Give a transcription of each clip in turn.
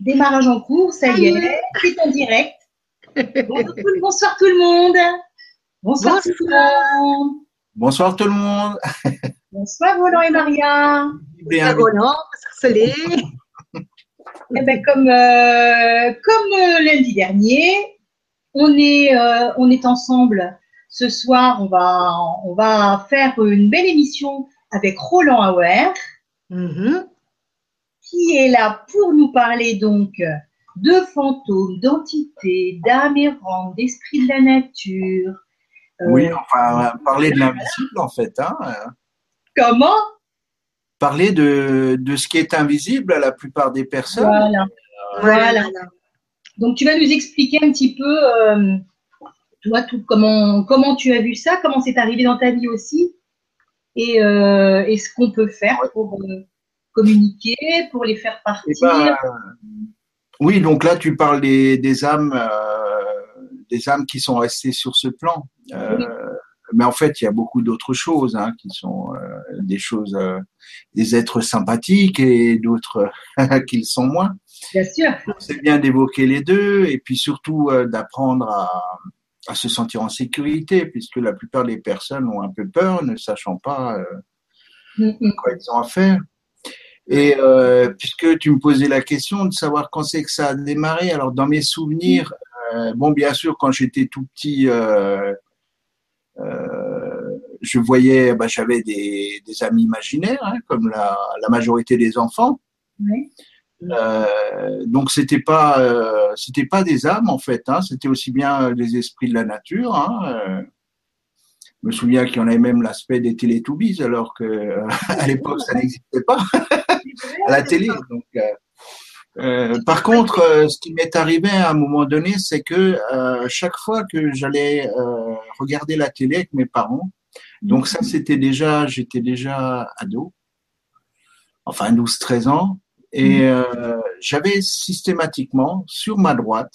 Démarrage en cours, ça y est, c'est en direct. Bonsoir tout le monde. Bonsoir, tout le monde. Bonsoir tout le monde. Bonsoir Roland et Maria. Bonsoir Roland, Soleil. Eh ben, comme euh, comme euh, lundi dernier, on est euh, on est ensemble ce soir. On va on va faire une belle émission avec Roland Auer. Mm-hmm qui est là pour nous parler donc de fantômes, d'entités, d'âmes errantes, d'esprit de la nature. Euh, oui, enfin, parler de l'invisible en fait. Hein. Comment? Parler de, de, ce qui est invisible à la plupart des personnes. Voilà. voilà. Donc tu vas nous expliquer un petit peu, euh, toi, tout, comment, comment tu as vu ça, comment c'est arrivé dans ta vie aussi, et, euh, et ce qu'on peut faire pour communiquer, pour les faire partir eh ben, Oui, donc là, tu parles des, âmes, euh, des âmes qui sont restées sur ce plan. Euh, mais en fait, il y a beaucoup d'autres choses hein, qui sont euh, des choses, des êtres sympathiques et d'autres qui le sont moins. Bien sûr. C'est bien d'évoquer les deux et puis surtout d'apprendre à, à, se sentir en sécurité, puisque la plupart des personnes ont un peu peur, ne sachant pas quoi ils ont à faire. Et euh, puisque tu me posais la question de savoir quand c'est que ça a démarré, alors dans mes souvenirs, euh, bon bien sûr quand j'étais tout petit, euh, euh je voyais, bah, j'avais des, des, amis imaginaires, hein, comme la, la, majorité des enfants. Oui. Euh, donc c'était pas c'était pas des âmes en fait, hein, c'était aussi bien des esprits de la nature. Hein, je me souviens qu'il y en avait même l'aspect des Télétubbies, alors que euh, à l'époque ça n'existait pas à la télé. Donc, euh, euh, par contre, ce qui m'est arrivé à un moment donné, c'est que chaque fois que j'allais regarder la télé avec mes parents, donc ça c'était déjà, j'étais déjà ado, enfin 12-13 ans, et j'avais systématiquement sur ma droite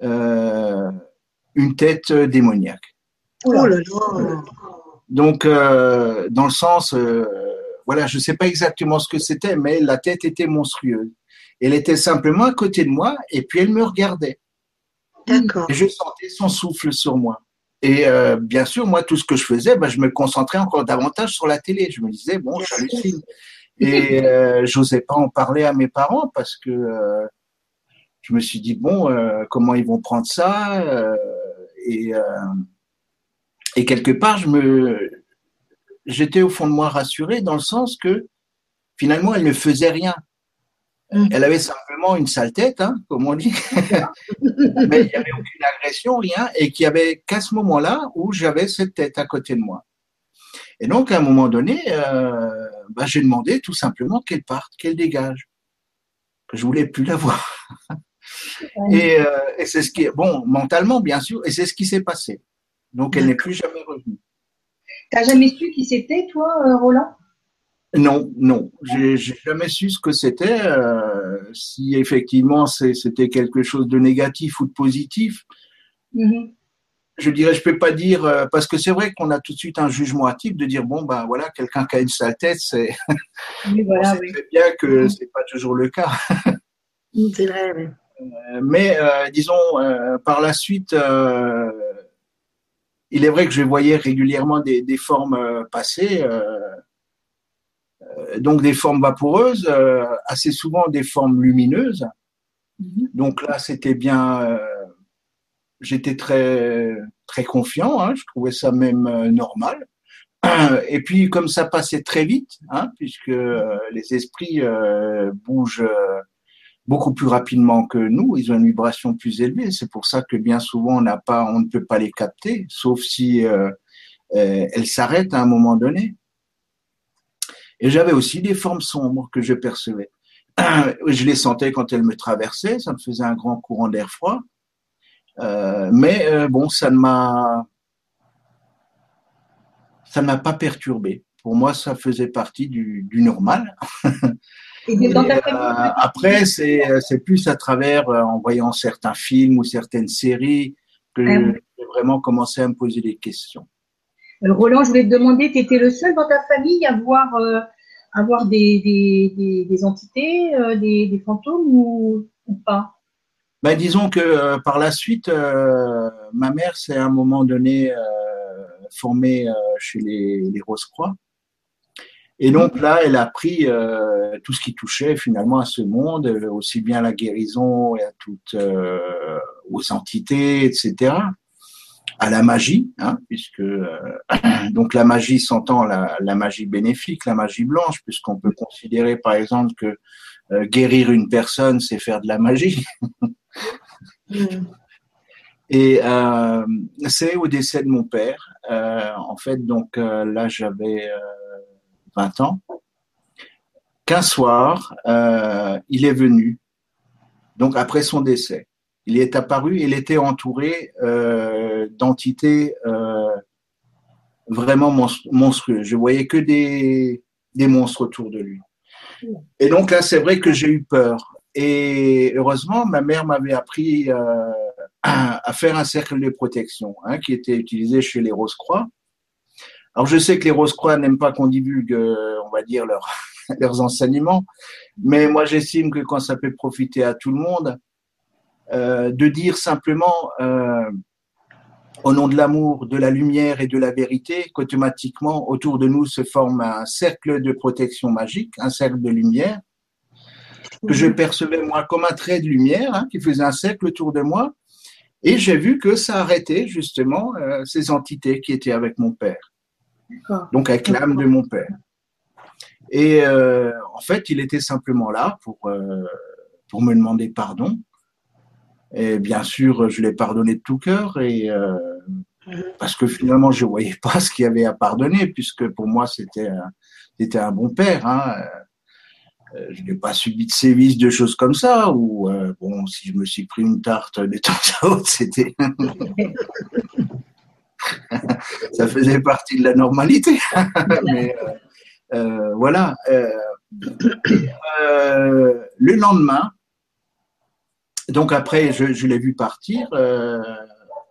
une tête démoniaque. Oh là là. Donc, euh, dans le sens, euh, voilà, je ne sais pas exactement ce que c'était, mais la tête était monstrueuse. Elle était simplement à côté de moi et puis elle me regardait. D'accord. Je sentais son souffle sur moi. Et euh, bien sûr, moi, tout ce que je faisais, ben, je me concentrais encore davantage sur la télé. Je me disais, bon, j'hallucine. Et euh, j'osais pas en parler à mes parents parce que euh, je me suis dit, bon, euh, comment ils vont prendre ça Et et quelque part, je me, j'étais au fond de moi rassuré dans le sens que finalement, elle ne faisait rien. Mm. Elle avait simplement une sale tête, hein, comme on dit, mais il n'y avait aucune agression, rien, et qu'il y avait qu'à ce moment-là où j'avais cette tête à côté de moi. Et donc, à un moment donné, euh, bah, j'ai demandé tout simplement qu'elle parte, qu'elle dégage, que je voulais plus la voir. et, euh, et c'est ce qui, bon, mentalement bien sûr, et c'est ce qui s'est passé. Donc, elle n'est plus jamais revenue. Tu n'as jamais su qui c'était, toi, euh, Roland? Non, non. J'ai jamais su ce que c'était. Euh, si effectivement c'était quelque chose de négatif ou de positif. Mm-hmm. Je dirais, je peux pas dire euh, parce que c'est vrai qu'on a tout de suite un jugement hâtif de dire bon ben voilà quelqu'un qui a une sale tête c'est oui, voilà, on sait bien que mm-hmm. c'est pas toujours le cas. c'est vrai. Oui. mais disons par la suite il est vrai que je voyais régulièrement des, formes euh, passer, euh, euh, donc des formes vaporeuses, assez souvent des formes lumineuses. Mhm. Donc là, c'était bien. J'étais très très confiant. Hein, je trouvais ça même normal. Et puis, comme ça passait très vite, hein, puisque les esprits bougent beaucoup plus rapidement que nous, ils ont une vibration plus élevée. C'est pour ça que bien souvent on pas, on ne peut pas les capter, sauf si euh, euh, elles s'arrêtent à un moment donné. Et j'avais aussi des formes sombres que je percevais. Je les sentais quand elles me traversaient, ça me faisait un grand courant d'air froid. Euh, mais bon, ça ne m'a, ça ne m'a pas perturbé. Pour moi, ça faisait partie du normal. Euh, après, c'est plus à travers, euh, en voyant certains films ou certaines séries, que ah j'ai vraiment commencé à me poser des questions. Roland, je voulais te demander, tu étais le seul dans ta famille à voir avoir des, des, des, entités, des, des, fantômes ou, ou pas? Ben, Disons que par la suite, ma mère s'est à un moment donné formée chez les, les Rose-Croix. Et donc là, elle a pris euh, tout ce qui touchait finalement à ce monde, aussi bien la guérison et à toutes euh, aux entités, etc., à la magie, hein, puisque euh, donc la magie s'entend la, la, magie bénéfique, la magie blanche, puisqu'on peut considérer par exemple que euh, guérir une personne, c'est faire de la magie. Et euh, c'est au décès de mon père. Euh, en fait, donc là, j'avais 20 ans, qu'un soir, euh, il est venu, donc après son décès. Il est apparu, il était entouré euh, d'entités euh, vraiment monstrueuses. Je voyais que des, monstres autour de lui. Et donc là, c'est vrai que j'ai eu peur. Et heureusement, ma mère m'avait appris à faire un cercle de protection hein, qui était utilisé chez les Rose-Croix. Alors je sais que les Rose-Croix n'aiment pas qu'on divulgue, euh, on va dire, leur, leurs enseignements, mais moi j'estime que quand ça peut profiter à tout le monde, euh, de dire simplement euh, au nom de l'amour, de la lumière et de la vérité, qu'automatiquement autour de nous se forme un cercle de protection magique, un cercle de lumière, que je percevais moi comme un trait de lumière hein, qui faisait un cercle autour de moi, et j'ai vu que ça arrêtait justement ces entités qui étaient avec mon père donc avec l'âme de mon père. Et euh, en fait, il était simplement là pour, euh, pour me demander pardon. Et bien sûr, je l'ai pardonné de tout cœur et euh, parce que finalement, je voyais pas ce qu'il y avait à pardonner puisque pour moi, c'était un, un bon père. Hein. Je n'ai pas subi de sévices, de choses comme ça. Ou bon, si je me suis pris une tarte de temps à autre, c'était ça faisait partie de la normalité. Mais euh, euh, voilà. Euh, le lendemain, donc après, je, l'ai vu partir.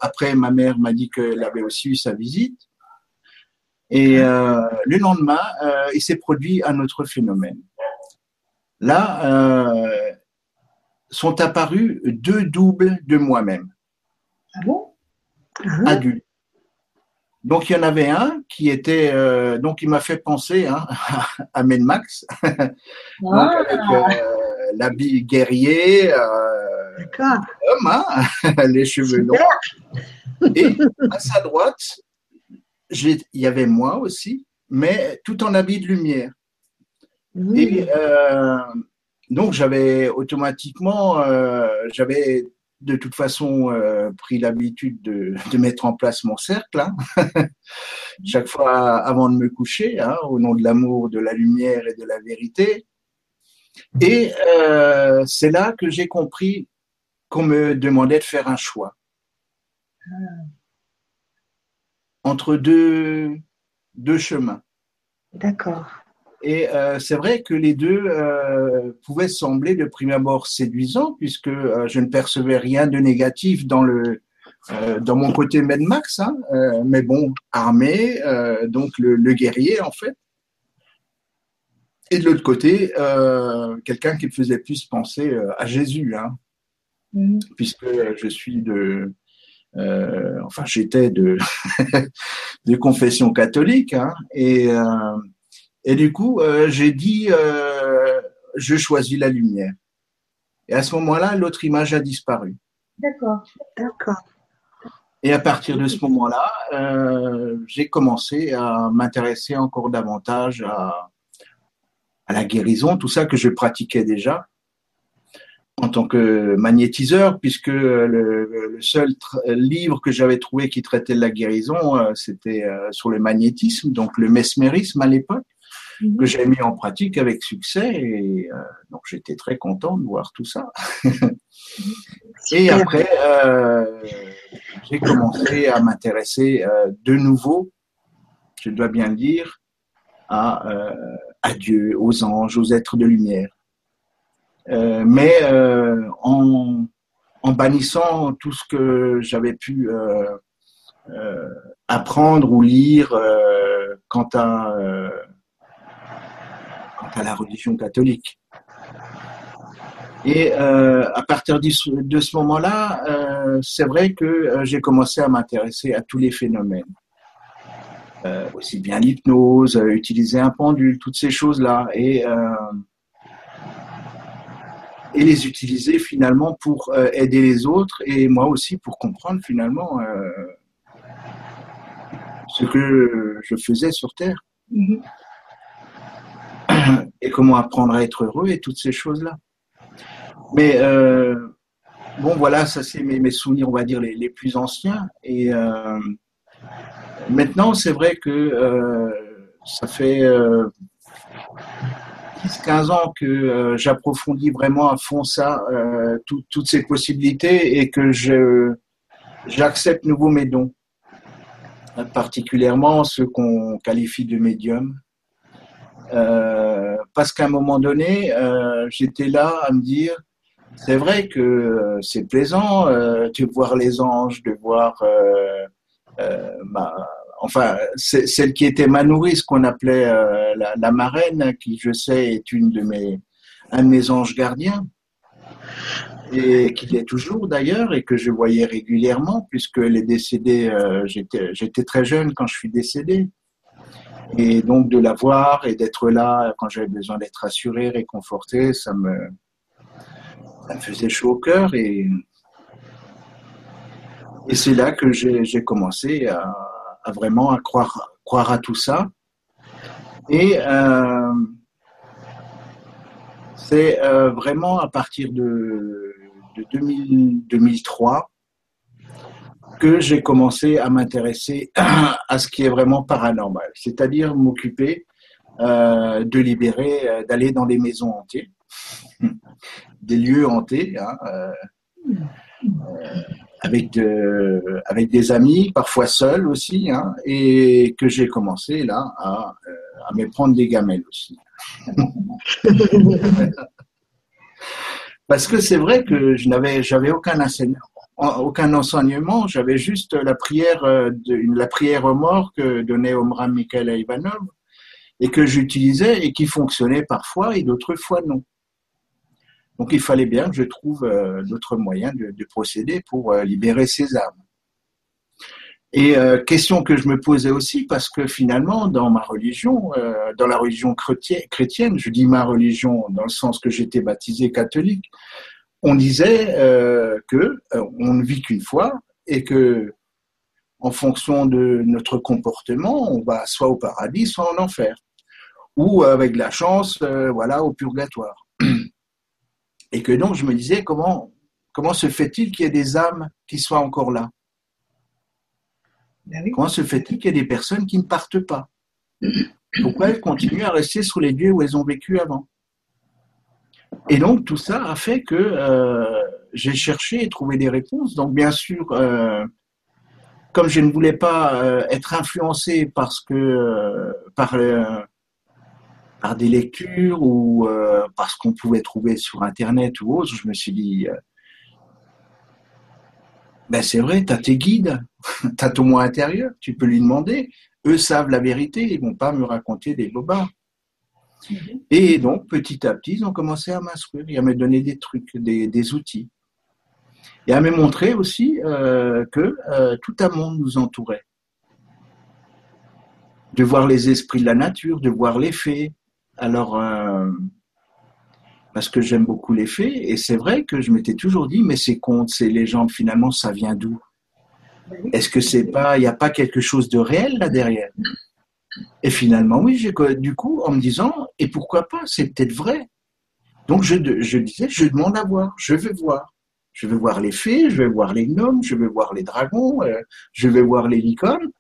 après, ma mère m'a dit qu'elle avait aussi eu sa visite. Et le lendemain, il s'est produit un autre phénomène. Là, sont apparus deux doubles de moi-même. Ah bon? Adultes. Donc il y en avait un qui était euh, donc il m'a fait penser hein, à Menmax, Max, donc avec euh, l'habit guerrier, euh, homme, hein, les cheveux longs. Et à sa droite, il y avait moi aussi, mais tout en habit de lumière. Et donc j'avais automatiquement, j'avais de toute façon euh, pris l'habitude de, de, mettre en place mon cercle, hein. chaque fois avant de me coucher, hein, au nom de l'amour, de la lumière et de la vérité. Et euh, c'est là que j'ai compris qu'on me demandait de faire un choix entre deux, deux chemins. D'accord. Et euh, c'est vrai que les deux euh, pouvaient sembler de prime abord séduisants, puisque euh, je ne percevais rien de négatif dans le euh, dans mon côté Mad Max, hein, euh, mais bon, armé, donc le, le, guerrier en fait. Et de l'autre côté, quelqu'un qui me faisait plus penser à Jésus, hein, mmh. puisque je suis de, enfin j'étais de de confession catholique, hein, et et du coup, euh, j'ai dit, euh, je choisis la lumière. Et à ce moment-là, l'autre image a disparu. D'accord, d'accord. Et à partir de ce moment-là, euh, j'ai commencé à m'intéresser encore davantage à, à, la guérison, tout ça que je pratiquais déjà en tant que magnétiseur, puisque le, le seul livre que j'avais trouvé qui traitait de la guérison, euh, c'était euh, sur le magnétisme, donc le mesmérisme à l'époque que mhm. j'ai mis en pratique avec succès et euh, donc j'étais très content de voir tout ça. et après, euh, j'ai commencé à m'intéresser euh, de nouveau, je dois bien le dire, à, à Dieu, aux anges, aux êtres de lumière. Mais en, en bannissant tout ce que j'avais pu apprendre ou lire quant à à la religion catholique. Et euh, à partir de ce moment-là, euh, c'est vrai que euh, j'ai commencé à m'intéresser à tous les phénomènes. Aussi bien l'hypnose, utiliser un pendule, toutes ces choses-là. Et, et les utiliser finalement pour aider les autres et moi aussi pour comprendre finalement ce que je faisais sur Terre. Mm-hmm. Et comment apprendre à être heureux et toutes ces choses-là. Mais euh, bon, voilà, ça c'est mes, souvenirs, on va dire, les, plus anciens. Et euh, maintenant, c'est vrai que euh, ça fait 10-15 ans que j'approfondis vraiment à fond ça, toutes ces possibilités, et que je j'accepte nouveau mes dons, particulièrement ceux qu'on qualifie de médiums. parce qu'à un moment donné, j'étais là à me dire, c'est vrai que euh, c'est plaisant euh, de voir les anges, de voir, euh, euh enfin, celle qui était ma nourrice, qu'on appelait la, la, marraine, qui je sais est une de mes, un de mes anges gardiens, et qui est toujours d'ailleurs, et que je voyais régulièrement, puisqu'elle est décédée, j'étais, j'étais très jeune quand je suis décédé. Et donc de la voir et d'être là quand j'avais besoin d'être assuré, réconforté, ça me, ça me faisait chaud au cœur et, et c'est là que j'ai commencé à, vraiment à croire, croire à tout ça. Et euh, c'est euh, vraiment à partir de, 2003 que j'ai commencé à m'intéresser à ce qui est vraiment paranormal, c'est-à-dire m'occuper euh, de libérer, d'aller dans les maisons entières des lieux hantés, hein, euh, euh, avec, avec des amis, parfois seuls aussi, hein, et que j'ai commencé là à, euh, à me prendre des gamelles aussi. Parce que c'est vrai que je n'avais, j'avais aucun enseignement, aucun enseignement, j'avais juste la prière, de, la prière aux morts que donnait Omram Mikhail Ivanov et que j'utilisais et qui fonctionnait parfois et d'autres fois non. Donc il fallait bien que je trouve euh, d'autres moyens de, procéder pour euh, libérer ces âmes. Et euh, question que je me posais aussi, parce que finalement, dans ma religion, dans la religion chrétienne, je dis ma religion dans le sens que j'étais baptisé catholique, on disait que on ne vit qu'une fois et que en fonction de notre comportement, on va soit au paradis, soit en enfer, ou avec la chance, voilà, au purgatoire. Et que donc je me disais comment, comment se fait-il qu'il y ait des âmes qui soient encore là? Ben Comment se fait-il qu'il y ait des personnes qui ne partent pas? Pourquoi elles continuent à rester sur les lieux où elles ont vécu avant? Et donc tout ça a fait que euh, j'ai cherché et trouvé des réponses. Donc bien sûr, euh, comme je ne voulais pas euh, être influencé parce que par des lectures ou parce qu'on pouvait trouver sur Internet ou autre, je me suis dit, ben c'est vrai, tu as tes guides, tu as ton moi intérieur, tu peux lui demander. Eux savent la vérité, ils vont pas me raconter des bobards. Mm-hmm. Et donc, petit à petit, ils ont commencé à m'instruire et à me donner des trucs, des, des outils. Et à me montrer aussi euh, que euh, tout un monde nous entourait. De voir les esprits de la nature, de voir les fées, alors, euh, parce que j'aime beaucoup les faits, et c'est vrai que je m'étais toujours dit, mais ces contes, ces légendes, finalement, ça vient d'où? Est-ce que c'est pas, il n'y a pas quelque chose de réel là derrière? Et finalement, oui, du coup, en me disant, et pourquoi pas, c'est peut-être vrai. Donc je, je disais, je demande à voir, je vais voir. Je vais voir les fées, je vais voir les gnomes, je vais voir les dragons, euh, je vais voir les licornes.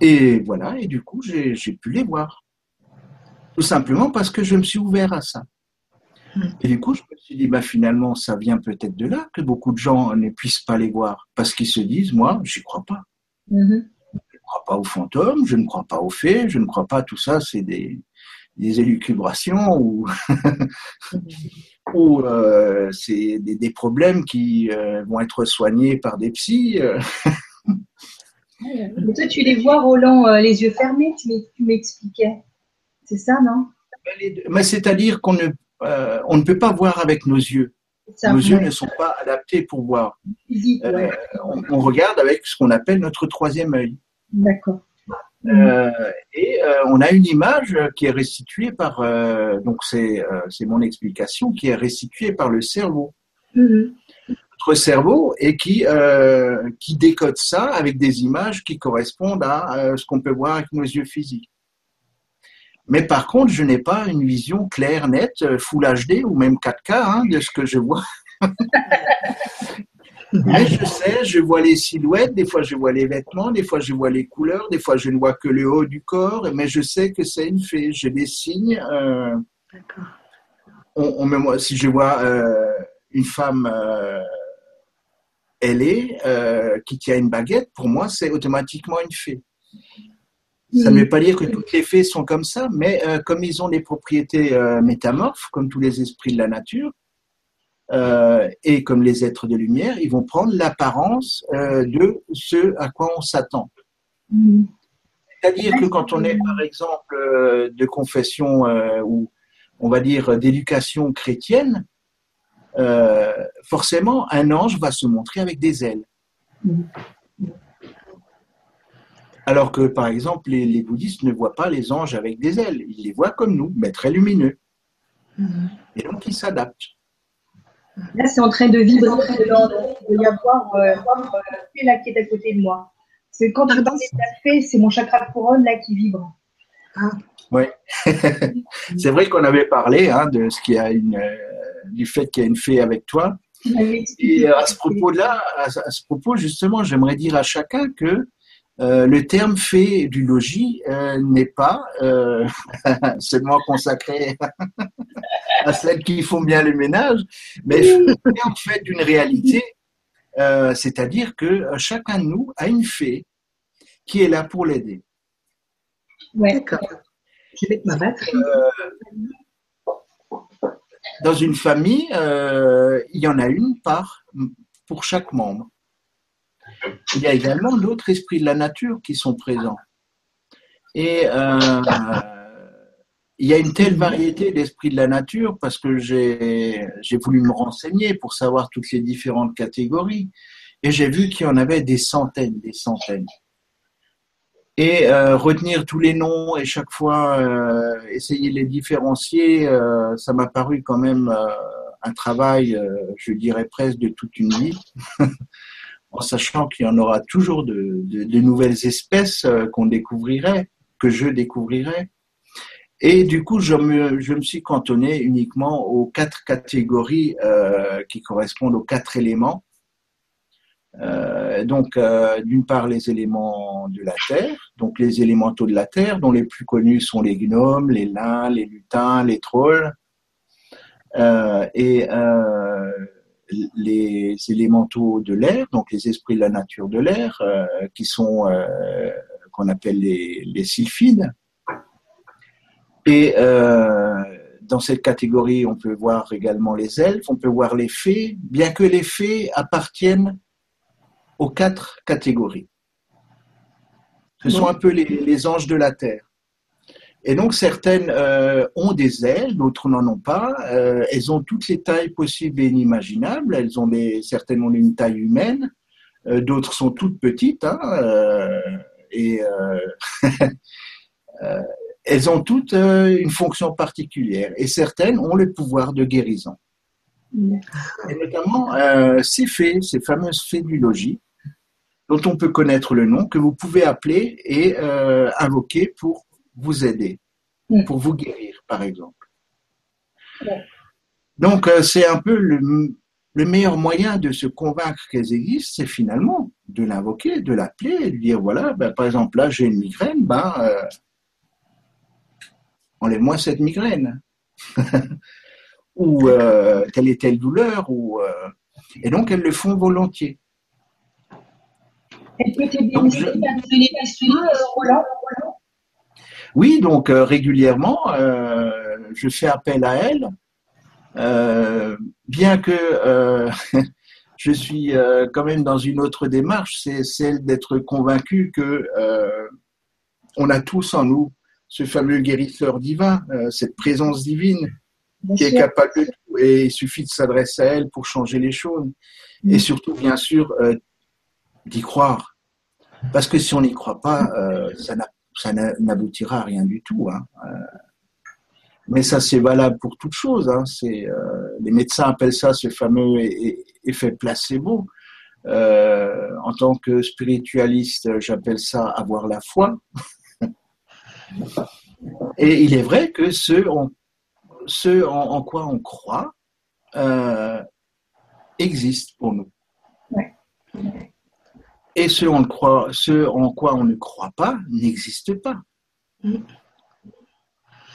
Et voilà, et du coup, j'ai pu les voir. Tout simplement parce que je me suis ouvert à ça. Hmm. Et du coup, je me suis dit, bah, finalement, ça vient peut-être de là que beaucoup de gens ne puissent pas les voir. Parce qu'ils se disent, moi, j'y crois pas. Mm-hmm. Je ne crois pas aux fantômes, je ne crois pas aux fées, je ne crois pas à tout ça, c'est des, des élucubrations ou, ou euh, c'est des, des, problèmes qui euh, vont être soignés par des psys. Euh. toi, tu les vois, Roland, les yeux fermés, tu m'expliquais. C'est ça, non? Mais c'est-à-dire qu'on ne, on ne peut pas voir avec nos yeux. nos yeux ne sont pas adaptés pour voir. on, regarde avec ce qu'on appelle notre troisième œil. D'accord. Euh, et euh, on a une image qui est restituée par, euh, donc c'est mon explication, qui est restituée par le cerveau. Mm-hmm. Notre cerveau et qui qui décode ça avec des images qui correspondent à ce qu'on peut voir avec nos yeux physiques. Mais par contre, je n'ai pas une vision claire, nette, Full HD ou même 4K hein, de ce que je vois. Mais je sais, je vois les silhouettes, des fois je vois les vêtements, des fois je vois les couleurs, des fois je ne vois que le haut du corps, mais je sais que c'est une fée. J'ai des signes. Euh, on, si je vois euh, une femme euh, ailée euh, qui tient une baguette, pour moi c'est automatiquement une fée. Ça ne veut pas dire que toutes les fées sont comme ça, mais euh, comme ils ont des propriétés métamorphes, comme tous les esprits de la nature, euh, et comme les êtres de lumière, ils vont prendre l'apparence euh, de ce à quoi on s'attend. Mm. C'est-à-dire que quand on est, par exemple, euh, de confession ou on va dire d'éducation chrétienne, forcément, un ange va se montrer avec des ailes. Mm. Alors que, par exemple, les, les, bouddhistes ne voient pas les anges avec des ailes. Ils les voient comme nous, mais très lumineux. Mm. Et donc, ils s'adaptent. Là, c'est en train de vibrer. Il y avoir euh, euh là qui est à côté de moi. C'est quand je parle de c'est mon chakra couronne là qui vibre. Ah. Oui. c'est vrai qu'on avait parlé hein, de ce qui a une, euh, du fait qu'il y a une fée avec toi. Et à ce propos-là, à ce propos, justement, j'aimerais dire à chacun que euh, le terme fait du logis euh, n'est pas euh, seulement consacré à celles qui font bien le ménage, mais en fait d'une réalité, c'est-à-dire que chacun de nous a une fée qui est là pour l'aider. D'accord. Je vais Dans une famille, il y en a une part pour chaque membre il y a également d'autres esprits de la nature qui sont présents. Et euh, il y a une telle variété d'esprits de la nature parce que j'ai voulu me renseigner pour savoir toutes les différentes catégories. Et j'ai vu qu'il y en avait des centaines, des centaines. Et euh, retenir tous les noms et chaque fois euh, essayer de les différencier, ça m'a paru quand même un travail, je dirais presque de toute une vie. en sachant qu'il y en aura toujours de, nouvelles espèces euh, qu'on découvrirait, que je découvrirais. Et du coup, je me, suis cantonné uniquement aux quatre catégories euh, qui correspondent aux quatre éléments. Euh, donc, d'une part, les éléments de la Terre, donc les élémentaux de la Terre, dont les plus connus sont les gnomes, les lins, les lutins, les trolls. et les élémentaux de l'air, donc les esprits de la nature de l'air, euh, qui sont euh, qu'on appelle les, les, sylphides. Et euh, dans cette catégorie, on peut voir également les elfes, on peut voir les fées, bien que les fées appartiennent aux quatre catégories. Ce sont un peu les, les anges de la terre. Et donc certaines euh, ont des ailes, d'autres n'en ont pas. Euh, elles ont toutes les tailles possibles et inimaginables. Elles ont des, certaines ont une taille humaine, euh, d'autres sont toutes petites. Hein, et elles ont toutes une fonction particulière. Et certaines ont le pouvoir de guérison. Et notamment ces fées, ces fameuses fées du logis, dont on peut connaître le nom, que vous pouvez appeler et invoquer pour vous aider, mm. pour vous guérir, par exemple. Donc, euh, c'est un peu le, meilleur moyen de se convaincre qu'elles existent, c'est finalement de l'invoquer, de l'appeler, de dire voilà, ben, par exemple, là, j'ai une migraine, ben, euh, enlève-moi cette migraine. ou euh, telle est telle douleur. Ou, et donc, elles le font volontiers. Oui, donc euh, régulièrement, euh, je fais appel à elle, euh, bien que je suis quand même dans une autre démarche, c'est celle d'être convaincu que on a tous en nous ce fameux guérisseur divin, cette présence divine qui est capable de tout. Et il suffit de s'adresser à elle pour changer les choses. Mm. Et surtout, bien sûr, euh, d'y croire. Parce que si on n'y croit pas, euh, ça n'aboutira à rien du tout. Hein. mais ça, c'est valable pour toute chose. Hein. les médecins appellent ça ce fameux effet placebo. en tant que spiritualiste, j'appelle ça avoir la foi. Et il est vrai que ce en, quoi on croit euh, existe pour nous. Et ce en, croit, ce en quoi on ne croit pas n'existe pas. Mm.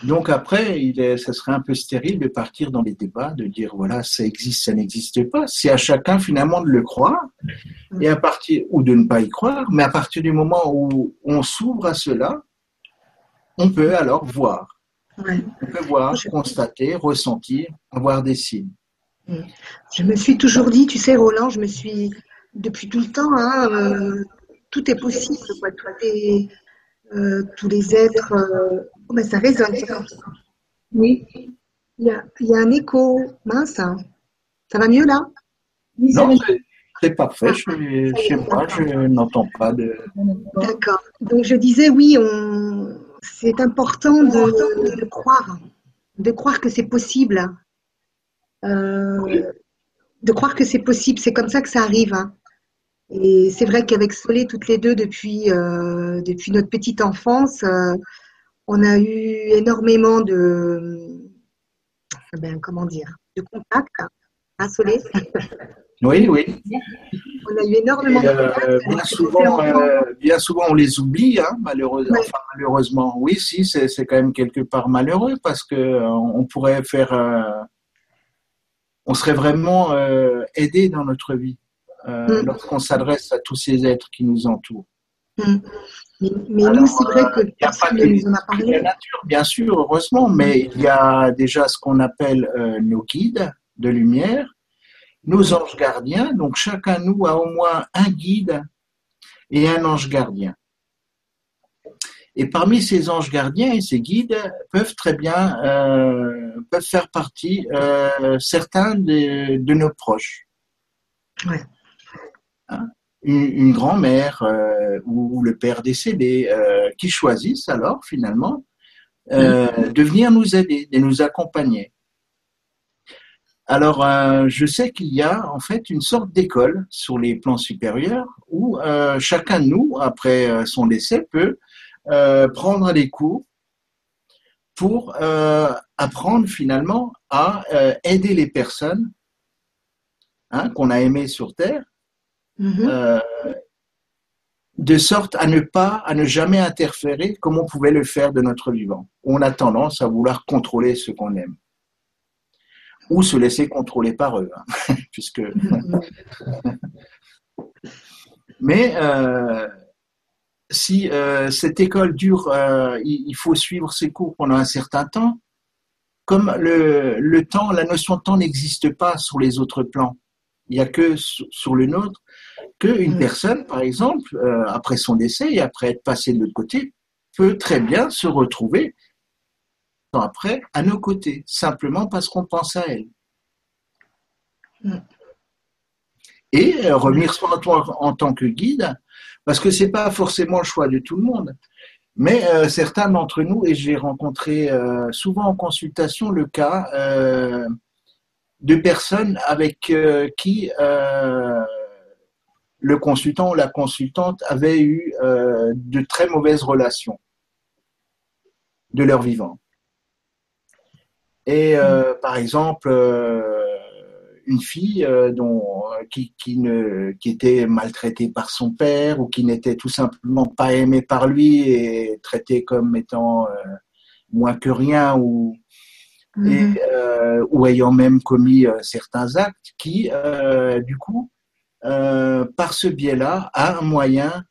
Donc après, il est, ça serait un peu stérile de partir dans les débats, de dire voilà, ça existe, ça n'existe pas. C'est à chacun finalement de le croire et à partir ou de ne pas y croire, mais à partir du moment où on s'ouvre à cela, on peut alors voir. On peut voir, constater, ressentir, avoir des signes. Mm. Je me suis toujours dit, tu sais, Roland, je me suis, depuis tout le temps, hein, euh, tout est possible. Euh, tous les êtres. Euh, oh, ben, ça résonne, Oui. Il y, a, un écho mince. Hein. Ça va mieux là? Non, c'est parfait. chez moi, je n'entends pas de. D'accord. Donc je disais, oui, on c'est important de, croire, de croire que c'est possible. De croire que c'est possible, c'est comme ça que ça arrive. Hein. Et c'est vrai qu'avec Solé, toutes les deux, depuis, euh, depuis notre petite enfance, euh, on a eu énormément de, ben, comment dire, de contacts. Hein, Solé? Oui, oui. On a eu énormément de euh, bien, souvent, euh, bien souvent, on les oublie, hein, malheureusement. malheureusement. Oui, si, c'est quand même quelque part malheureux parce que euh, on pourrait faire. on serait vraiment aidé dans notre vie mm. lorsqu'on s'adresse à tous ces êtres qui nous entourent. Mm. Mais, nous, c'est vrai que personne ne nous en a parlé. La nature, bien sûr, heureusement, mais il y a déjà ce qu'on appelle nos guides de lumière nos anges gardiens. Donc chacun de nous a au moins un guide et un ange gardien. Et parmi ces anges gardiens et ces guides peuvent très bien euh, peuvent faire partie euh, certains de, nos proches. Hein? Une, grand-mère euh, ou, le père décédé qui choisissent alors finalement de venir nous aider, de nous accompagner. Alors, euh, je sais qu'il y a en fait une sorte d'école sur les plans supérieurs où euh, chacun de nous, après euh, son décès, peut prendre des cours pour apprendre finalement à aider les personnes hein, qu'on a aimées sur Terre, mm-hmm. de sorte à ne pas, à ne jamais interférer comme on pouvait le faire de notre vivant. On a tendance à vouloir contrôler ce qu'on aime ou se laisser contrôler par eux, hein, puisque. Mais euh, si euh, cette école dure, euh, il, faut suivre ses cours pendant un certain temps. Comme le, temps, la notion de temps n'existe pas sur les autres plans, il n'y a que sur, le nôtre, qu'une personne, par exemple, après son décès et après être passée de l'autre côté, peut très bien se retrouver après à nos côtés, simplement parce qu'on pense à elle. Mm. Et euh, revenir sur toi en tant que guide, parce que c'est pas forcément le choix de tout le monde. Mais euh, certains d'entre nous, et j'ai rencontré euh, souvent en consultation le cas de personnes avec qui le consultant ou la consultante avait eu de très mauvaises relations de leur vivant. Et euh, par exemple, euh, une fille euh, dont, qui, qui, ne, qui était maltraitée par son père ou qui n'était tout simplement pas aimée par lui et traitée comme étant moins que rien ou, mhm. ou ayant même commis certains actes qui, du coup, par ce biais-là, a un moyen,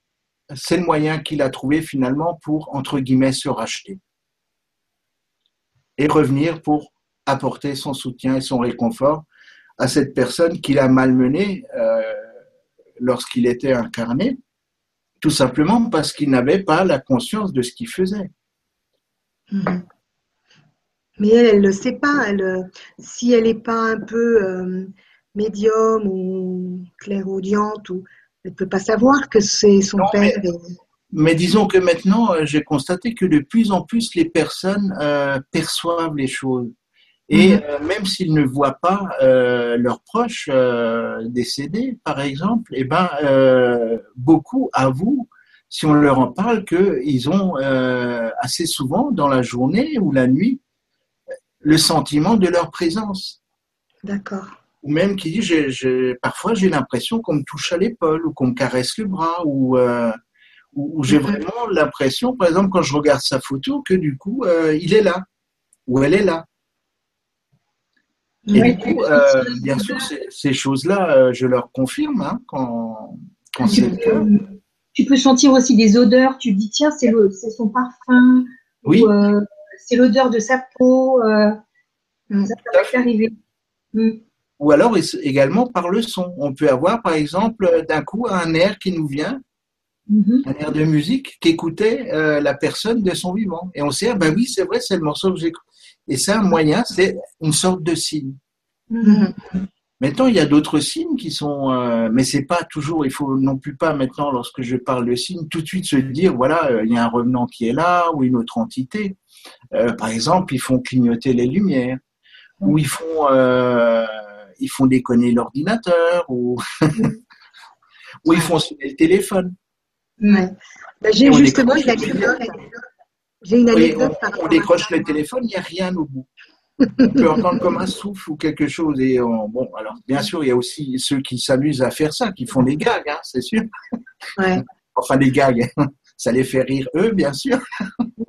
c'est le moyen qu'il a trouvé finalement pour, entre guillemets, se racheter et revenir pour apporter son soutien et son réconfort à cette personne qu'il a malmenée euh, lorsqu'il était incarné, tout simplement parce qu'il n'avait pas la conscience de ce qu'il faisait. Mhm. Mais elle, ne le sait pas. Elle, si elle n'est pas un peu euh, médium ou clairaudiente, ou, elle ne peut pas savoir que c'est son père. Mais, disons que maintenant, euh, j'ai constaté que de plus en plus, les personnes euh, perçoivent les choses. Et mhm. même s'ils ne voient pas leurs proches décédés, par exemple, eh ben, beaucoup avouent si on leur en parle, qu'ils ont euh, assez souvent dans la journée ou la nuit le sentiment de leur présence. D'accord. Ou même qui dit, parfois j'ai l'impression qu'on me touche à l'épaule ou qu'on me caresse le bras ou, euh, ou, j'ai vraiment l'impression, par exemple, quand je regarde sa photo, que du coup, euh, il est là ou elle est là. Et du coup, bien sûr, ces, choses-là, je leur confirme hein, quand, quand c'est le cas. Tu peux sentir aussi des odeurs. Tu te dis, tiens, c'est son parfum. Oui. Euh, c'est l'odeur de sa peau. Euh, mm. ça peut arriver. Mm. Ou alors également par le son. On peut avoir, par exemple, d'un coup, un air qui nous vient, mm-hmm. un air de musique qu'écoutait euh, la personne de son vivant. Et on sait, ah ben oui, c'est vrai, c'est le morceau que j'écoute. Et ça, un moyen, c'est une sorte de signe. Mm-hmm. Maintenant, il y a d'autres signes qui sont, euh, mais c'est pas toujours. Il faut non plus pas maintenant, lorsque je parle de signes, tout de suite se dire voilà, euh, il y a un revenant qui est là ou une autre entité. Euh, par exemple, ils font clignoter les lumières, ou ils font, euh, ils font déconner l'ordinateur, ou ou ils font sonner le téléphone. Ouais. Ben, j'ai justement une anecdote. J'ai une anecdote. on, on décroche le téléphone, il n'y a rien au bout on peut entendre comme un souffle ou quelque chose. Et bon, alors bien sûr, il y a aussi ceux qui s'amusent à faire ça, qui font des gags, hein, c'est sûr. enfin, des gags, ça les fait rire eux, bien sûr.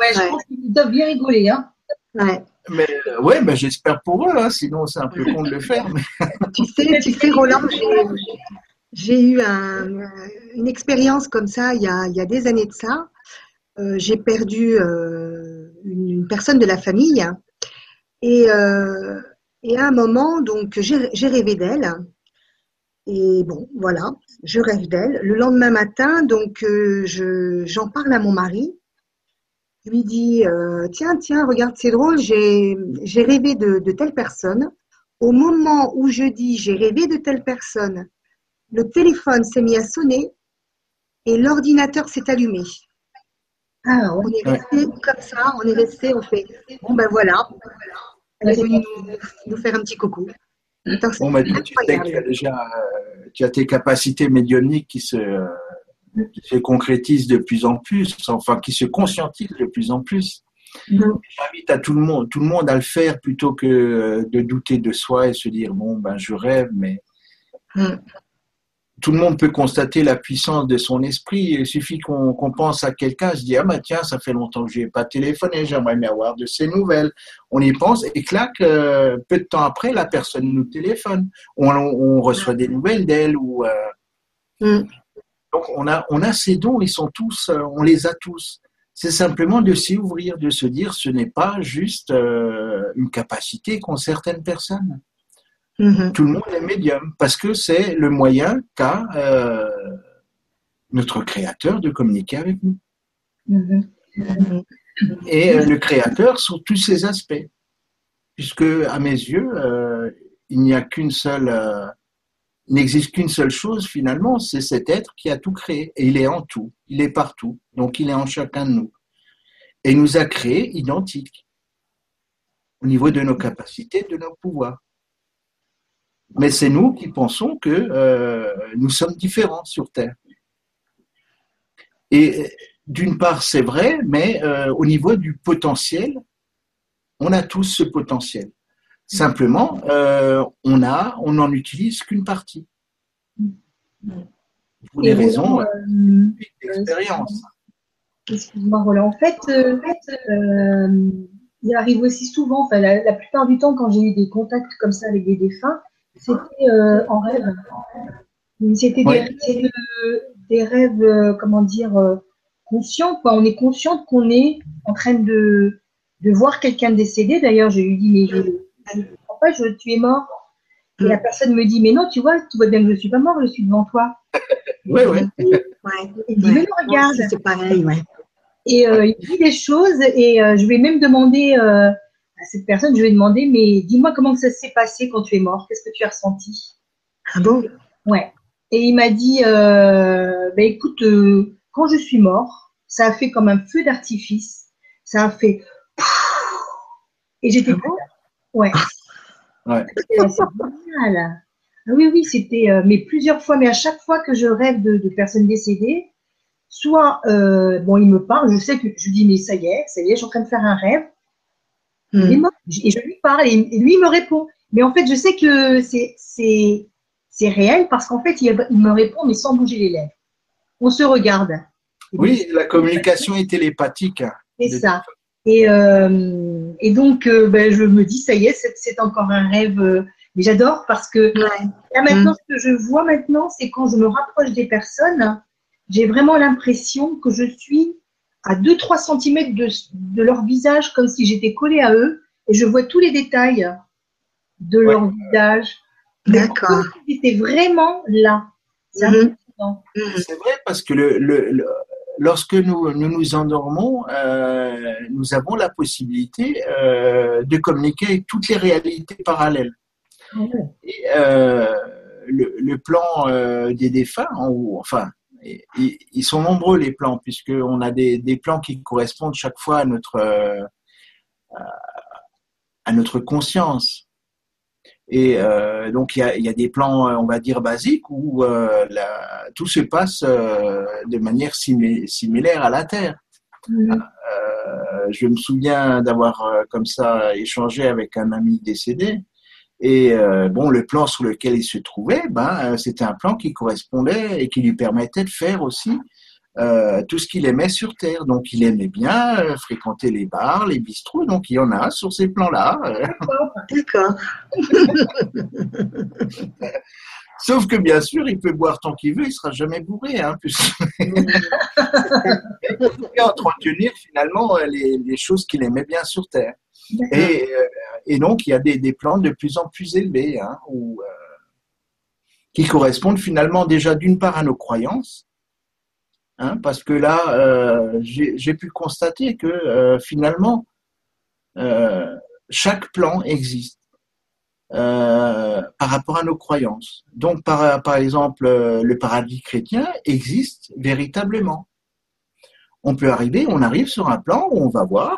Ouais, je pense qu'ils doivent bien rigoler, hein. Ouais. Mais euh, ouais, mais j'espère pour eux, hein, sinon c'est un peu con de le faire. tu sais, tu sais, Roland, j'ai eu une expérience comme ça il y a, il y a des années de ça. Euh, j'ai perdu euh, une, personne de la famille et, euh, et à un moment, donc, j'ai rêvé d'elle. Et bon, voilà, je rêve d'elle. Le lendemain matin, donc, euh, j'en parle à mon mari. Je lui dis, euh, tiens, tiens, regarde, c'est drôle, j'ai rêvé de, de telle personne. Au moment où je dis j'ai rêvé de telle personne, le téléphone s'est mis à sonner et l'ordinateur s'est allumé. Ah, on est resté comme ça, on est resté, on fait, bon ben voilà, nous, faire un petit coucou. Bon, bah, tu, déjà, euh, tu as tes capacités médiumniques qui se, se concrétisent de plus en plus, enfin qui se conscientisent de plus en plus. Mm-hmm. J'invite à tout le monde, tout le monde à le faire plutôt que de douter de soi et se dire bon ben je rêve, mais mm tout le monde peut constater la puissance de son esprit. Il suffit qu'on pense à quelqu'un, se dit ah bah tiens, ça fait longtemps que je n'ai pas téléphoné, j'aimerais bien avoir de ses nouvelles. On y pense et clac, euh, peu de temps après, la personne nous téléphone. On, reçoit des nouvelles d'elle ou. Euh, mm. Donc on a on a ces dons, ils sont tous, euh, on les a tous. C'est simplement de s'y ouvrir, de se dire ce n'est pas juste une capacité qu'ont certaines personnes. Mm-hmm. Tout le monde est médium parce que c'est le moyen qu'a euh, notre créateur de communiquer avec nous. Mm-hmm. Mm-hmm. Et euh, le créateur sur tous ses aspects. Puisque, à mes yeux, euh, il n'y a qu'une seule, n'existe qu'une seule chose finalement, c'est cet être qui a tout créé. Et il est en tout, il est partout. Donc il est en chacun de nous. Et il nous a créés identiques au niveau de nos capacités, de nos pouvoirs. Mais c'est nous qui pensons que euh, nous sommes différents sur Terre. Et d'une part, c'est vrai, mais euh, au niveau du potentiel, on a tous ce potentiel. Simplement, euh, on a, on n'en utilise qu'une partie. Pour des raisons d'expérience. Excuse-moi, Roland. En fait, il arrive aussi souvent, enfin, la, la, plupart du temps, quand j'ai eu des contacts comme ça avec des défunts, c'était euh, en rêve. C'était des, rêves, euh, comment dire, euh, conscients. Quoi. On est conscient qu'on est en train de, de voir quelqu'un décédé. D'ailleurs, je lui dis, mais je ne comprends pas, je, tu es mort. Et la personne me dit, mais non, tu vois, tu vois bien que je ne suis pas mort, je suis devant toi. Oui, oui. Ouais. Il dit, mais non, regarde. C'est pareil, ouais. Et euh, il dit des choses et euh, je vais même demander euh, à cette personne, je vais demander, mais dis-moi comment ça s'est passé quand tu es mort, qu'est-ce que tu as ressenti? Ah bon? Ouais. Et il m'a dit, euh, ben écoute, euh, quand je suis mort, ça a fait comme un feu d'artifice, ça a fait et j'étais Ah bon? Ouais. Ouais. C'est génial. Ah oui, oui, c'était, euh, mais plusieurs fois, mais à chaque fois que je rêve de, de personnes décédées, soit, euh, bon, il me parle, je sais que je dis, mais ça y est, ça y est, je suis en train de faire un rêve, il est Hmm. mort. et je lui parle, et, et lui il me répond. Mais en fait, je sais que c'est, c'est, c'est réel parce qu'en fait, il, il me répond, mais sans bouger les lèvres. On se regarde. Oui, la communication est télépathique. C'est ça. Et, euh, et donc, euh, ben, je me dis, ça y est, c'est, encore un rêve. euh, mais j'adore parce que Ouais. là, maintenant, ce que je vois maintenant, c'est quand je me rapproche des personnes, j'ai vraiment l'impression que je suis à 2-3 cm de, de leur visage, comme si j'étais collée à eux, et je vois tous les détails de Ouais. leur visage. D'accord. Étaient vraiment là. C'est. Hmm. C'est vrai parce que le, le- le- lorsque nous, nous nous endormons, euh, nous avons la possibilité euh, de communiquer avec toutes les réalités parallèles. Et, euh, le, le plan des défunts, ou enfin, ils, ils sont nombreux les plans, puisqu'on a des, des plans qui correspondent chaque fois à notre, à notre conscience. Et euh, donc, il y, a, il y a des plans, on va dire, basiques où euh, la, tout se passe euh, de manière similaire à la Terre. Mhm. Euh, je me souviens d'avoir euh, comme ça échangé avec un ami décédé. Et euh, bon, le plan sur lequel il se trouvait, ben, euh, c'était un plan qui correspondait et qui lui permettait de faire aussi euh, tout ce qu'il aimait sur Terre. Donc, il aimait bien euh, fréquenter les bars, les bistrots. Donc, il y en a sur ces plans-là. D'accord. Sauf que bien sûr, il peut boire tant qu'il veut, il sera jamais bourré, hein, il peut entretenir finalement euh, les, les choses qu'il aimait bien sur Terre. Et, et donc, il y a des, des plans de plus en plus élevés, hein, où, qui correspondent finalement déjà d'une part à nos croyances, hein, parce que là, euh, j'ai pu constater que euh, finalement, euh, chaque plan existe. par rapport à nos croyances. Donc, par, exemple, le paradis chrétien existe véritablement. On peut arriver, on arrive sur un plan où on va voir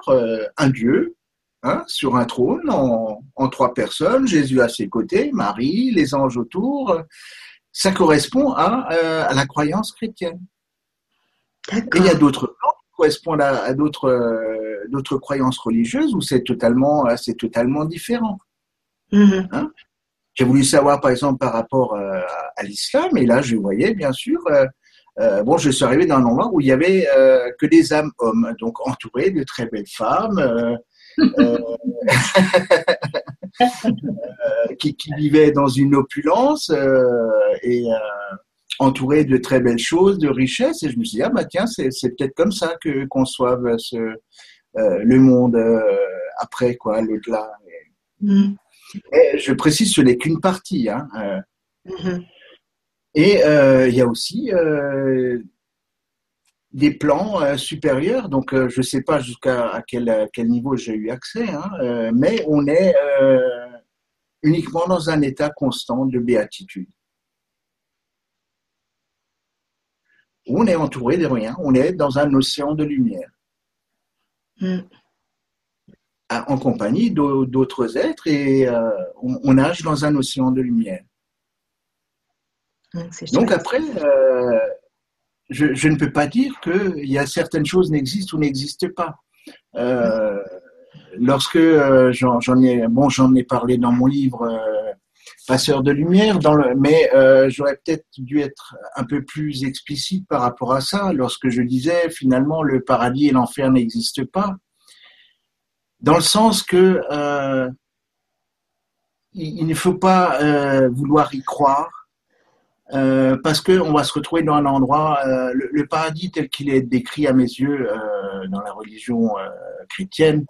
un Dieu hein, sur un trône en, trois personnes, Jésus à ses côtés, Marie, les anges autour. Ça correspond à la croyance chrétienne. Et il y a d'autres plans qui correspondent à, à d'autres euh, d'autres croyances religieuses où c'est totalement, euh, c'est totalement différent? Mhm. J'ai voulu savoir, par exemple, par rapport euh, à, l'islam, et là, je voyais, bien sûr, bon, je suis arrivé dans un endroit où il y avait que des âmes hommes, donc entourés de très belles femmes, qui, qui vivaient dans une opulence et euh, entourés de très belles choses, de richesses, et je me suis dit, ah bah tiens, c'est c'est peut-être comme ça que conçoivent ce, euh, le monde euh, après, quoi, l'au-delà. Mhm. Et je précise, ce n'est qu'une partie. Hein. euh, Mhm. Et euh, il y a aussi euh, des plans euh, supérieurs. Donc, euh, je ne sais pas jusqu'à quel, quel niveau j'ai eu accès, hein, euh, mais on est euh, uniquement dans un état constant de béatitude. On est entouré de rien. On est dans un océan de lumière, à- en compagnie d'au- d'autres êtres, et euh, on, on nage dans un océan de lumière. C'est Donc après, euh, je, je ne peux pas dire qu'il y a certaines choses n'existent ou n'existent pas. Euh, lorsque euh, j'en j'en ai, bon, j'en ai parlé dans mon livre Passeur de lumière, dans le, mais euh, j'aurais peut-être dû être un peu plus explicite par rapport à ça lorsque je disais finalement le paradis et l'enfer n'existent pas, dans le sens que euh, il, ne faut pas euh, vouloir y croire parce qu'on va se retrouver dans un endroit, le, paradis tel qu'il est décrit à mes yeux dans la religion chrétienne,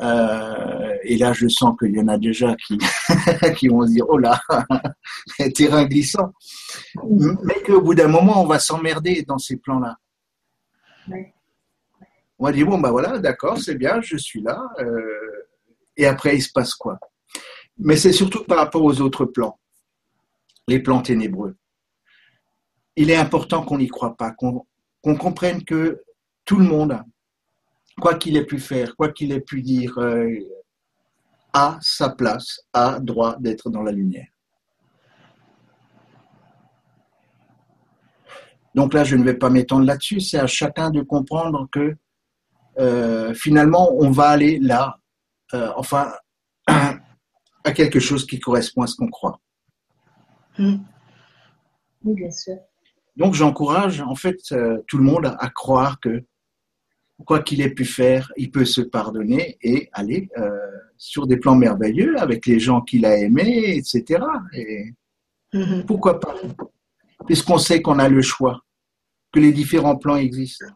euh, et là je sens qu'il y en a déjà qui, qui vont se dire, oh là, terrain glissant, mais qu'au bout d'un moment on va s'emmerder dans ces plans-là. On va dire, bon, ben voilà, d'accord, c'est bien, je suis là. Euh, et après, il se passe quoi? Mais c'est surtout par rapport aux autres plans, les plans ténébreux. Il est important qu'on n'y croit pas, qu'on comprenne que tout le monde, quoi qu'il ait pu faire, quoi qu'il ait pu dire, euh, a sa place, a droit d'être dans la lumière. Donc là, je ne vais pas m'étendre là-dessus, c'est à chacun de comprendre que euh, finalement, on va aller là, euh, enfin, à quelque chose qui correspond à ce qu'on croit. Oui, bien sûr. Donc j'encourage en fait euh, tout le monde à croire que quoi qu'il ait pu faire, il peut se pardonner et aller sur des plans merveilleux avec les gens qu'il a aimés, etc. Et Mhm. pourquoi pas? Puisqu'on sait qu'on a le choix, que les différents plans existent.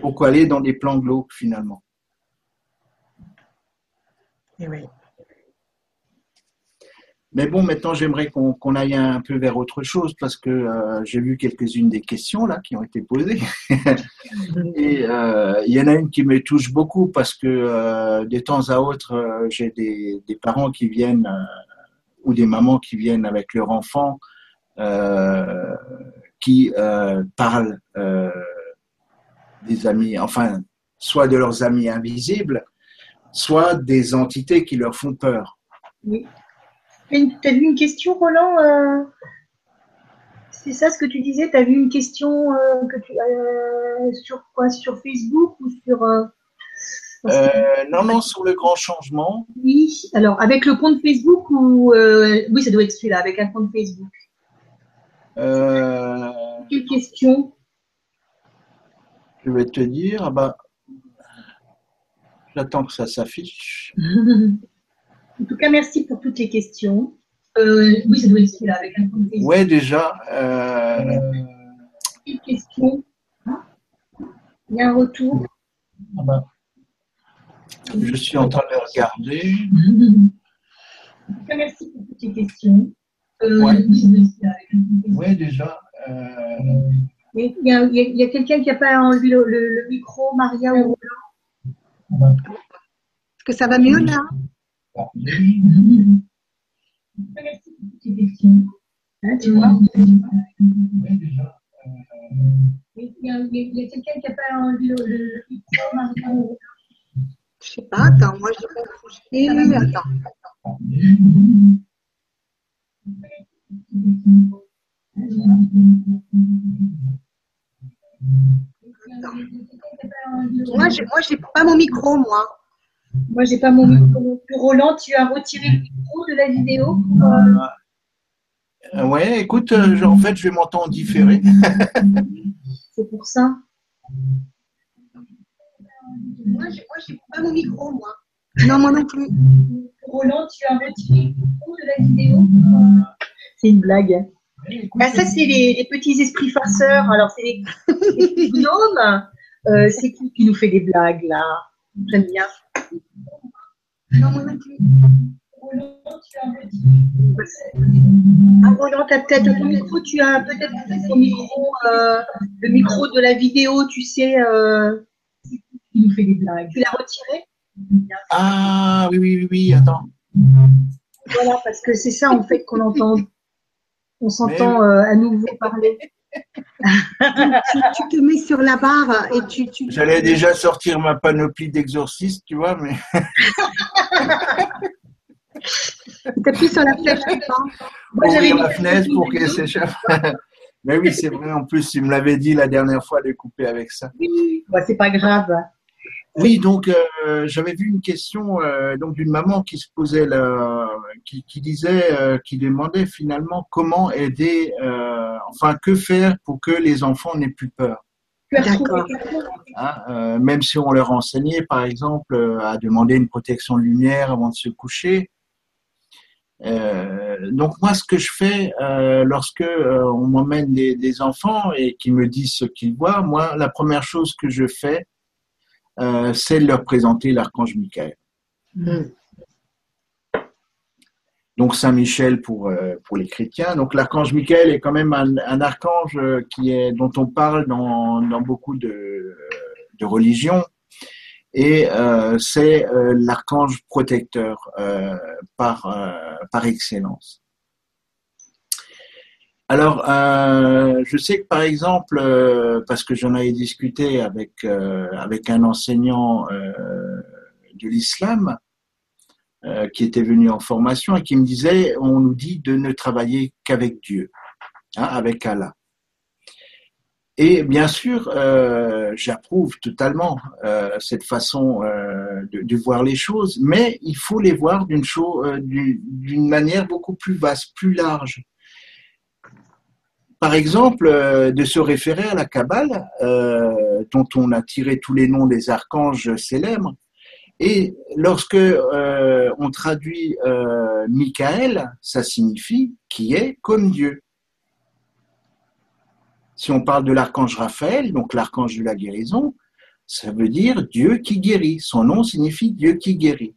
Pourquoi aller dans des plans glauques finalement? Eh oui. Mais bon, maintenant j'aimerais qu'on aille un peu vers autre chose parce que euh, j'ai vu quelques-unes des questions là qui ont été posées. Et euh, il y en a une qui me touche beaucoup parce que euh, de temps à autre, j'ai des, des parents qui viennent ou des mamans qui viennent avec leur enfant qui parlent des amis, enfin, soit de leurs amis invisibles, soit des entités qui leur font peur. Oui. Tu as vu une question, Roland euh, C'est ça ce que tu disais? Tu as vu une question euh, que tu, euh, sur quoi? Sur Facebook ou sur. que- non, non, sur le grand changement, Oui, alors avec le compte Facebook ou. oui, ça doit être celui-là, avec un compte Facebook. Quelle question? Je vais te dire, ah bah, j'attends que ça s'affiche. En tout cas, merci pour toutes les questions. Euh, oui, ça doit être celui-là, avec un compte. Ouais, déjà, euh, Quelle question Il y a un retour ah bah, je suis en train de regarder. En tout cas, merci pour toutes les questions. Euh, oui, ça doit être celui-là, avec un compte Facebook. Ouais, déjà. euh, Mais Il y a, quelqu'un qui n'a pas enlevé le, le- le micro, Maria ou Roland? Est-ce que ça va mieux là? Quelqu'un qui n'a pas le, micro, Je sais pas, attends, moi je vais bouger. Attends. Moi, j'ai, moi, j'ai pas mon micro, moi. Moi, j'ai pas mon micro. non plus. Roland, tu as retiré le micro de la vidéo pour, euh, euh, ouais, écoute, euh, je- en fait, je vais m'entendre différé. C'est pour ça. Moi, j'ai, moi, j'ai pas mon micro, moi. Non, moi non plus. Roland, tu as retiré le micro de la vidéo pour, euh, C'est une blague. Bah, ça, c'est les, les petits esprits farceurs. Alors, c'est les, les petits gnomes. Euh, c'est qui qui nous fait des blagues, là? J'aime bien. Roland, tu as retiré. Ah, Roland, t'as peut-être ton micro, tu as peut-être ton micro, euh, le micro de la vidéo, tu sais, euh, qui nous fait des blagues. Tu l'as retiré? Ah, oui, oui, oui, oui, attends. Voilà, parce que c'est ça en fait qu'on entend. On s'entend euh, à nouveau parler. Tu, tu te mets sur la barre et tu. tu J'allais déjà sortir ma panoplie d'exorciste, tu vois, mais tu appuies sur la flèche. Moi, ouvrir la fenêtre pour qu'elle s'échappe. mais oui, c'est vrai, en plus, tu me l'avais dit la dernière fois de couper avec ça. Bah, c'est pas grave. Oui, donc euh, j'avais vu une question euh, donc d'une maman qui se posait, la, qui, qui disait, euh, qui demandait finalement comment aider, enfin que faire pour que les enfants n'aient plus peur. D'accord. hein, même si on leur enseignait, par exemple, à demander une protection de lumière avant de se coucher. Donc moi, ce que je fais lorsque on m'emmène des, des enfants et qu'ils me disent ce qu'ils voient, moi, la première chose que je fais, euh, c'est de leur présenter l'archange Michael. Mm. Donc Saint Michel pour euh, pour les chrétiens. Donc l'archange Michael est quand même un, un archange euh, qui est dont on parle dans dans beaucoup de de religion. Et euh, c'est l'archange protecteur par, par excellence. Alors, je sais que par exemple, parce que j'en avais discuté avec, avec un enseignant de l'islam, qui était venu en formation et qui me disait, on nous dit de ne travailler qu'avec Dieu, hein, avec Allah. Et bien sûr, euh, j'approuve totalement euh, cette façon euh, de, voir les choses, mais il faut les voir d'une euh, d'une manière beaucoup plus vaste, plus large. Par exemple, euh, de se référer à la Kabbale, euh, dont on a tiré tous les noms des archanges célèbres, et lorsque on traduit Michael, ça signifie qui est comme Dieu. Si on parle de l'archange Raphaël, donc l'archange de la guérison, ça veut dire Dieu qui guérit. Son nom signifie Dieu qui guérit.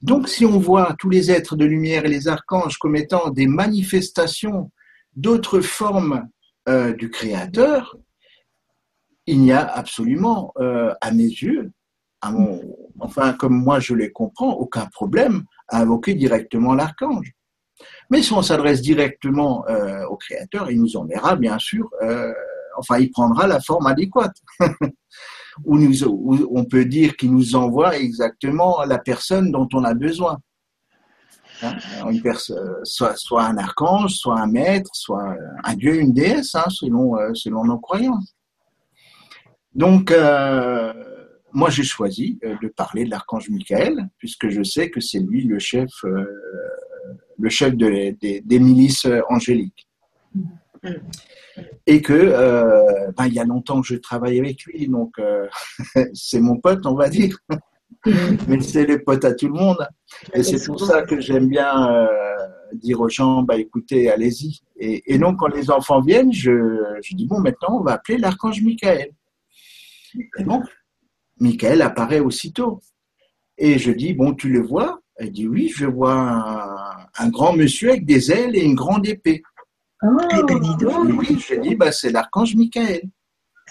Donc si on voit tous les êtres de lumière et les archanges comme étant des manifestations d'autres formes euh, du Créateur, il n'y a absolument, euh, à mes yeux, enfin comme moi je les comprends, aucun problème à invoquer directement l'archange. Mais si on s'adresse directement euh, au Créateur, il nous enverra bien sûr, enfin il prendra la forme adéquate. ou, nous, on peut dire qu'il nous envoie exactement la personne dont on a besoin. Hein, une soit, un archange, soit un maître, soit un dieu, une déesse, hein, selon, euh, nos croyances. Donc, euh, moi j'ai choisi euh, de parler de l'archange Michael, puisque je sais que c'est lui le chef euh, des milices euh, angéliques. Et que euh, ben, il y a longtemps que je travaille avec lui, donc euh, c'est mon pote, on va dire. Mais c'est le pote à tout le monde. Et c'est pour ça que j'aime bien dire aux gens, bah écoutez, allez-y. Et, donc quand les enfants viennent, je, je dis bon, maintenant on va appeler l'archange Michael. Et donc, Michael apparaît aussitôt. Et je dis bon, tu le vois? Elle dit oui, je vois un, grand monsieur avec des ailes et une grande épée. Oh, eh ben, dis donc. oui, je dis bah, c'est l'archange Michael.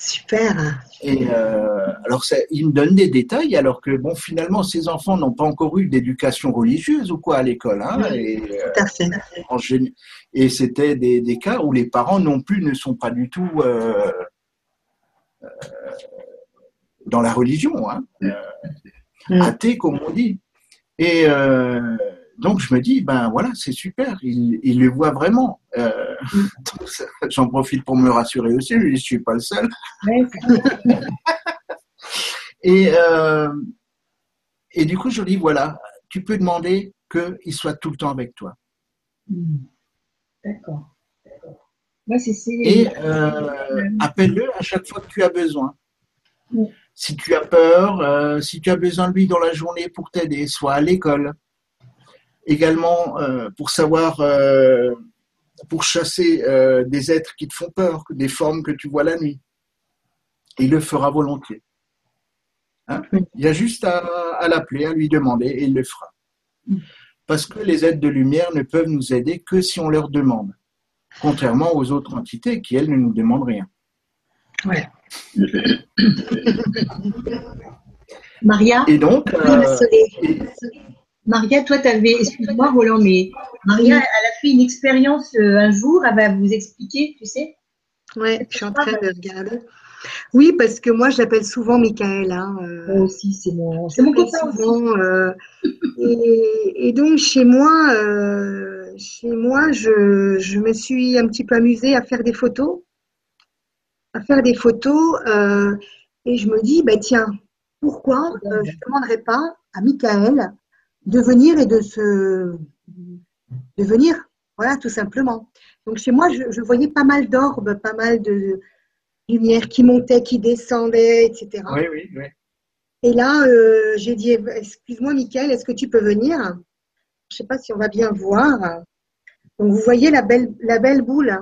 Super. Et euh, alors il me donne des détails alors que bon finalement ces enfants n'ont pas encore eu d'éducation religieuse ou quoi à l'école. Hein, et, tout à fait. Euh, et c'était des, des, cas où les parents non plus ne sont pas du tout euh, euh dans la religion, hein, mm. athées comme on dit. Et euh, donc je me dis, ben voilà, c'est super, il, il, le voit vraiment. Euh, J'en profite pour me rassurer aussi, je ne suis pas le seul. et, euh, et du coup, je lui dis, voilà, tu peux demander qu'il soit tout le temps avec toi. Hmm. D'accord. Et euh, appelle-le à chaque fois que tu as besoin. Si tu as peur, si tu as besoin de lui dans la journée pour t'aider, soit à l'école. Également, euh, pour savoir, euh, pour chasser des êtres qui te font peur, des formes que tu vois la nuit. Il le fera volontiers. Hein? Il y a juste à, à l'appeler, à lui demander, et il le fera. Parce que les êtres de lumière ne peuvent nous aider que si on leur demande, contrairement aux autres entités qui, elles, ne nous demandent rien. Ouais. Maria? Et donc. Euh, Maria, toi, tu avais. Excuse-moi, Roland, mais Maria, elle a fait une expérience euh, un jour, elle va vous expliquer, tu sais Oui, je suis en train de regarder. Oui, parce que moi, je l'appelle souvent Michael. Hein, euh, moi aussi, c'est mon, c'est mon copain. et, et, donc, chez moi, chez moi je, je me suis un petit peu amusée à faire des photos à faire des photos euh, et je me dis, bah, tiens, pourquoi euh, je ne demanderais pas à Michael de venir et de se de venir, voilà, tout simplement. Donc chez moi, je, voyais pas mal d'orbes, pas mal de lumière qui montait, qui descendait, etc. Oui, oui, oui. Et là, euh, j'ai dit, excuse-moi, Michael, est-ce que tu peux venir? Je ne sais pas si on va bien voir. Donc vous voyez la belle, la belle boule.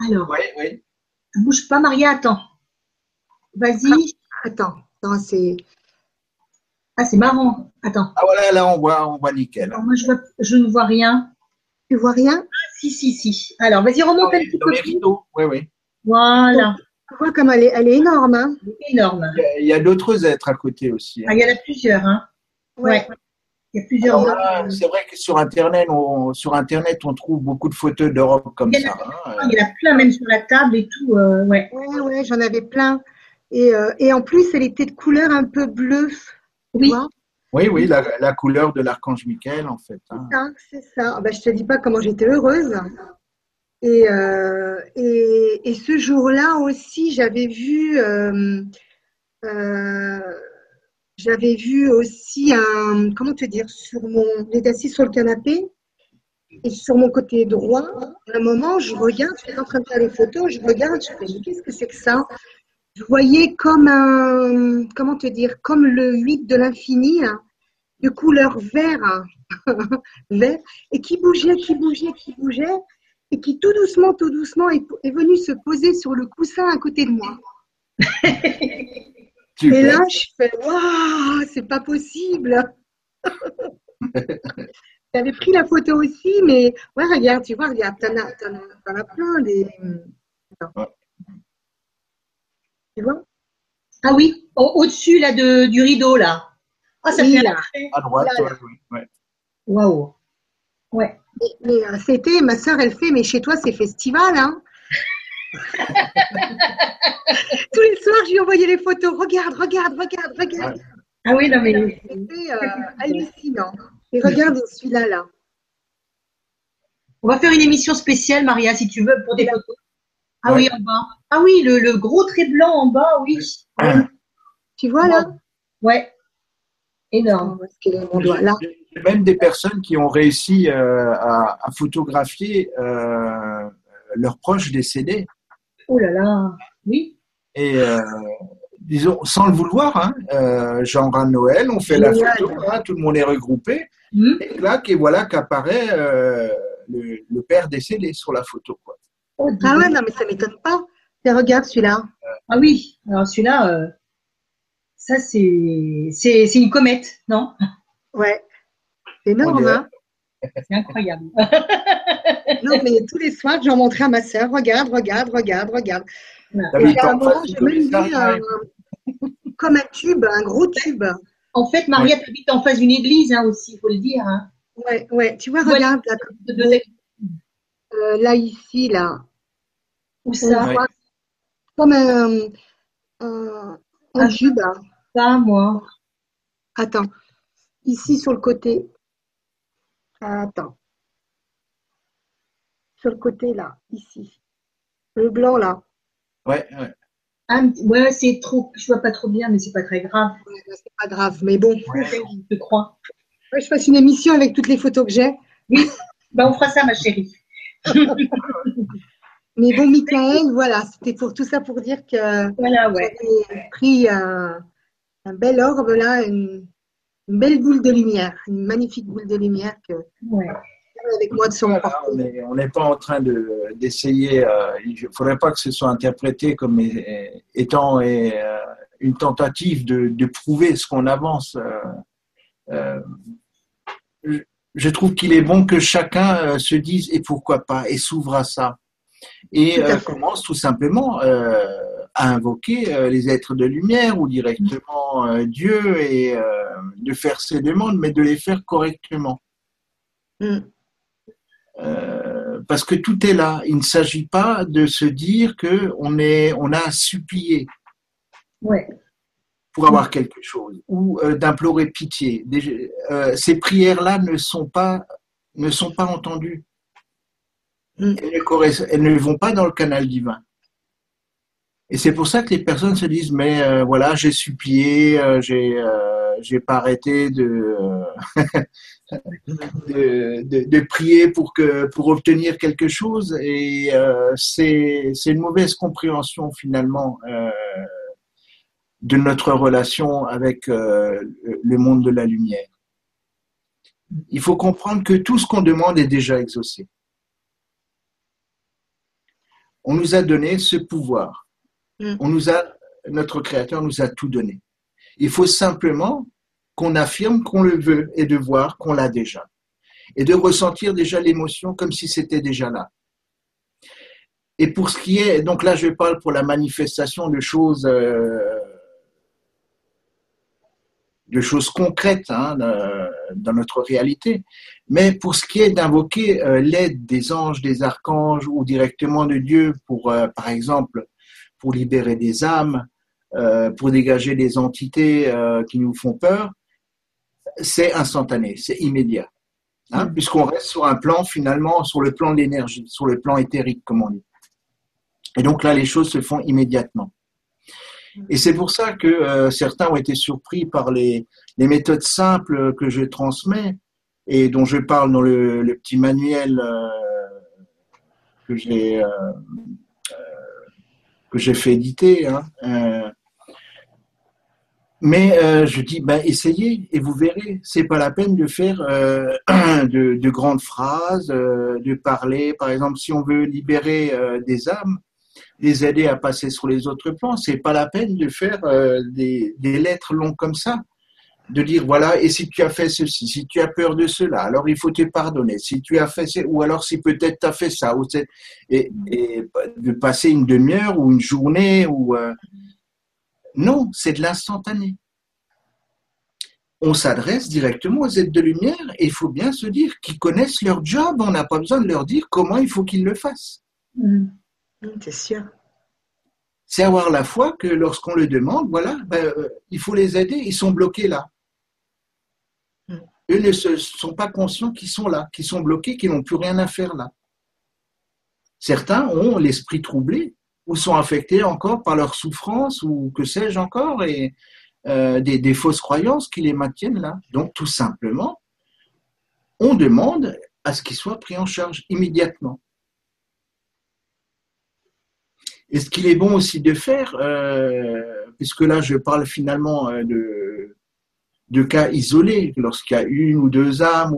Alors, oui, oui. Bouge pas, Maria, attends. Vas-y. Attends, non, c'est. Ah, c'est marrant. Attends. Ah voilà, là on voit, on voit nickel. moi je, vois, je ne vois rien. Tu vois rien? Ah, Si, si, si. Alors, vas-y, remonte un petit peu. Les rideaux, oui, oui. Voilà. Tu vois comme elle est, elle est énorme. Hein énorme. Il y a, d'autres êtres à côté aussi. hein. Ah, il y en a plusieurs, hein. Ouais. Il y a plusieurs. Alors là, c'est vrai que sur Internet, on, sur Internet, on trouve beaucoup de photos d'Europe comme Il y en ça. hein. Il y en a plein, même sur la table et tout. euh, ouais. Ouais, ouais, j'en avais plein. Et, euh, et en plus, elle était de couleur un peu bleue. Oui. Oui, oui, la, la couleur de l'archange Michael, en fait. hein. Ça, c'est ça. Ben, je te dis pas comment j'étais heureuse. Et, euh, et, et ce jour-là aussi, j'avais vu, euh, euh, j'avais vu aussi un, comment te dire, sur mon, j'étais assise sur le canapé et sur mon côté droit, à un moment, je regarde, je suis en train de faire les photos, je regarde, je fais, mais qu'est-ce que c'est que ça? Je voyais comme un, comment te dire, comme le 8 de l'infini, hein, de couleur vert, hein, vert, et qui bougeait, qui bougeait, qui bougeait, et qui tout doucement, tout doucement est, est venu se poser sur le coussin à côté de moi. Et là, je fais Waouh, c'est pas possible. J'avais pris la photo aussi, mais ouais, regarde, tu vois, regarde, t'en as, plein des. Ouais. Tu vois? Ah oui, au- au-dessus là de, du rideau là. Ah, ça Oui, fait là. À droite, Là, ouais, là. oui, ouais. Waouh. Ouais. Mais, mais, euh, c'était, ma soeur, elle fait, mais chez toi, c'est festival, hein Tous les soirs, je lui envoyais les photos. Regarde, regarde, regarde, regarde. Ah oui, non mais. C'était euh, hallucinant. Et regarde celui-là, là. On va faire une émission spéciale, Maria, si tu veux, pour des photos. Ah Ouais. oui, en bas. Ah oui, le, le gros trait blanc en bas, oui. Tu vois, là? Ouais. Énorme. Il y a même des personnes qui ont réussi euh, à, à photographier euh, leurs proches décédés. Oh là là. Oui. Et euh, disons, sans le vouloir, hein, euh, genre à Noël, on fait la photo, hein, tout le monde est regroupé, Hmm. et là, et voilà qu'apparaît euh, le, le père décédé sur la photo. Quoi. Oh, Ah ouais, non, mais ça m'étonne pas. Mais regarde celui-là. Ah oui. Alors celui-là, euh, ça c'est c'est c'est une comète, non? Ouais. C'est énorme, hein C'est incroyable. Non, mais tous les soirs, j'en montrais à ma sœur. Regarde, regarde, regarde, regarde. Et à un en moment, j'ai même vu un- comme un tube, un gros tube. En fait, Maria habite en face d'une église hein, aussi, il faut le dire. Hein. Ouais, ouais. Tu vois, regarde, là, De deux euh, là, ici, là. Où ça comme un, un, un Ah. tube. hein. Pas moi. Attends. Ici, sur le côté. Attends. Sur le côté, là. Ici. Le blanc, là. Ouais, ouais. Ah, ouais, c'est trop. Je vois pas trop bien, mais c'est pas très grave. Ouais, bah, c'est pas grave, mais bon. Je te crois. Ouais, je fasse une émission avec toutes les photos que j'ai. Bah, on fera ça, ma chérie. Mais bon, Michael, voilà, c'était pour tout ça pour dire que Voilà, ouais. j'avais pris un, un bel orbe là, une, une belle boule de lumière, une magnifique boule de lumière que ouais. j'avais avec moi sur mon Voilà, on n'est pas en train de- d'essayer. euh, il ne faudrait pas que ce soit interprété comme étant euh, une tentative de, de prouver ce qu'on avance. euh, euh, je- trouve qu'il est bon que chacun euh, se dise et pourquoi pas et s'ouvre à ça et Tout à euh, commence tout simplement euh, à invoquer les êtres de lumière ou directement Dieu et de faire ses demandes, mais de les faire correctement. Mm. Euh, parce que tout est là. Il ne s'agit pas de se dire que on est, on a supplié Ouais. Pour avoir quelque chose ou euh, d'implorer pitié. Des- euh, ces prières-là ne sont pas, ne sont pas entendues. Mm. Elles ne, corres- elles ne vont pas dans le canal divin. Et c'est pour ça que les personnes se disent mais euh, voilà j'ai supplié, euh, j'ai euh, j'ai pas arrêté de, de, de de prier pour que pour obtenir quelque chose et euh, c'est c'est une mauvaise compréhension finalement euh, de notre relation avec euh, le monde de la lumière. Il faut comprendre que tout ce qu'on demande est déjà exaucé. On nous a donné ce pouvoir. Mm. On nous a, notre Créateur nous a tout donné. Il faut simplement qu'on affirme qu'on le veut et de voir qu'on l'a déjà. Et de ressentir déjà l'émotion comme si c'était déjà là. Et pour ce qui est, donc là je parle pour la manifestation de choses, euh, de choses concrètes hein, dans notre réalité. Mais pour ce qui est d'invoquer euh, l'aide des anges, des archanges ou directement de Dieu pour, euh, par exemple, pour libérer des âmes, pour dégager des entités qui nous font peur, c'est instantané, c'est immédiat. Hein, mm. Puisqu'on reste sur un plan finalement, sur le plan de l'énergie, sur le plan éthérique, comme on dit. Et donc là, les choses se font immédiatement. Et c'est pour ça que euh, certains ont été surpris par les, méthodes simples que je transmets et dont je parle dans le, petit manuel euh, que j'ai euh, que j'ai fait éditer. Hein, mais je dis, ben, essayez et vous verrez. C'est pas la peine de faire de, grandes phrases, de parler. Par exemple, si on veut libérer des âmes, les aider à passer sur les autres plans. C'est pas la peine de faire euh, des, lettres longues comme ça, de dire voilà et si tu as fait ceci, si tu as peur de cela, alors il faut te pardonner. Si tu as fait ou alors si peut-être tu as fait ça, ou et, et, de passer une demi-heure ou une journée ou euh, non, c'est de l'instantané. On s'adresse directement aux aides de lumière et il faut bien se dire qu'ils connaissent leur job. On n'a pas besoin de leur dire comment il faut qu'ils le fassent. Mm. C'est sûr. C'est avoir la foi que lorsqu'on le demande, voilà, ben, euh, il faut les aider, ils sont bloqués là. Mm. Eux ne se, sont pas conscients qu'ils sont là, qu'ils sont bloqués, qu'ils n'ont plus rien à faire là. Certains ont l'esprit troublé ou sont affectés encore par leur souffrance ou que sais-je encore et euh, des, des fausses croyances qui les maintiennent là. Donc tout simplement, on demande à ce qu'ils soient pris en charge immédiatement. Et ce qu'il est bon aussi de faire, euh, puisque là je parle finalement euh, de, cas isolés, lorsqu'il y a une ou deux âmes,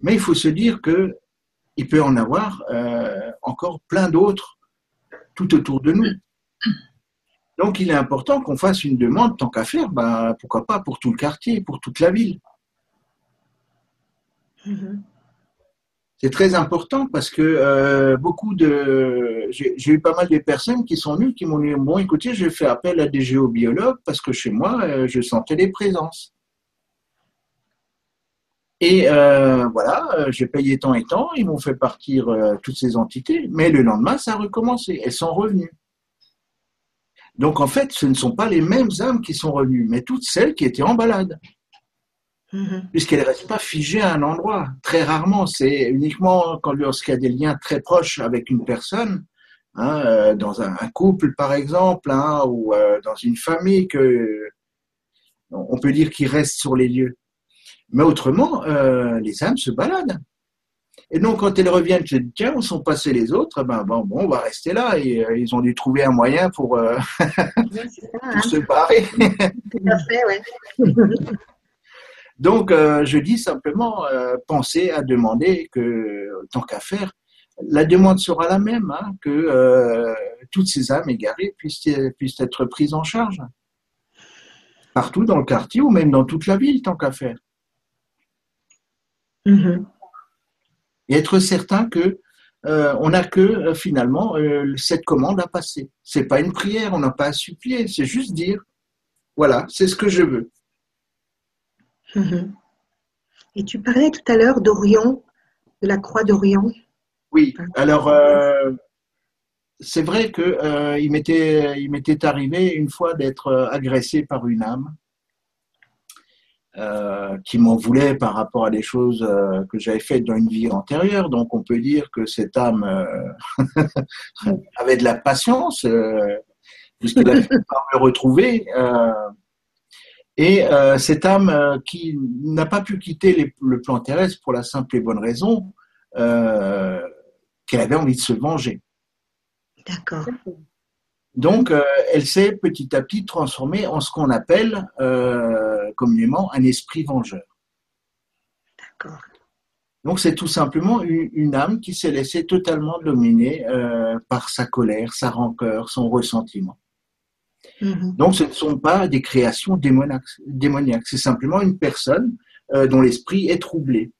mais il faut se dire que il peut en avoir euh, encore plein d'autres tout autour de nous. Donc il est important qu'on fasse une demande, tant qu'à faire, ben, pourquoi pas pour tout le quartier, pour toute la ville. Mm-hmm c'est très important parce que euh, beaucoup de j'ai eu pas mal de personnes qui sont venues qui m'ont dit bon écoutez je fais appel à des géobiologues parce que chez moi euh, je sentais des présences. Et euh, voilà j'ai payé tant et tant ils m'ont fait partir toutes ces entités mais le lendemain ça a recommencé elles sont revenues. Donc en fait ce ne sont pas les mêmes âmes qui sont revenues mais toutes celles qui étaient en balade Mhm. puisqu'elle ne reste pas figée à un endroit. Très rarement, c'est uniquement quand lorsqu'il y a des liens très proches avec une personne, hein, euh, dans un, couple par exemple, hein, ou euh, dans une famille, que on peut dire qu'il reste sur les lieux. Mais autrement, euh, les âmes se baladent. Et donc, quand elles reviennent, je dis, tiens, où sont passés les autres? Ben bon, bon, on va rester là. Et ils ont dû trouver un moyen pour, hein. se barrer. Tout à fait. Donc, euh, je dis simplement, euh, pensez à demander que, tant qu'à faire, la demande sera la même, hein, que euh, toutes ces âmes égarées puissent, puissent être prises en charge. Partout dans le quartier ou même dans toute la ville, tant qu'à faire. Mm-hmm. Et être certain que on n'a que finalement cette commande à passer. C'est pas une prière, on n'a pas à supplier, c'est juste dire, voilà, c'est ce que je veux. Mhm. Et tu parlais tout à l'heure d'Orion, de la croix d'Orion. Oui, alors euh, c'est vrai qu'il euh, il m'était arrivé une fois d'être euh, agressé par une âme qui m'en voulait par rapport à des choses que j'avais faites dans une vie antérieure. Donc on peut dire que cette âme avait de la patience puisqu'elle a fini par me retrouver. Et euh, cette âme euh, qui n'a pas pu quitter le plan terrestre pour la simple et bonne raison euh, qu'elle avait envie de se venger. D'accord. Donc, elle s'est petit à petit transformée en ce qu'on appelle communément un esprit vengeur. D'accord. Donc, c'est tout simplement une, âme qui s'est laissée totalement dominer par sa colère, sa rancœur, son ressentiment. Mhm. Donc, ce ne sont pas des créations démoniaques, c'est simplement une personne euh, dont l'esprit est troublé.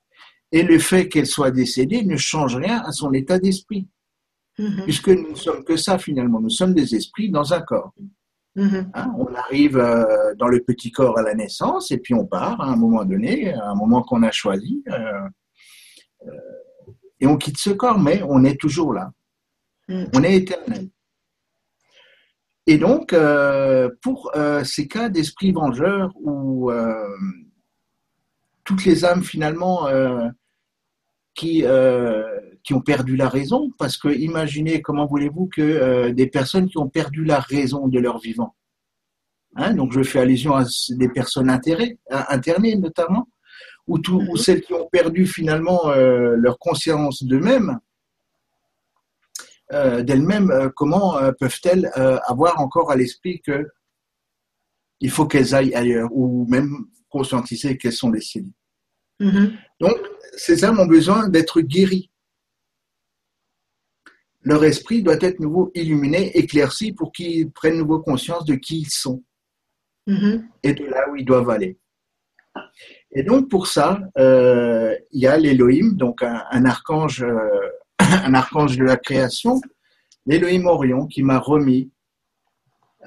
Et le fait qu'elle soit décédée ne change rien à son état d'esprit. Mhm. puisque nous ne sommes que ça finalement. Nous sommes des esprits dans un corps. Mhm. Hein, on arrive euh, dans le petit corps à la naissance et puis on part à un moment donné, à un moment qu'on a choisi, euh, et on quitte ce corps, mais on est toujours là. On est éternel. Et donc, euh, pour euh, ces cas d'esprit vengeur où euh, toutes les âmes finalement qui, qui ont perdu la raison, parce que imaginez comment voulez-vous que des personnes qui ont perdu la raison de leur vivant, hein, donc je fais allusion à des personnes intérées, internées notamment, ou, tout, ou Mhm. celles qui ont perdu finalement euh, leur conscience d'eux-mêmes, d'elles-mêmes, euh, comment euh, peuvent-elles euh, avoir encore à l'esprit que il faut qu'elles aillent ailleurs, ou même conscientiser qu'elles sont décédées. Mhm. Donc, ces âmes ont besoin d'être guéries. Leur esprit doit être nouveau illuminé, éclairci pour qu'ils prennent nouveau conscience de qui ils sont Mhm. et de là où ils doivent aller. Et donc pour ça, euh, il y a l'Élohim, donc un, un archange, euh, un archange de la création, l'Élohim Orion, qui m'a remis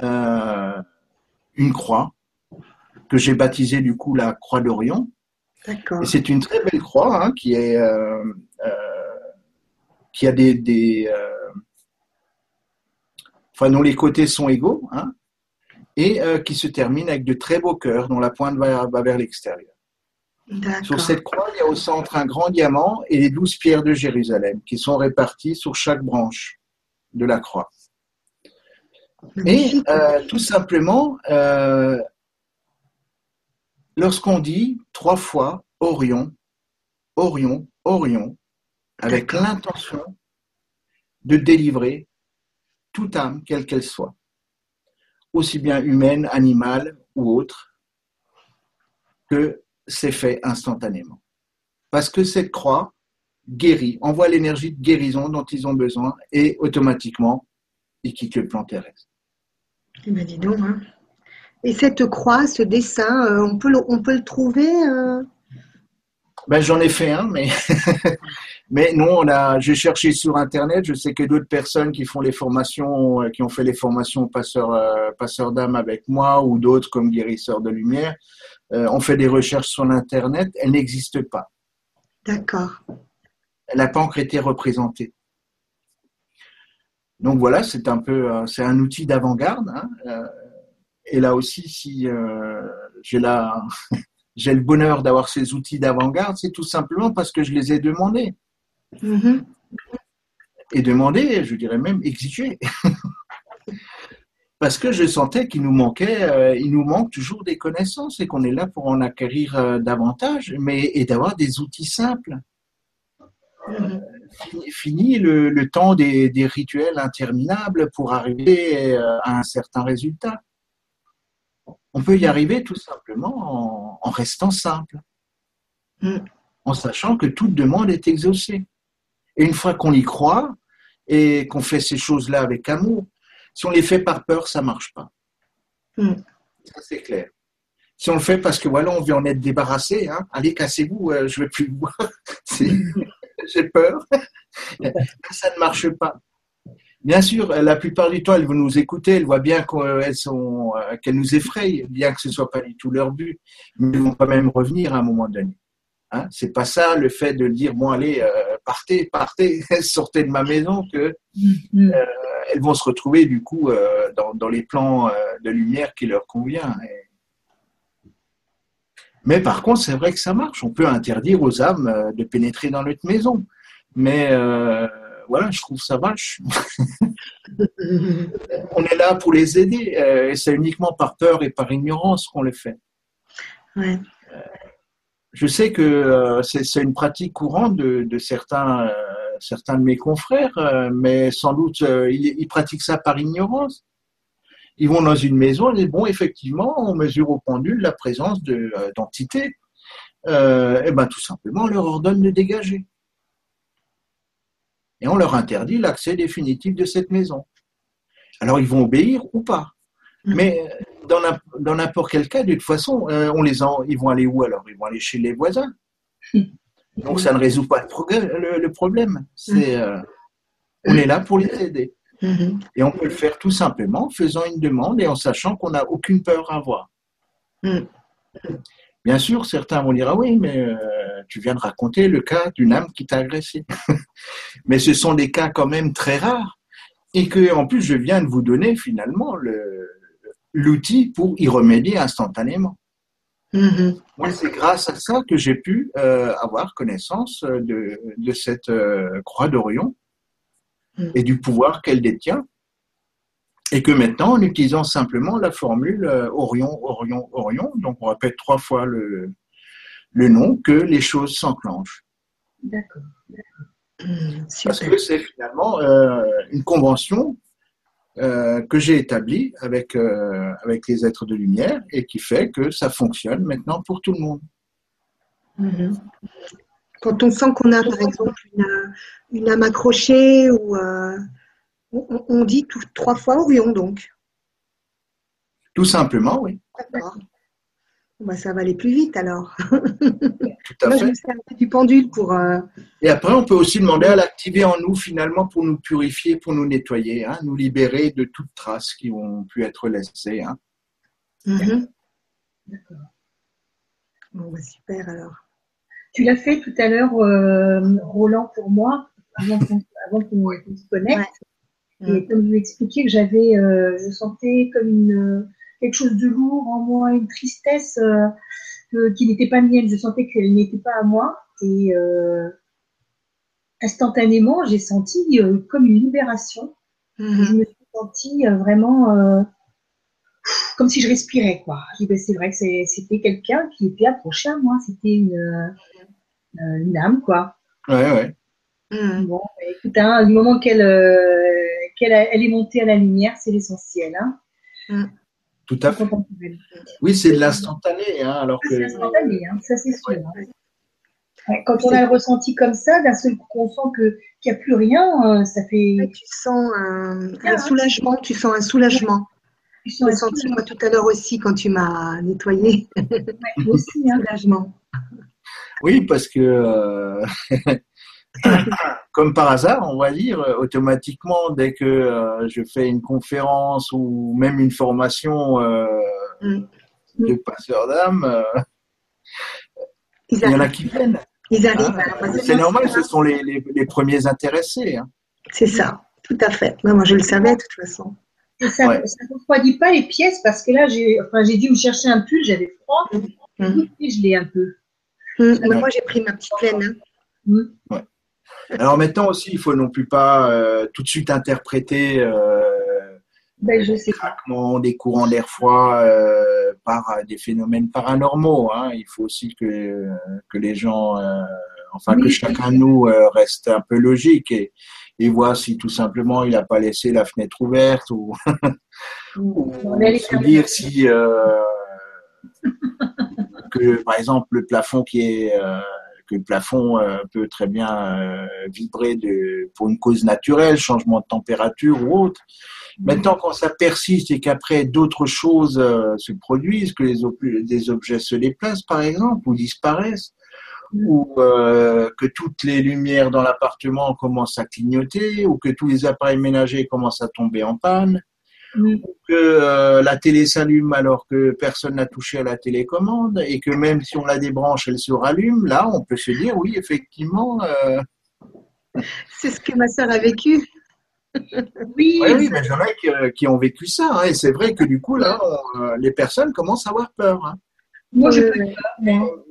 euh, une croix que j'ai baptisée du coup la croix d'Orion. D'accord. Et c'est une très belle croix hein, qui est euh, euh, qui a des, des enfin dont les côtés sont égaux hein, et qui se termine avec de très beaux cœurs dont la pointe va, va vers l'extérieur. Sur cette croix, il y a au centre un grand diamant et les douze pierres de Jérusalem qui sont réparties sur chaque branche de la croix. Et euh, tout simplement, euh, lorsqu'on dit trois fois Orion, Orion, Orion, avec l'intention de délivrer toute âme, quelle qu'elle soit, aussi bien humaine, animale ou autre, que c'est fait instantanément. Parce que cette croix guérit, envoie l'énergie de guérison dont ils ont besoin et automatiquement, ils quittent le plan terrestre. Eh ben, dis donc. hein. Et cette croix, ce dessin, euh, on, peut le, on peut le trouver euh, Ben, j'en ai fait un, mais, mais non, on a, j'ai cherché sur Internet. Je sais que d'autres personnes qui font les formations, euh, qui ont fait les formations passeurs, euh, passeurs d'âme avec moi ou d'autres comme guérisseurs de lumière, euh, ont fait des recherches sur Internet. Elle n'existe pas. D'accord. Elle n'a pas encore été représentée. Donc voilà, c'est un peu, euh, c'est un outil d'avant-garde. hein, euh, et là aussi, si j'ai la, j'ai le bonheur d'avoir ces outils d'avant-garde, c'est tout simplement parce que je les ai demandés. Mhm. et demander, je dirais même exiger. Parce que je sentais qu'il nous manquait, euh, il nous manque toujours des connaissances et qu'on est là pour en acquérir euh, davantage, mais et d'avoir des outils simples. Mhm. Fini, fini le, le temps des, des rituels interminables pour arriver euh, à un certain résultat. On peut y arriver tout simplement en, en restant simple, Mm. en sachant que toute demande est exaucée. Et une fois qu'on y croit et qu'on fait ces choses-là avec amour, si on les fait par peur, ça marche pas. Mm. Ça, c'est clair. Si on le fait parce que voilà, on veut en être débarrassé, hein, allez, cassez-vous, euh, je ne vais plus vous voir, j'ai peur. ça ne marche pas. Bien sûr, la plupart du temps, elles vont nous écouter, elles voient bien qu'elles sont, euh, qu'elles nous effrayent, bien que ce soit pas du tout leur but, mais elles vont quand même revenir à un moment donné. Hein, c'est pas ça le fait de dire bon allez euh, partez partez sortez de ma maison que Mm. elles vont se retrouver du coup euh, dans, dans les plans euh, de lumière qui leur convient. Et- Mais par contre, c'est vrai que ça marche. On peut interdire aux âmes euh, de pénétrer dans notre maison. Mais euh, voilà, je trouve ça vache. On est là pour les aider. euh, et c'est uniquement par peur et par ignorance qu'on le fait. Ouais. Je sais que euh, c'est une pratique courante de, de certains, euh, certains de mes confrères, euh, mais sans doute euh, ils, ils pratiquent ça par ignorance. Ils vont dans une maison et bon, effectivement, on mesure au pendule la présence de, euh, d'entités. Euh, et ben tout simplement, on leur ordonne de dégager. Et on leur interdit l'accès définitif de cette maison. Alors ils vont obéir ou pas. Mhm. Mais euh, dans n'im- dans n'importe quel cas, de toute façon, euh, on les en- ils vont aller où alors? Ils vont aller chez les voisins. Donc ça ne résout pas le, le- le problème. C'est euh, On est là pour les aider. Mm-hmm. Et on peut le faire tout simplement en faisant une demande et en sachant qu'on n'a aucune peur à avoir. Mm. Bien sûr, certains vont dire ah oui, mais euh, tu viens de raconter le cas d'une âme qui t'a agressé. mais ce sont des cas quand même très rares et que en plus je viens de vous donner finalement l'outil pour y remédier instantanément. Mm-hmm. Moi, c'est grâce à ça que j'ai pu euh, avoir connaissance de, de cette euh, croix d'Orion mm. et du pouvoir qu'elle détient. Et que maintenant, en utilisant simplement la formule euh, Orion, Orion, Orion, donc on répète trois fois le, le nom, que les choses s'enclenchent. D'accord. Mm, Parce que c'est finalement une convention euh, que j'ai établi avec, euh, avec les êtres de lumière et qui fait que ça fonctionne maintenant pour tout le monde. Mhm. Quand on sent qu'on a par exemple une, une âme accrochée ou euh, on, dit tout, trois fois Orion donc. Tout simplement, oui. D'accord. Bah, ça va aller plus vite alors. Tout à fait. du pendule pour. Euh, Et après, on peut aussi demander à l'activer en nous finalement pour nous purifier, pour nous nettoyer, hein, nous libérer de toutes traces qui ont pu être laissées. Hein. Mhm. D'accord. Bon, bah, super alors. Tu l'as fait tout à l'heure, euh, Roland, pour moi, avant qu'on se connecte. Et comme je vous expliquais que j'avais, euh, je sentais comme une quelque chose de lourd en moi, une tristesse euh, qui n'était pas mienne. Je sentais qu'elle n'était pas à moi. Et euh, instantanément, j'ai senti euh, comme une libération. Mhm. Je me suis sentie vraiment comme si je respirais. quoi. Ben, c'est vrai que c'était quelqu'un qui était approché à moi. C'était une, une âme. quoi. Ouais, ouais. Mhm. Bon, écoute, hein, du moment qu'elle qu'elle elle est montée à la lumière, c'est l'essentiel. Hein. Mhm. Tout à fait. Oui, c'est de l'instantané. Hein, alors que... C'est instantané, hein, ça c'est sûr. Hein. Quand on a le ressenti comme ça, d'un seul coup, on sent qu'il n'y a plus rien, euh, ça fait. Tu sens un, soulagement, tu sens un soulagement. Tu l'ai senti moi tout à l'heure aussi quand tu m'as nettoyé. aussi, un soulagement. Oui, parce que euh, comme par hasard, on va dire, euh, automatiquement, dès que euh, je fais une conférence ou même une formation euh, mm. de passeur d'âme, il y en a qui viennent. Ils arrivent. Hein c'est normal, ce sont les, les, premiers intéressés. Hein. C'est ça, tout à fait. moi, je le savais de toute façon. ça ne refroidit pas les pièces parce que là, j'ai enfin, dû me chercher un pull, j'avais froid, mm. et je l'ai un peu. Mm. Moi, j'ai pris ma petite plaine. Hein. Ouais. Alors maintenant aussi, il faut non plus pas euh, tout de suite interpréter euh, ben, des craquements, des courants d'air froid euh, par des phénomènes paranormaux. Hein. Il faut aussi que, que les gens, enfin que chacun de nous reste un peu logique et, et voit si tout simplement il n'a pas laissé la fenêtre ouverte ou, ou se dire si que par exemple le plafond qui est que le plafond euh, peut très bien euh, vibrer de, pour une cause naturelle, changement de température ou autre. Maintenant, quand ça persiste et qu'après d'autres choses euh, se produisent, que les des objets se déplacent par exemple ou disparaissent, ou que toutes les lumières dans l'appartement commencent à clignoter, ou que tous les appareils ménagers commencent à tomber en panne, que euh, la télé s'allume alors que personne n'a touché à la télécommande et que même si on la débranche, elle se rallume, là, on peut se dire, oui, effectivement. Euh, c'est ce que ma soeur a vécu. oui, oui, mais il y en a qui, ont vécu ça. Hein, et c'est vrai que du coup, là, euh, les personnes commencent à avoir peur. Hein. Moi, je pas peur.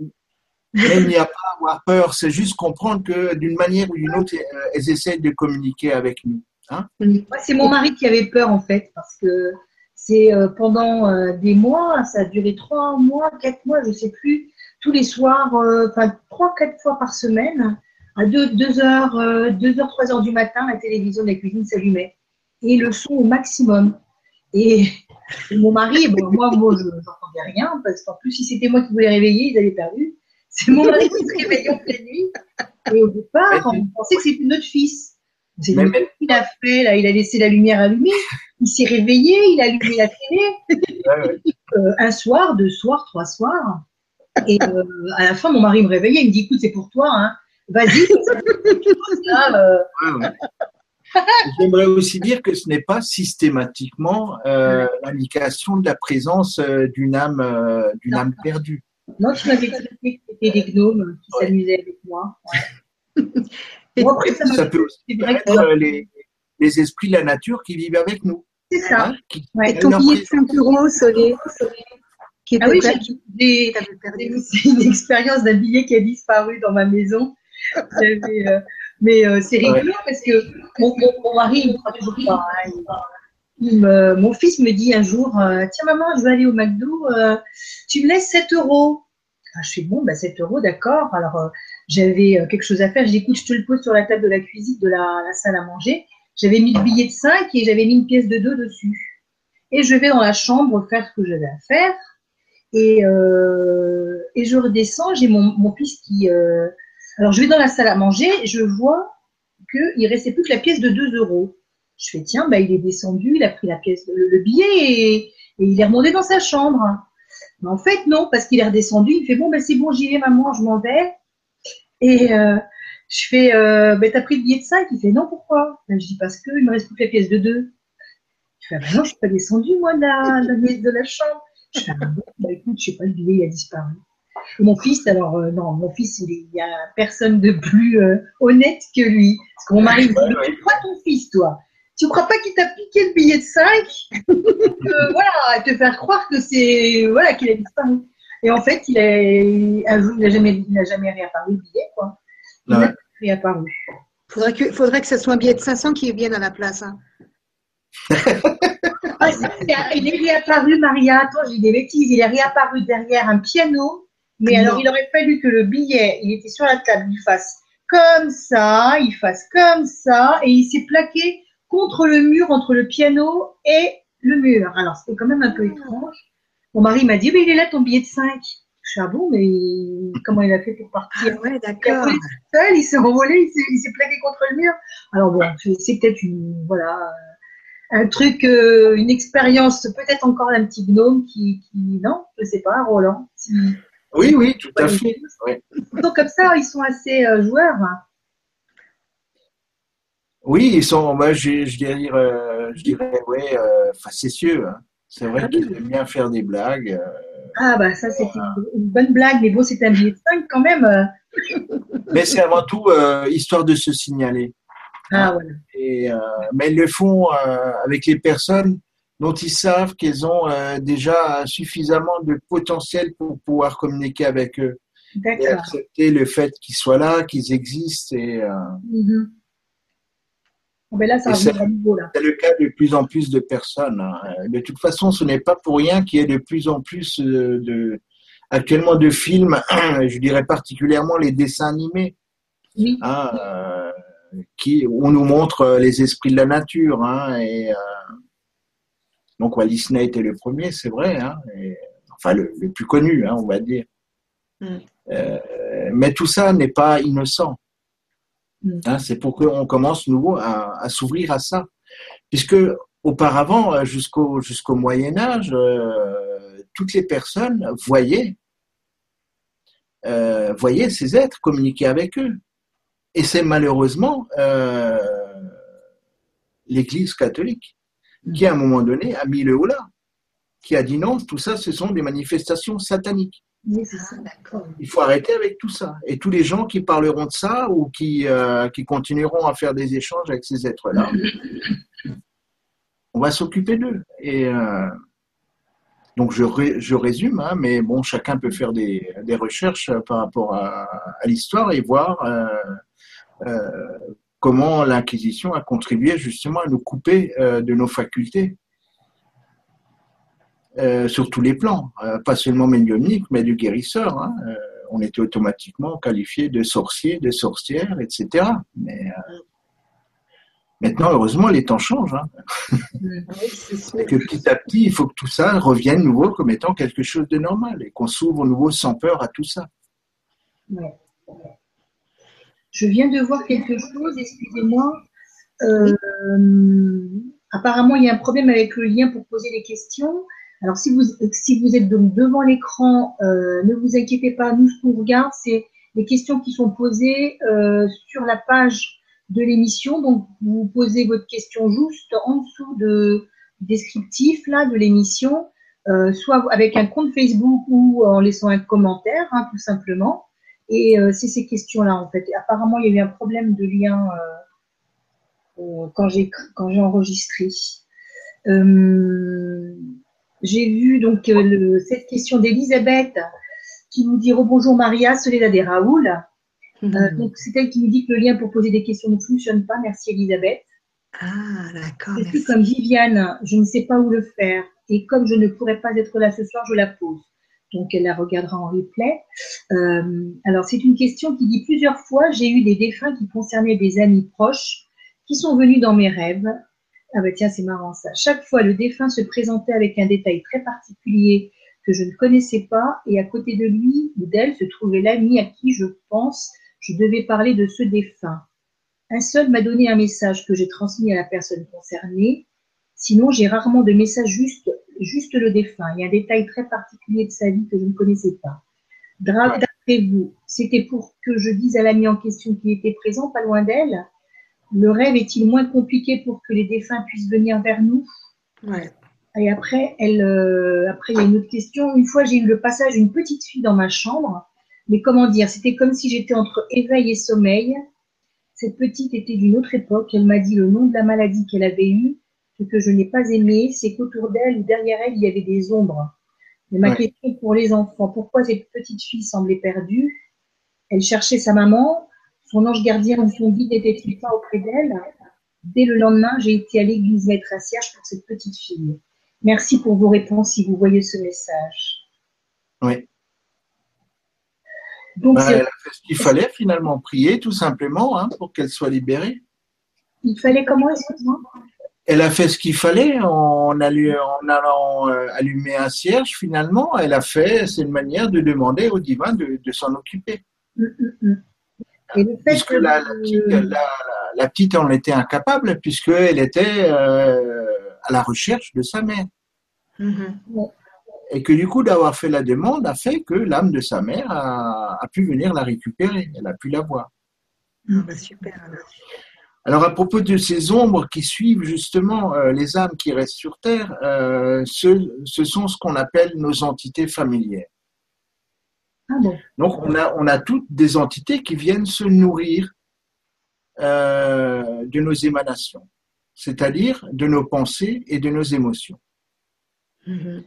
il n'y a pas à avoir peur, c'est juste comprendre que d'une manière ou d'une autre, elles essaient de communiquer avec nous. Hein c'est mon mari qui avait peur en fait, parce que c'est euh, pendant euh, des mois, ça a duré trois mois, quatre mois, je ne sais plus, tous les soirs, euh, enfin trois, quatre fois par semaine, à 2 deux, heures, deux heures, trois heures du matin, la télévision de la cuisine s'allumait et le son au maximum. Et, mon mari, bon, moi, moi, je n'entendais rien parce qu'en plus, si c'était moi qui voulais réveiller, ils avaient perdu. C'est mon mari qui se réveillait en pleine nuit. Et au départ, on pensait que c'était notre fils. C'est même qu'il a fait, là, il a laissé la lumière allumée, il s'est réveillé, il a allumé la télé. Euh, un soir, deux soirs, trois soirs. Et euh, à la fin, mon mari me réveillait, il me dit écoute, c'est pour toi, hein. vas-y. J'aimerais aussi dire que ce n'est pas systématiquement euh, l'indication de la présence euh, d'une âme, euh, d'une âme perdue. Non, tu m'avais expliqué que c'était des gnomes qui s'amusaient avec moi. Et ça Ça peut aussi être euh, les, les esprits de la nature qui vivent avec nous. C'est ça. hein, qui- Ouais. Et ton billet de. 5 euros, Solé, qui Ah oui, j'ai- une expérience d'un billet qui a disparu dans ma maison. Euh, mais euh, c'est rigolo parce que mon, mon, mon mari, il me croit toujours pas. hein. Il- il me- mon fils me dit un jour euh, Tiens, maman, je vais aller au McDo, euh, tu me laisses 7 euros. Ah, je fais Bon, bah, 7 euros, d'accord. Alors, euh, j'avais euh, quelque chose à faire. Je dis Écoute, je te le pose sur la table de la cuisine, de la, la salle à manger. J'avais mis le billet de 5 et j'avais mis une pièce de 2 dessus. Et je vais dans la chambre faire ce que j'avais à faire. Et, euh, et je redescends, j'ai mon, mon fils qui... euh, alors, je vais dans la salle à manger, je vois qu'il restait plus que la pièce de 2 euros. Je fais, tiens, bah, il est descendu, il a pris la pièce, le, le billet et, et il est remonté dans sa chambre. Mais en fait, non, parce qu'il est redescendu, il fait, bon, bah, c'est bon, j'y vais, maman, je m'en vais. Et euh, je fais, euh, bah, t'as pris le billet de 5 Il fait, non, pourquoi? Ben, Je dis, parce qu'il me reste plus que la pièce de 2. Je fais, ah, bah non, je suis pas descendu, moi, de la, de la, chambre. Je fais, ah, bah, écoute, je sais pas, le billet, il a disparu. Mon fils, alors, euh, non, mon fils, il est- il y a personne de plus honnête que lui. Parce que mon mari me dit, tu crois ton fils, toi? Tu crois pas qu'il t'a piqué le billet de 5 euh, Voilà, te faire croire que c'est, voilà, qu'il a disparu. Et en fait, il n'a jamais, il a jamais réapparu le billet, quoi. Il n'a pas réapparu. Faudrait que, faudrait que ce soit un billet de 500 qui vienne à la place. hein. Il est réapparu, Maria. Attends, j'ai des bêtises. Il est réapparu derrière un piano. Mais Non. alors, il aurait fallu que le billet, il était sur la table, il fasse comme ça, il fasse comme ça, et il s'est plaqué contre le mur, entre le piano et le mur. Alors, c'était quand même un peu étrange. Mon mari m'a dit, mais il est là ton billet de 5. Je suis ah bon, mais comment il a fait pour Ah partir ouais, Il a d'accord. seul, il s'est envolé, il s'est- il s'est plaqué contre le mur. Alors bon, c'est c'est peut-être une voilà un truc, euh, une expérience, peut-être encore d'un petit gnome qui, qui non, je sais pas, Roland. Si- Oui, oui, tout à fait. ouais. Donc comme ça, ils sont assez euh, joueurs. hein. Oui, ils sont, moi, je, je dirais, euh, je dirais, ouais, euh, facétieux. hein. C'est vrai qu'ils aiment bien faire des blagues. euh, Ah bah ça c'était une, une bonne blague, mais bon, c'est un billet de 5 quand même. mais c'est avant tout euh, histoire de se signaler. Ah voilà. Et, euh, mais ils le font euh, avec les personnes dont ils savent qu'elles ont déjà suffisamment de potentiel pour pouvoir communiquer avec eux et accepter le fait qu'ils soient là, qu'ils existent. Et Mhm. Bon, ben là, ça Et revient ça- à nouveau là. c'est le cas de plus en plus de personnes. hein. De toute façon, ce n'est pas pour rien qu'il y ait de plus en plus euh, de actuellement de films, je dirais particulièrement les dessins animés, Oui. hein, euh, qui où on nous montre euh, les esprits de la nature. Hein, et, euh, donc Walt Disney était le premier, c'est vrai, hein, et, enfin le, le plus connu, hein, on va dire. Mm. Euh, mais tout ça n'est pas innocent. Mm. Hein, c'est pour qu'on commence nouveau à, à s'ouvrir à ça, puisque auparavant, euh, jusqu'au jusqu'au Moyen Âge, euh, toutes les personnes voyaient euh, voyaient ces êtres communiquer avec eux. Et c'est malheureusement euh, l'Église catholique qui, à un moment donné, a mis le haut là, qui a dit non, tout ça, ce sont des manifestations sataniques. Oui, c'est ça. D'accord. Il faut arrêter avec tout ça. Et tous les gens qui parleront de ça ou qui, euh, qui continueront à faire des échanges avec ces êtres-là, on va s'occuper d'eux. Et euh, donc je, ré- je résume, hein, mais bon, chacun peut faire des, des recherches euh, par rapport à, à l'histoire et voir euh, euh, comment l'Inquisition a contribué justement à nous couper euh, de nos facultés. Euh, sur tous les plans, euh, pas seulement médiumnique, mais du guérisseur. hein. Euh, on était automatiquement qualifié de sorcier, de sorcière, etc. Mais maintenant, heureusement, les temps changent. hein. Oui. Et que petit à petit, il faut que tout ça revienne nouveau comme étant quelque chose de normal et qu'on s'ouvre nouveau sans peur à tout ça. Ouais. Je viens de voir quelque chose, excusez-moi. Euh, apparemment, il y a un problème avec le lien pour poser des questions. Alors, si vous, si vous êtes donc devant l'écran, euh, ne vous inquiétez pas. Nous, ce qu'on regarde, c'est les questions qui sont posées euh, sur la page de l'émission. Donc, vous posez votre question juste en dessous de descriptif là de l'émission, euh, soit avec un compte Facebook ou en laissant un commentaire, hein, tout simplement. Et euh, c'est ces questions-là en fait. apparemment, il y a eu un problème de lien euh, quand j'ai quand j'ai enregistré. J'ai vu donc cette question d'Elisabeth qui nous dit bonjour Maria, Soledad et Raoul. Mhm. donc c'est elle qui nous dit que le lien pour poser des questions ne fonctionne pas. Merci Elisabeth. Ah, d'accord. C'est comme Viviane, je ne sais pas où le faire. Et comme je ne pourrais pas être là ce soir, je la pose. Donc, elle la regardera en replay. Euh, alors, c'est une question qui dit plusieurs fois, j'ai eu des défunts qui concernaient des amis proches qui sont venus dans mes rêves. Ah bah tiens, c'est marrant ça. Chaque fois, le défunt se présentait avec un détail très particulier que je ne connaissais pas et à côté de lui ou d'elle se trouvait l'ami à qui je pense je devais parler de ce défunt. Un seul m'a donné un message que j'ai transmis à la personne concernée. Sinon, j'ai rarement de message juste, juste le défunt Il y a un détail très particulier de sa vie que je ne connaissais pas. D'après vous, c'était pour que je dise à l'ami en question qui était présent, pas loin d'elle? Le rêve est-il moins compliqué pour que les défunts puissent venir vers nous? Ouais. Et après, elle, euh, après, il y a une autre question. Une fois, j'ai eu le passage d'une petite fille dans ma chambre. Mais comment dire C'était comme si j'étais entre éveil et sommeil. Cette petite était d'une autre époque. Elle m'a dit le nom de la maladie qu'elle avait eue. Ce que je n'ai pas aimé, c'est qu'autour d'elle ou derrière elle, il y avait des ombres. Et ma question pour les enfants, pourquoi cette petite fille semblait perdue? Elle cherchait sa maman. Son ange gardien ou son guide n'était-il pas auprès d'elle Dès le lendemain, j'ai été à l'église mettre un cierge pour cette petite fille. Merci pour vos réponses si vous voyez ce message. Oui. Donc, bah, elle a fait ce qu'il fallait finalement, prier tout simplement hein, pour qu'elle soit libérée. Il fallait comment, excuse-moi? Elle a fait ce qu'il fallait en, allant euh, allumer un cierge finalement. Elle a fait, c'est une manière de demander au divin de, s'en occuper. Mm, mm, puisque la, petite, en était incapable, puisqu'elle était euh, à la recherche de sa mère. Mm-hmm et que du coup d'avoir fait la demande a fait que l'âme de sa mère a, pu venir la récupérer, elle a pu la voir. Ah bah, super. Alors à propos de ces ombres qui suivent justement euh, les âmes qui restent sur Terre, euh, ce, sont ce qu'on appelle nos entités familières. Ah Donc on a, on a toutes des entités qui viennent se nourrir euh, de nos émanations, c'est-à-dire de nos pensées et de nos émotions. Mm-hmm.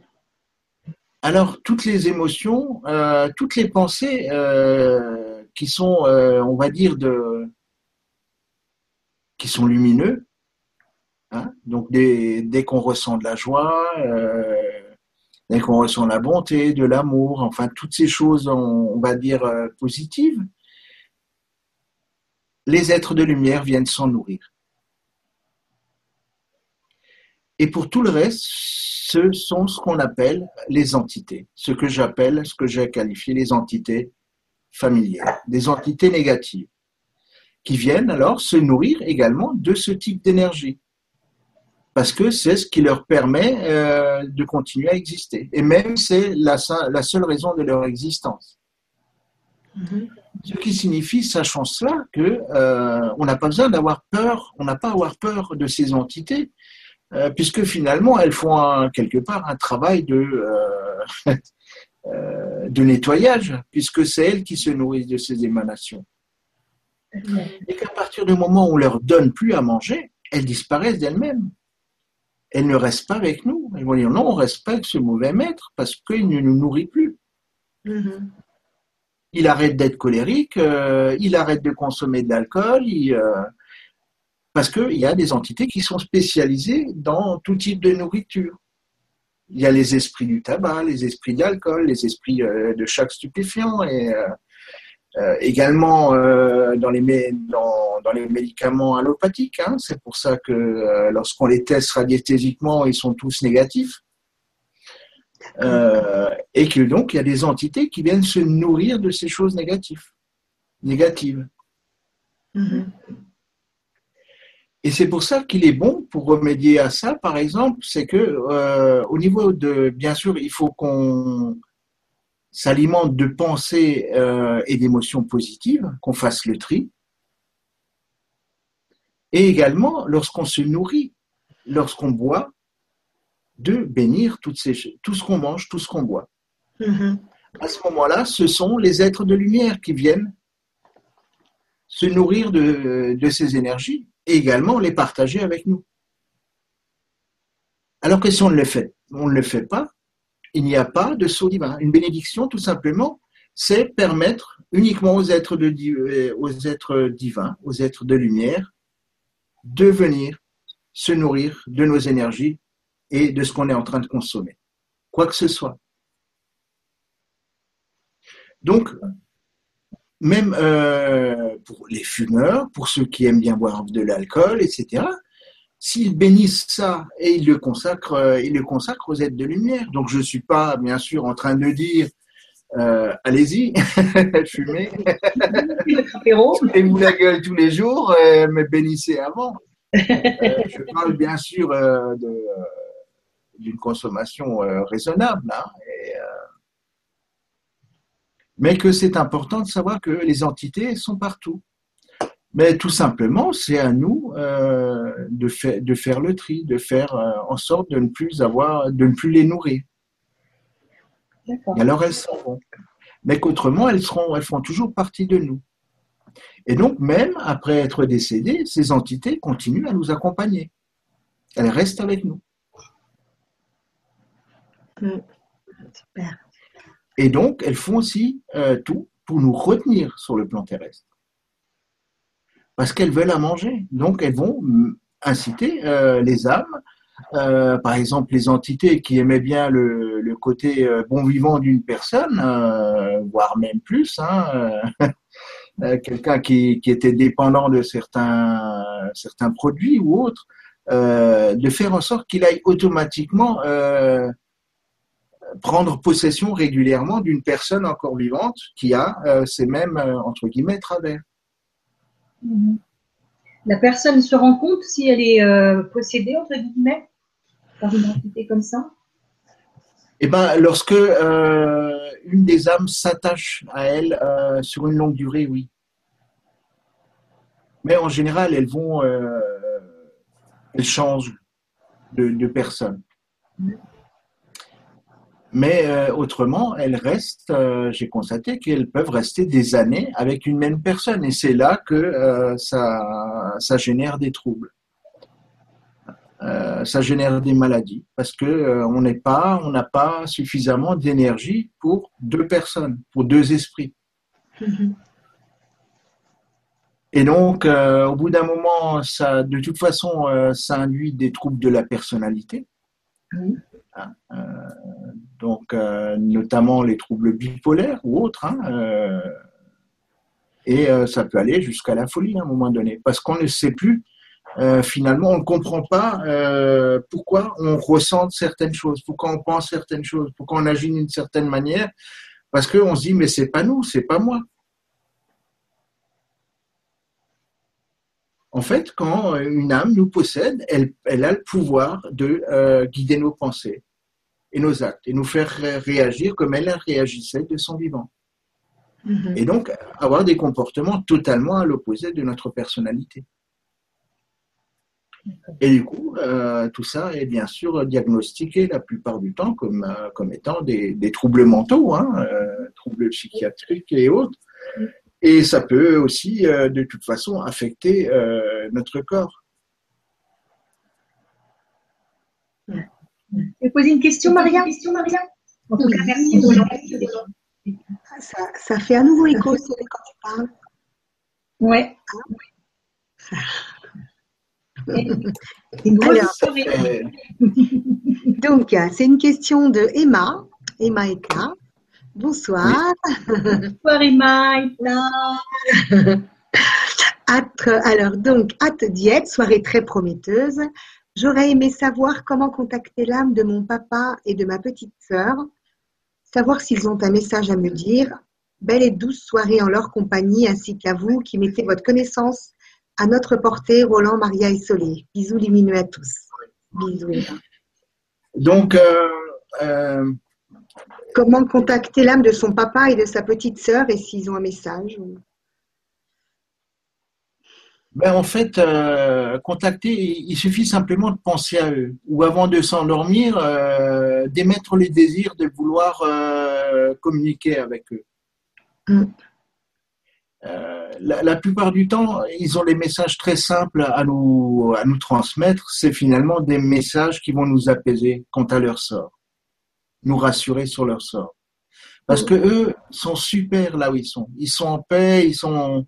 Alors, toutes les émotions, euh, toutes les pensées euh, qui sont, on va dire, de, qui sont lumineux, hein, donc dès, qu'on ressent de la joie, dès qu'on ressent la bonté, de l'amour, enfin, toutes ces choses, on va dire, positives, les êtres de lumière viennent s'en nourrir. Et pour tout le reste, ce sont ce qu'on appelle les entités, ce que j'appelle, ce que j'ai qualifié les entités familières, des entités négatives, qui viennent alors se nourrir également de ce type d'énergie, parce que c'est ce qui leur permet euh, de continuer à exister, et même c'est la, seule raison de leur existence. Mm-hmm. Ce qui signifie, sachant cela, que euh, on n'a pas besoin d'avoir peur, on n'a pas à avoir peur de ces entités, euh, puisque finalement elles font quelque part un travail de, euh, de nettoyage, puisque c'est elles qui se nourrissent de ces émanations. Et qu'à partir du moment où on leur donne plus à manger, elles disparaissent d'elles-mêmes. Elles ne restent pas avec nous. Elles vont dire non, on reste pas avec ce mauvais maître parce qu'il ne nous nourrit plus. Mm-hmm. Il arrête d'être colérique, il arrête de consommer de l'alcool, il, parce qu'il y a des entités qui sont spécialisées dans tout type de nourriture. Il y a les esprits du tabac, les esprits d'alcool, les esprits euh, de chaque stupéfiant et euh, euh, également dans, les, dans, les médicaments allopathiques. Hein. C'est pour ça que lorsqu'on les teste radiesthésiquement, ils sont tous négatifs. et que donc il y a des entités qui viennent se nourrir de ces choses négatives. négatives. Mm-hmm. Et c'est pour ça qu'il est bon pour remédier à ça, par exemple, c'est que euh, au niveau de, bien sûr, il faut qu'on s'alimente de pensées euh, et d'émotions positives, qu'on fasse le tri. Et également, lorsqu'on se nourrit, lorsqu'on boit, de bénir toutes ces, tout ce qu'on mange, tout ce qu'on boit. Mhm. À ce moment-là, ce sont les êtres de lumière qui viennent se nourrir de, de ces énergies et également les partager avec nous. Alors que si on ne le fait, on ne le fait pas, il n'y a pas de divin. Une bénédiction, tout simplement, c'est permettre uniquement aux êtres, de, euh, aux êtres divins, aux êtres de lumière, de venir se nourrir de nos énergies et de ce qu'on est en train de consommer, quoi que ce soit. Donc, même euh, pour les fumeurs, pour ceux qui aiment bien boire de l'alcool, etc., s'ils bénissent ça et ils le consacrent, euh, ils le consacrent aux êtres de lumière. Donc je ne suis pas, bien sûr, en train de dire euh, allez-y, fumez, fumez-vous la gueule tous les jours, mais bénissez avant. je parle bien sûr d'une consommation raisonnable. Hein, et, mais que c'est important de savoir que les entités sont partout. Mais tout simplement, c'est à nous euh, de, faire, de faire le tri, de faire euh, en sorte de ne plus avoir, de ne plus les nourrir. Et alors elles seront. Mais qu'autrement, elles seront, elles font toujours partie de nous. Et donc, même après être décédées, ces entités continuent à nous accompagner. Elles restent avec nous. Mm. Super. Et donc, elles font aussi euh, tout pour nous retenir sur le plan terrestre. Parce qu'elles veulent à manger. Donc, elles vont inciter euh, les âmes, euh, par exemple les entités qui aimaient bien le, côté bon vivant d'une personne, voire même plus, hein, quelqu'un qui, était dépendant de certains, certains produits ou autres, de faire en sorte qu'il aille automatiquement prendre possession régulièrement d'une personne encore vivante qui a euh, ces mêmes, euh, entre guillemets, travers. La personne se rend compte si elle est euh, possédée, entre guillemets, par une entité comme ça? Eh bien, lorsque une des âmes s'attache à elle sur une longue durée, oui. Mais en général, elles vont, elles changent de, de personne. Mais euh, autrement, elles restent, euh, j'ai constaté qu'elles peuvent rester des années avec une même personne. Et c'est là que euh, ça, ça génère des troubles. ça génère des maladies parce que on n'est pas, on n'a pas suffisamment d'énergie pour deux personnes, pour deux esprits. Mm-hmm. Et donc, au bout d'un moment, ça, de toute façon, ça induit des troubles de la personnalité. Hein, donc euh, notamment les troubles bipolaires ou autres. Hein, euh, et euh, ça peut aller jusqu'à la folie à un moment donné, parce qu'on ne sait plus, finalement, on ne comprend pas pourquoi on ressent certaines choses, pourquoi on pense certaines choses, pourquoi on agit d'une certaine manière, parce qu'on se dit, mais c'est pas nous, c'est pas moi. En fait, quand une âme nous possède, elle, elle a le pouvoir de guider nos pensées et nos actes et nous faire réagir comme elle réagissait de son vivant. Mhm. Et donc avoir des comportements totalement à l'opposé de notre personnalité. Et du coup, euh, tout ça est bien sûr diagnostiqué la plupart du temps comme, euh, comme étant des, troubles mentaux, hein, euh, troubles psychiatriques et autres. Et ça peut aussi, de toute façon, affecter notre corps. Je vais poser une question, Maria. Question, Maria. En tout cas, merci. Ça, ça, fait à nouveau écho quand tu parles. Ouais. donc, c'est une question de Emma. Emma est là. Bonsoir. Bonsoir Emma, alors, donc, hâte diète, soirée très prometteuse. J'aurais aimé savoir comment contacter l'âme de mon papa et de ma petite sœur, savoir s'ils ont un message à me dire. Belle et douce soirée en leur compagnie, ainsi qu'à vous qui mettez votre connaissance à notre portée, Roland, Maria et Solé. Bisous lumineux à tous. Bisous. Donc, euh, euh, comment contacter l'âme de son papa et de sa petite sœur et s'ils ont un message? Ben, en fait, euh, contacter, il suffit simplement de penser à eux. Ou avant de s'endormir, euh, d'émettre les désirs de vouloir euh, communiquer avec eux. Mm. La, plupart du temps, ils ont des messages très simples à nous, à nous transmettre. C'est finalement des messages qui vont nous apaiser quant à leur sort, nous rassurer sur leur sort. Parce mm. que eux sont super là où ils sont. Ils sont en paix, ils sont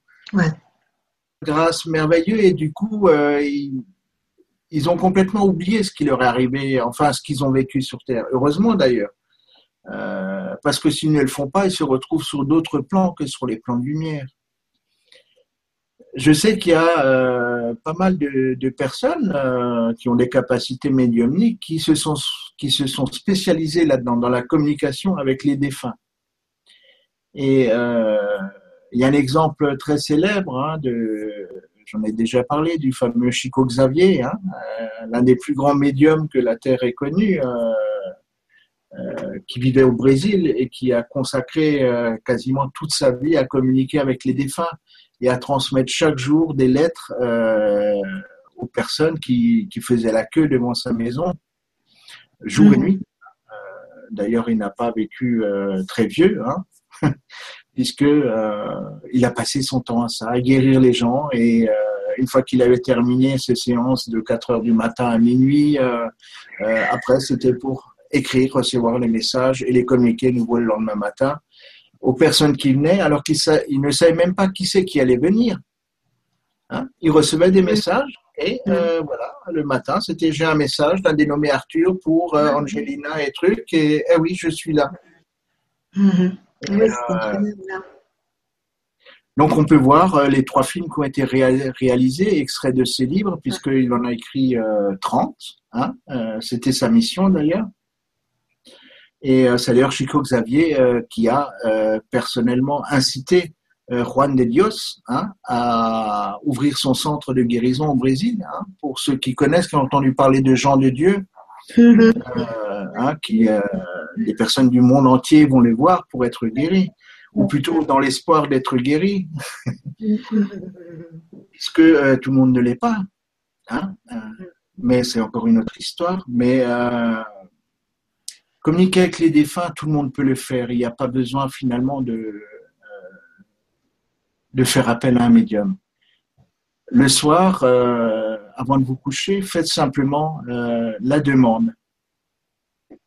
grâce merveilleux et du coup, euh, ils, ont complètement oublié ce qui leur est arrivé, enfin ce qu'ils ont vécu sur Terre. Heureusement d'ailleurs. Euh, parce que s'ils ne le font pas, ils se retrouvent sur d'autres plans que sur les plans de lumière. Je sais qu'il y a euh, pas mal de, personnes qui ont des capacités médiumniques qui se sont, qui se sont spécialisées là-dedans, dans la communication avec les défunts. Et il y a un exemple très célèbre, hein, de, j'en ai déjà parlé, du fameux Chico Xavier, hein, euh, l'un des plus grands médiums que la Terre ait connu, euh, euh, qui vivait au Brésil et qui a consacré quasiment toute sa vie à communiquer avec les défunts et à transmettre chaque jour des lettres aux personnes qui, qui, faisaient la queue devant sa maison, jour et mmh. nuit. D'ailleurs, il n'a pas vécu très vieux. Hein puisque euh, il a passé son temps à ça, à guérir les gens. Et euh, une fois qu'il avait terminé ses séances de 4 heures du matin à minuit, euh, après c'était pour écrire, recevoir les messages et les communiquer nouveau le lendemain matin aux personnes qui venaient, alors qu'il ne savait même pas qui c'est qui allait venir. Hein. il recevait des messages et voilà, le matin, c'était j'ai un message d'un dénommé Arthur pour Angelina et truc, et eh oui, je suis là. Euh, donc on peut voir euh, les trois films qui ont été réalisés, extraits de ses livres, puisqu'il en a écrit 30. Euh, hein, C'était sa mission d'ailleurs. Et c'est d'ailleurs Chico Xavier qui a personnellement incité Juan de Dios hein, à ouvrir son centre de guérison au Brésil. Hein, pour ceux qui connaissent, qui ont entendu parler de Jean de Dieu, mm-hmm. qui les personnes du monde entier vont les voir pour être guéris, ou plutôt dans l'espoir d'être guéris, puisque euh, tout le monde ne l'est pas. Hein euh, mais c'est encore une autre histoire. Mais euh, communiquer avec les défunts, tout le monde peut le faire. Il n'y a pas besoin finalement de, de faire appel à un médium. Le soir, avant de vous coucher, faites simplement la demande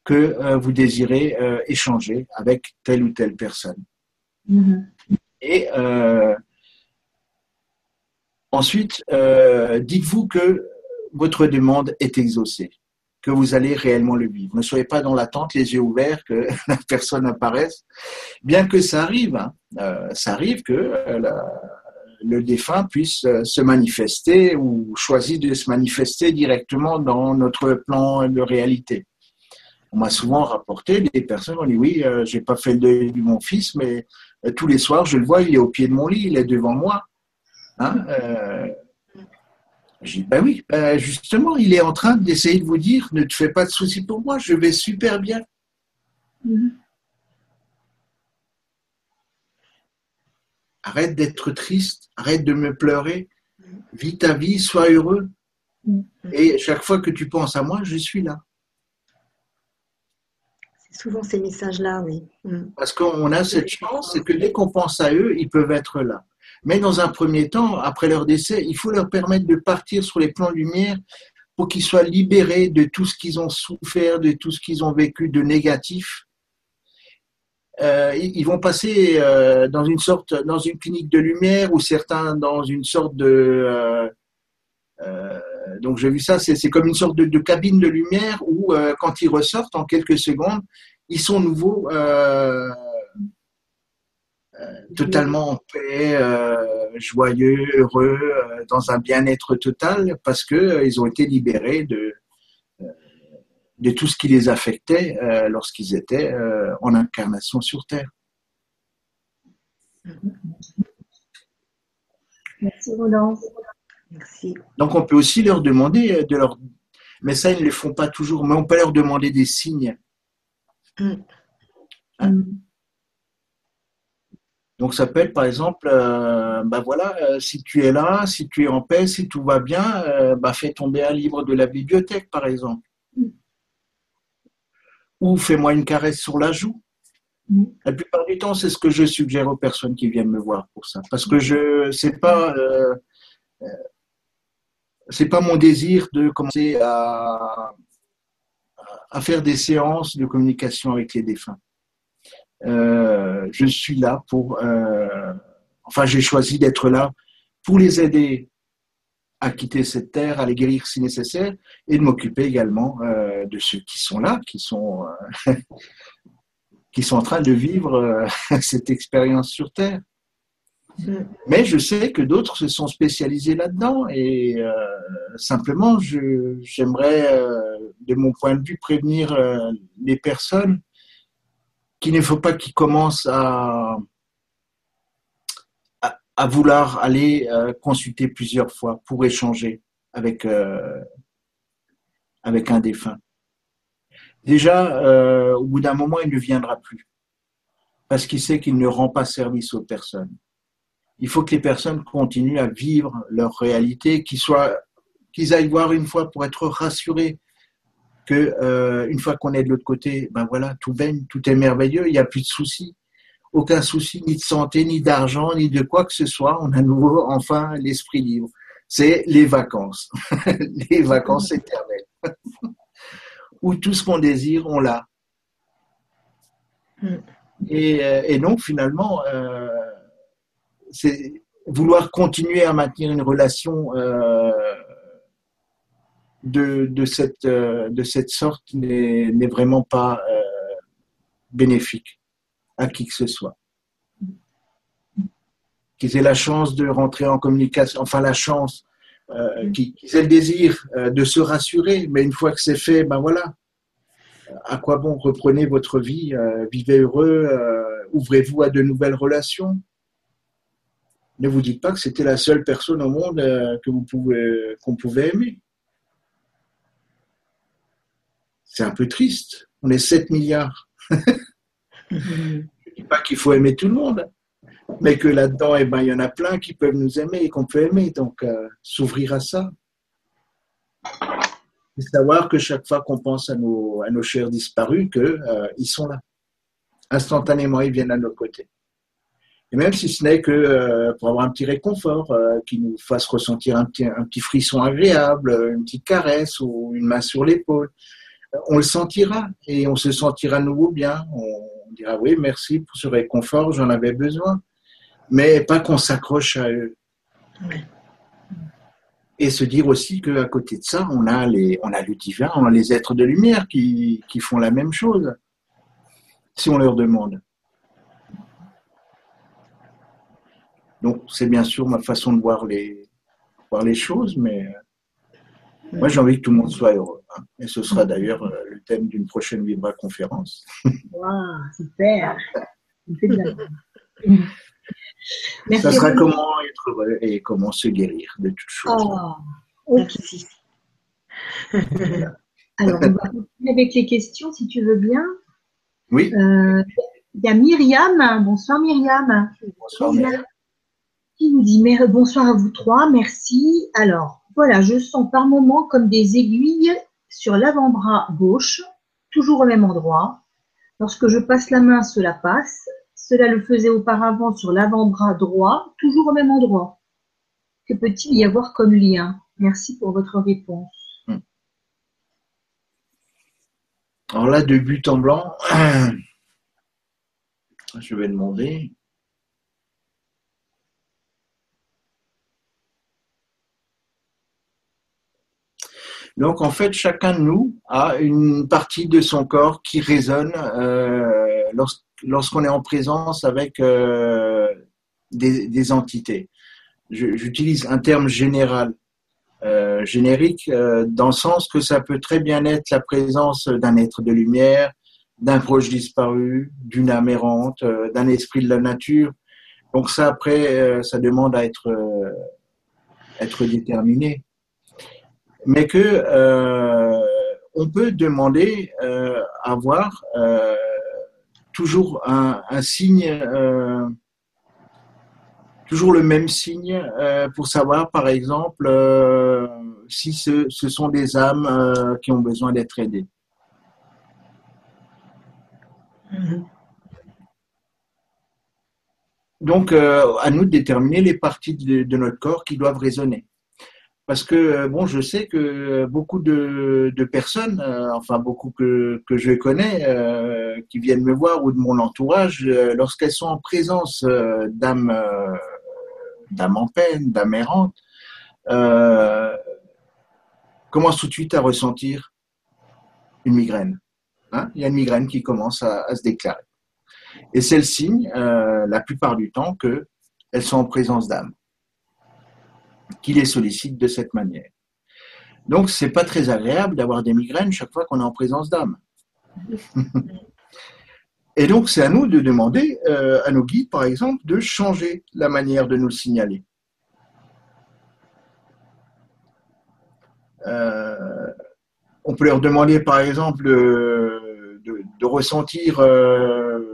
que euh, vous désirez euh, échanger avec telle ou telle personne. Mm-hmm. Et euh, ensuite, dites-vous que votre demande est exaucée, que vous allez réellement le vivre. Ne soyez pas dans l'attente, les yeux ouverts, que la personne apparaisse. Bien que ça arrive, hein, ça arrive que le défunt puisse se manifester ou choisir de se manifester directement dans notre plan de réalité on m'a souvent rapporté des personnes ont dit oui, euh, j'ai pas fait le deuil de mon fils, mais euh, tous les soirs je le vois, il est au pied de mon lit, il est devant moi. Hein, euh, j'ai dit ben oui, ben justement, il est en train d'essayer de vous dire ne te fais pas de soucis pour moi, je vais super bien. Mm-hmm. Arrête d'être triste, arrête de me pleurer, vis ta vie, sois heureux. Mm-hmm. Et chaque fois que tu penses à moi, je suis là souvent ces messages-là, oui. Mm. Parce qu'on a cette chance, c'est que dès qu'on pense à eux, ils peuvent être là. Mais dans un premier temps, après leur décès, il faut leur permettre de partir sur les plans lumière pour qu'ils soient libérés de tout ce qu'ils ont souffert, de tout ce qu'ils ont vécu de négatif. Euh, ils vont passer euh, dans une sorte, dans une clinique de lumière ou certains dans une sorte de euh, donc j'ai vu ça, c'est comme une sorte de, cabine de lumière où euh, quand ils ressortent en quelques secondes, ils sont nouveaux euh, euh, totalement en paix, joyeux, heureux, dans un bien-être total parce qu'ils ont été libérés de, de tout ce qui les affectait lorsqu'ils étaient en incarnation sur Terre. Merci Roland. Donc on peut aussi leur demander euh, de leur... Mais ça, ils ne le font pas toujours, mais on peut leur demander des signes. Mm. Hein? Mm. Donc ça peut être par exemple, euh, bah voilà, euh, si tu es là, si tu es en paix, si tout va bien, euh, bah fais tomber un livre de la bibliothèque par exemple. Ou fais-moi une caresse sur la joue. Mm. La plupart du temps, c'est ce que je suggère aux personnes qui viennent me voir pour ça, parce que je c'est pas euh, euh, c'est pas mon désir de commencer à à faire des séances de communication avec les défunts. Euh, je suis là pour, euh, enfin, j'ai choisi d'être là pour les aider à quitter cette terre, à les guérir si nécessaire, et de m'occuper également euh, de ceux qui sont là, qui sont, qui sont en train de vivre cette expérience sur terre. Mm. Mais je sais que d'autres se sont spécialisés là-dedans et euh, simplement, j'aimerais, euh, de mon point de vue, prévenir euh, les personnes qu'il ne faut pas qu'ils commencent à, à, à vouloir aller consulter plusieurs fois pour échanger avec, avec un défunt. Déjà, au bout d'un moment, il ne viendra plus parce qu'il sait qu'il ne rend pas service aux personnes il faut que les personnes continuent à vivre leur réalité, qu'ils soient, qu'ils aillent voir une fois pour être rassurés que euh, une fois qu'on est de l'autre côté, ben voilà, tout baigne, tout est merveilleux, il n'y a plus de soucis, aucun souci ni de santé, ni d'argent, ni de quoi que ce soit. On a nouveau enfin l'esprit libre. C'est les vacances, les vacances éternelles, où tout ce qu'on désire, on l'a. Mm. Et, euh, et donc finalement. Euh, c'est vouloir continuer à maintenir une relation euh, de, de, cette, euh, de cette sorte n'est vraiment pas euh, bénéfique à qui que ce soit. Qu'ils aient la chance de rentrer en communication, enfin la chance, qu'ils aient le désir de se rassurer, mais une fois que c'est fait, ben voilà. À quoi bon reprenez votre vie, vivez heureux, ouvrez-vous à de nouvelles relations ne vous dites pas que c'était la seule personne au monde euh, que vous pouvez, qu'on pouvait aimer. C'est un peu triste. On est 7 milliards. Je ne dis pas qu'il faut aimer tout le monde, mais que là-dedans, eh ben, il y en a plein qui peuvent nous aimer et qu'on peut aimer. Donc, euh, s'ouvrir à ça. Et savoir que chaque fois qu'on pense à nos, à nos chers disparus, qu'ils euh, sont là. Instantanément, ils viennent à nos côtés. Et même si ce n'est que euh, pour avoir un petit réconfort, euh, qui nous fasse ressentir un petit, un petit frisson agréable, une petite caresse ou une main sur l'épaule, on le sentira et on se sentira à nouveau bien. On dira oui, merci pour ce réconfort, j'en avais besoin. Mais pas qu'on s'accroche à eux. Et se dire aussi qu'à côté de ça, on a, les, on a le divin, on a les êtres de lumière qui, qui font la même chose, si on leur demande. Donc, c'est bien sûr ma façon de voir les, voir les choses, mais euh, moi, j'ai envie que tout le monde soit heureux. hein. Et ce sera d'ailleurs euh, le thème d'une prochaine Vibra conférence. Waouh, super. Merci. Ça sera comment être heureux et comment se guérir de toutes choses. Oh, ok. Merci. Alors, on va continuer avec les questions, si tu veux bien. Oui, Euh, Il y a Myriam. Bonsoir Myriam. bonsoir. Mère. Qui nous dit bonsoir à vous trois, merci. Alors, voilà, je sens par moments comme des aiguilles sur l'avant-bras gauche, toujours au même endroit. Lorsque je passe la main, cela passe. Cela le faisait auparavant sur l'avant-bras droit, toujours au même endroit. Que peut-il y avoir comme lien? Merci pour votre réponse. Alors là, de but en blanc, je vais demander. Donc en fait, chacun de nous a une partie de son corps qui résonne euh, lors- lorsqu'on est en présence avec euh, des, entités. J'utilise un terme général, euh, générique, euh, dans le sens que ça peut très bien être la présence d'un être de lumière, d'un proche disparu, d'une âme errante, d'un esprit de la nature. Donc ça, après, ça demande à être, être déterminé. Mais que euh, on peut demander euh, à avoir euh, toujours un, un signe, euh, toujours le même signe pour savoir, par exemple, si ce, ce, sont des âmes qui ont besoin d'être aidées. Mhm. Donc, à nous de déterminer les parties de, notre corps qui doivent résonner. Parce que, bon, je sais que beaucoup de, personnes, enfin beaucoup que, que je connais, qui viennent me voir ou de mon entourage, lorsqu'elles sont en présence d'âmes d'âmes en peine, d'âmes errantes, commencent tout de suite à ressentir une migraine. Hein. Il y a une migraine qui commence à, se déclarer. Et c'est le signe, euh, la plupart du temps, qu'elles sont en présence d'âme, qui les sollicitent de cette manière. Donc, c'est pas très agréable d'avoir des migraines chaque fois qu'on est en présence d'âme. Et donc, c'est à nous de demander euh, à nos guides, par exemple, de changer la manière de nous signaler. Euh, on peut leur demander, par exemple, de, ressentir euh,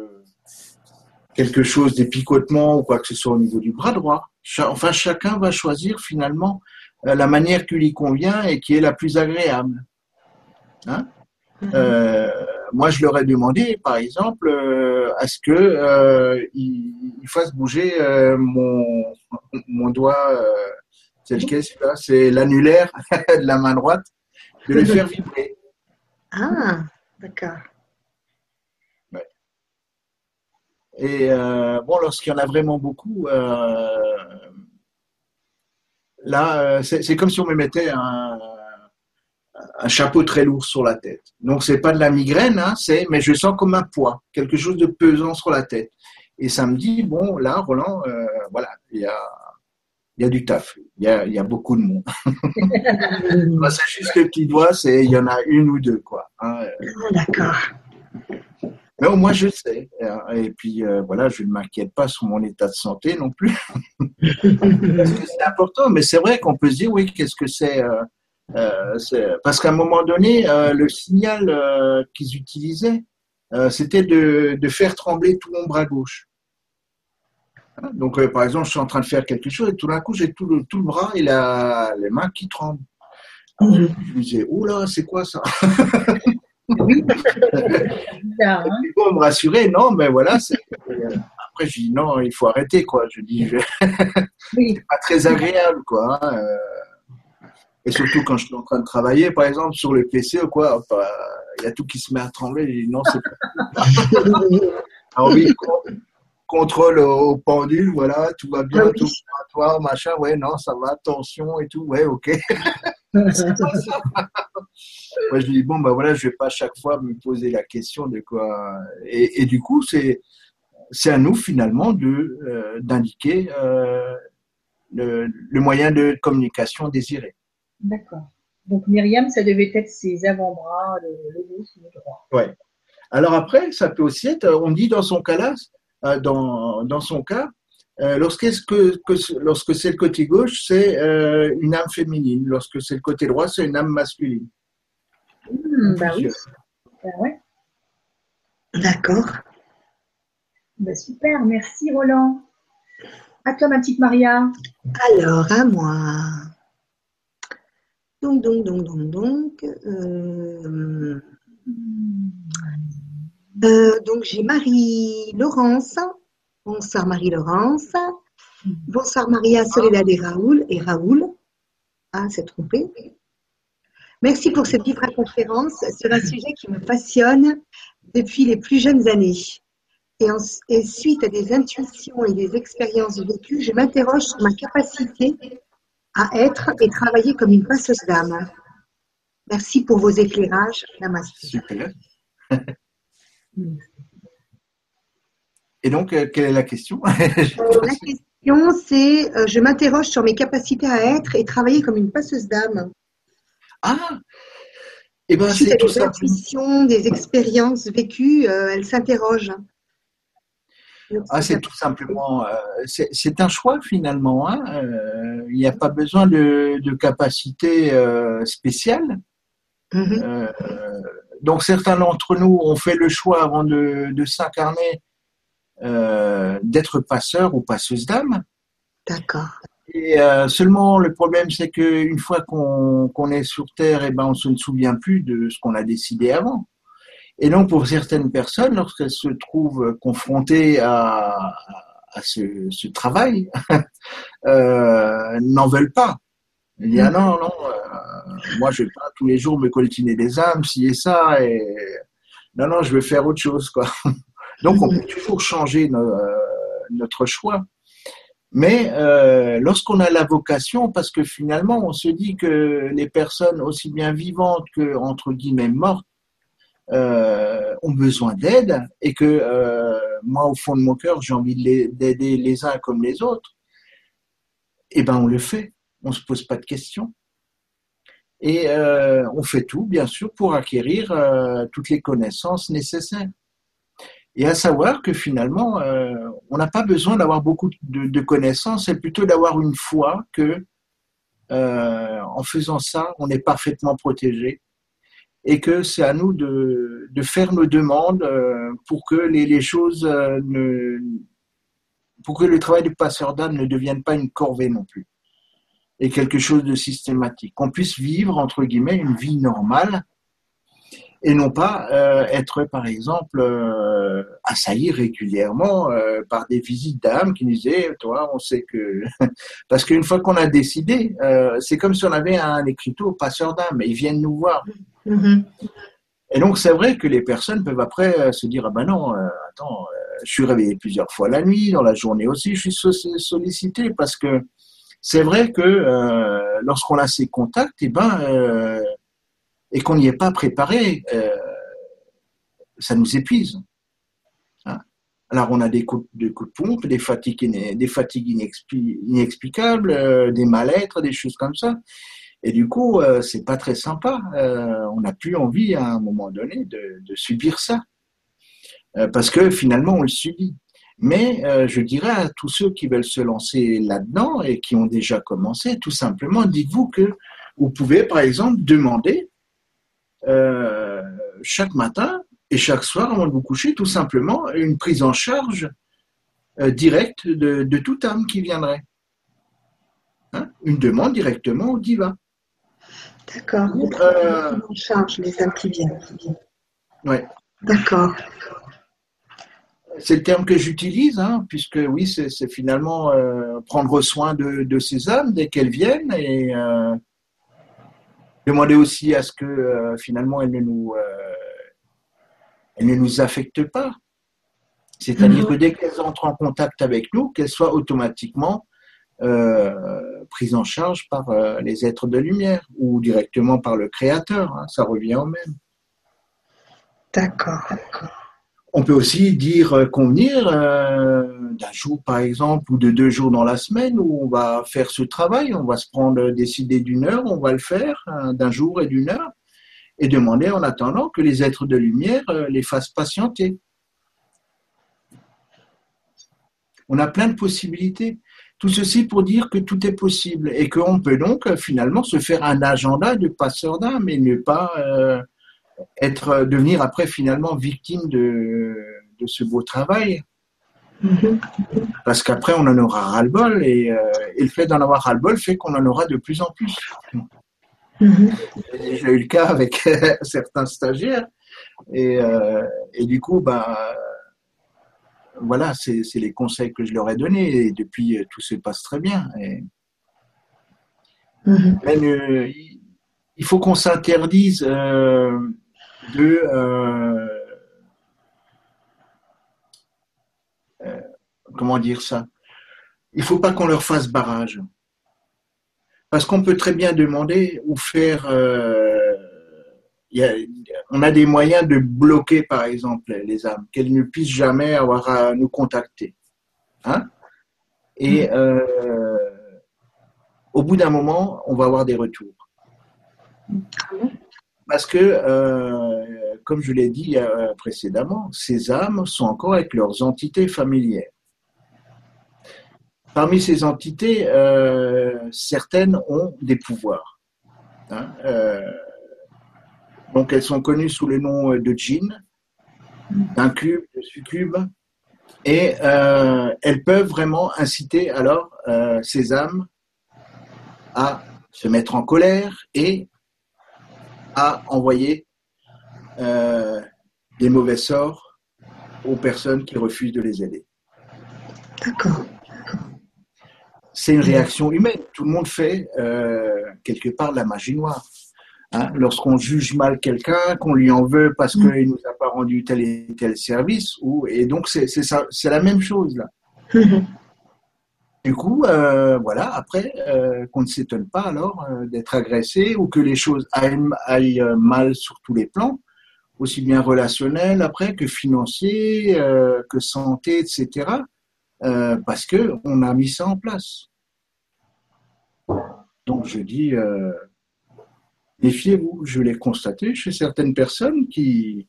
quelque chose, des picotements ou quoi que ce soit au niveau du bras droit. Enfin, chacun va choisir finalement euh, la manière qui lui convient et qui est la plus agréable. Hein? Mhm. moi, je leur ai demandé, par exemple, à ce que ils, fassent bouger mon, mon doigt c'est lequel celui-là? C'est l'annulaire de la main droite, de le faire vibrer. Ah, d'accord. Et euh, bon, lorsqu'il y en a vraiment beaucoup, euh, là, euh, c'est comme si on me mettait un, chapeau très lourd sur la tête. Donc, c'est pas de la migraine, hein, c'est, mais je sens comme un poids, quelque chose de pesant sur la tête. Et ça me dit, bon, là, Roland, voilà, il y a il y a du taf, il y a, il y a beaucoup de monde. c'est juste le petit doigt, c'est il y en a une ou deux quoi. Hein. D'accord. Mais au moins je sais. Et puis euh, voilà, je ne m'inquiète pas sur mon état de santé non plus. c'est important, mais c'est vrai qu'on peut se dire oui, qu'est-ce que c'est euh, euh Parce qu'à un moment donné, euh, le signal qu'ils utilisaient, c'était de, de faire trembler tout mon bras gauche. Donc, euh, par exemple, je suis en train de faire quelque chose et tout d'un coup, j'ai tout le, tout le bras et la, les mains qui tremblent. Mhm. Je me disais, oula, c'est quoi ça? Oui. Hein. pour me rassurer, non, mais voilà. Après, je dis non, il faut arrêter, quoi. Je dis, je... c'est pas très agréable, quoi. Hein, euh. Et surtout quand je suis en train de travailler, par exemple, sur le PC ou quoi, il y a tout qui se met à trembler. Je dis non, c'est pas. Alors oui, contrôle au pendule, voilà, tout va bien, ah tout va toi, machin, ouais, non, ça va, tension et tout, ouais, ok. Moi, je dis, bon, ben voilà, je vais pas chaque fois me poser la question de quoi. Et, du coup, c'est, c'est à nous, finalement, de, euh, d'indiquer euh, le, moyen de communication désiré. D'accord. Donc, Myriam, ça devait être ses avant-bras, le, gauche ou le droit. Ouais. Alors après, ça peut aussi être, on dit dans son cas là, euh, dans, dans son cas, euh, lorsque, que, que, lorsque c'est le côté gauche, c'est euh, une âme féminine. Lorsque c'est le côté droit, c'est une âme masculine. Bah oui. Bah ouais. D'accord. Bah super, merci Roland. À toi, ma petite Maria. Alors, à moi. Donc, donc, donc, donc, donc. Euh... Euh, donc j'ai Marie-Laurence. Bonsoir Marie-Laurence. Bonsoir Maria Soledad et Raoul. Et Raoul. Ah, c'est trompé. Merci pour cette vive conférence sur un sujet qui me passionne depuis les plus jeunes années. Et, et suite à des intuitions et des expériences vécues, je m'interroge sur ma capacité à être et travailler comme une passeuse d'âme. Merci pour vos éclairages. Namaste. Super. Et donc, euh, quelle est la question euh, La question, c'est euh, je m'interroge sur mes capacités à être et travailler comme une passeuse d'âme. Ah et eh ben, c'est tout des intuitions, des expériences vécues, elle s'interroge. Ah, c'est tout simplement, c'est un choix finalement. Hein. Il n'y a pas besoin de, de capacité spéciale. Mm-hmm donc certains d'entre nous ont fait le choix avant de, s'incarner euh, d'être passeurs ou passeuses d'âme. D'accord. Et euh, seulement, le problème, c'est qu'une fois qu'on qu'on est sur Terre, eh ben, on se ne souvient plus de ce qu'on a décidé avant. Et donc, pour certaines personnes, lorsqu'elles se trouvent confrontées à, à ce, ce travail, euh, n'en veulent pas. Il dit, ah non, non, euh, moi, je vais pas tous les jours me coltiner des âmes, ci et ça, et non, non, je vais faire autre chose, quoi. Donc, on peut toujours changer no- euh, notre choix. Mais euh, lorsqu'on a la vocation, parce que finalement, on se dit que les personnes aussi bien vivantes que entre guillemets mortes euh, ont besoin d'aide et que euh, moi, au fond de mon cœur, j'ai envie d'aider les uns comme les autres. Eh ben, on le fait. On se pose pas de questions. Et on fait tout, bien sûr, pour acquérir toutes les connaissances nécessaires. Et à savoir que finalement, euh, on n'a pas besoin d'avoir beaucoup de, connaissances, c'est plutôt d'avoir une foi que, euh, en faisant ça, on est parfaitement protégé et que c'est à nous de, faire nos demandes euh, pour que les, les choses ne, pour que le travail du passeur d'âme ne devienne pas une corvée non plus et quelque chose de systématique, qu'on puisse vivre entre guillemets une vie normale et non pas euh, être, par exemple, euh, assailli régulièrement euh, par des visites d'âmes qui nous disaient, toi, on sait que... Parce qu'une fois qu'on a décidé, euh, c'est comme si on avait un écriteau passeur d'âmes, et ils viennent nous voir. Mhm. Et donc, c'est vrai que les personnes peuvent après se dire, ah ben non, attends, je suis réveillé plusieurs fois la nuit, dans la journée aussi, je suis so- sollicité, parce que c'est vrai que lorsqu'on a ces contacts, eh ben, et qu'on n'y est pas préparé, euh, ça nous épuise. Hein. Alors on a des coups, des coups de pompe, des fatigues, des inexplicables, euh, des mal-être, des choses comme ça. Et du coup, euh, c'est pas très sympa. Euh, on n'a plus envie à un moment donné de, subir ça, parce que finalement on le subit. Mais je dirais à tous ceux qui veulent se lancer là-dedans et qui ont déjà commencé, tout simplement, dites-vous que vous pouvez, par exemple, demander euh, chaque matin et chaque soir avant de vous coucher, tout simplement, une prise en charge euh, directe de, de toute âme qui viendrait. Hein? Une demande directement au diva. D'accord. Euh, On charge les âmes qui viennent. Ouais. D'accord. C'est le terme que j'utilise, hein, puisque oui, c'est finalement prendre soin de, de ces âmes dès qu'elles viennent et demander aussi à ce que euh, finalement elles ne nous, euh, ne nous affectent pas. C'est-à-dire Mhm. que dès qu'elles entrent en contact avec nous, qu'elles soient automatiquement euh, prises en charge par euh, les êtres de lumière ou directement par le Créateur. hein, ça revient au même. D'accord. On peut aussi dire euh, convenir euh, d'un jour par exemple ou de deux jours dans la semaine où on va faire ce travail, on va se prendre décider d'une heure, on va le faire hein, d'un jour et d'une heure et demander en attendant que les êtres de lumière euh, les fassent patienter. On a plein de possibilités. Tout ceci pour dire que tout est possible et qu'on peut donc euh, finalement se faire un agenda de passeur d'âme et ne pas euh, être devenir après finalement victime de, de ce beau travail Mhm. parce qu'après on en aura ras-le-bol et, euh, et le fait d'en avoir ras-le-bol fait qu'on en aura de plus en plus. Mhm. J'ai eu le cas avec certains stagiaires et, euh, et du coup bah voilà c'est les conseils que je leur ai donnés et depuis euh, tout se passe très bien. Et, Mhm. même, euh, il- faut qu'on s'interdise euh, de euh, euh, comment dire ça? Il faut pas qu'on leur fasse barrage. Parce qu'on peut très bien demander ou faire euh, il y a- on a des moyens de bloquer par exemple les âmes qu'elles ne puissent jamais avoir à nous contacter hein? Et euh, au bout d'un moment on va avoir des retours parce que, euh, comme je l'ai dit euh, précédemment, ces âmes sont encore avec leurs entités familières. Parmi ces entités, euh, certaines ont des pouvoirs. hein, donc, elles sont connues sous le nom de djinn, d'incube, de succube, Et elles peuvent vraiment inciter alors ces âmes à se mettre en colère et à envoyer euh, des mauvais sorts aux personnes qui refusent de les aider. D'accord. C'est une réaction humaine. Tout le monde fait euh, quelque part la magie noire. Hein, Lorsqu'on juge mal quelqu'un, qu'on lui en veut parce Mm. qu'il nous a pas rendu tel et tel service, ou et donc c'est c'est ça, c'est la même chose là. Mhm. Du coup, euh, voilà, après, euh, qu'on ne s'étonne pas alors euh, d'être agressé ou que les choses aillent, mal sur tous les plans, aussi bien relationnels après que financiers, euh, que santé, etc. parce que on a mis ça en place. Donc je dis, méfiez-vous. Je l'ai constaté chez certaines personnes qui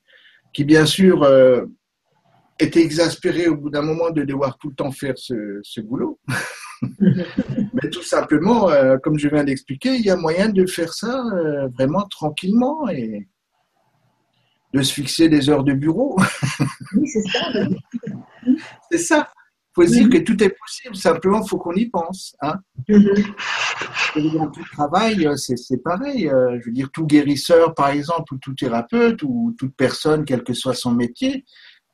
bien sûr étaient exaspérées au bout d'un moment de devoir tout le temps faire ce, ce boulot. Mais tout simplement, euh, comme je viens d'expliquer, il y a moyen de faire ça euh, vraiment tranquillement et de se fixer des heures de bureau. Oui, c'est ça. oui. C'est ça. Il faut se dire que tout est possible. Simplement, il faut qu'on y pense. Hein. Mhm. Et dans tout travail, euh, c'est pareil. Je veux dire, tout guérisseur, par exemple, ou tout thérapeute, ou toute personne, quel que soit son métier,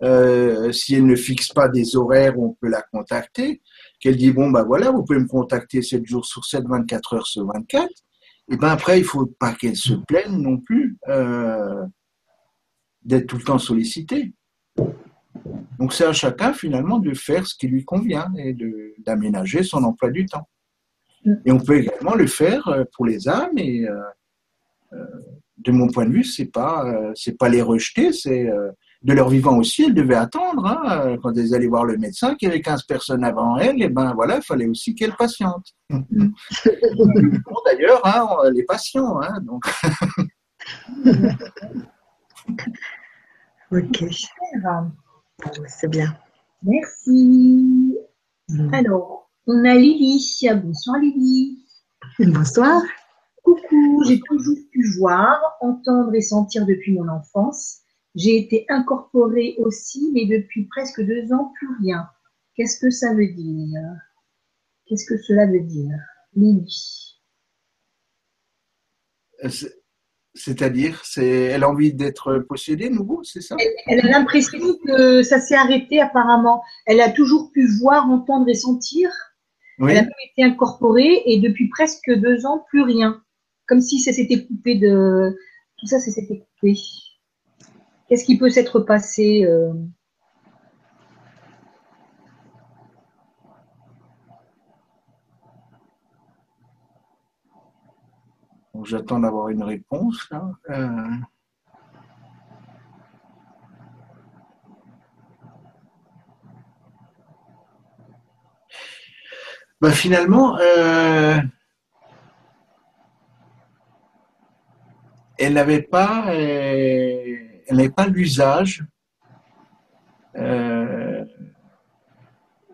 euh, si elle ne fixe pas des horaires où on peut la contacter, qu'elle dit, bon, bah voilà, vous pouvez me contacter 7 jours sur 7, 24 heures sur 24, et ben après, il faut pas qu'elle se plaigne non plus euh, d'être tout le temps sollicitée. Donc c'est à chacun finalement de faire ce qui lui convient et d'aménager son emploi du temps. Et on peut également le faire euh, pour les âmes et de mon point de vue, c'est pas c'est pas les rejeter, c'est de leur vivant aussi, elles devaient attendre hein, quand elles allaient voir le médecin qu'il y avait 15 personnes avant elles, et ben voilà, il fallait aussi qu'elles patientent. Bon, D'ailleurs, hein, les patients, hein, donc Ok, Super. c'est bien. Merci. Mhm. Alors, on a Lily. Bonsoir Lily. Bonsoir. Coucou, j'ai toujours pu voir, entendre et sentir depuis mon enfance. J'ai été incorporée aussi, mais depuis presque deux ans, plus rien. Qu'est-ce que ça veut dire? Qu'est-ce que cela veut dire? Lily. euh, c'est- c'est-à-dire, c'est elle a envie d'être possédée nouveau, c'est ça? Elle a l'impression que ça s'est arrêté apparemment. Elle a toujours pu voir, entendre et sentir. Oui. Elle a même été incorporée et depuis presque deux ans, plus rien. Comme si ça s'était coupé de... Tout ça, ça s'était coupé. Qu'est-ce qui peut s'être passé euh, J'attends d'avoir une réponse. là. Euh, ben, finalement, euh, elle n'avait pas, elle n'avait pas l'usage. euh,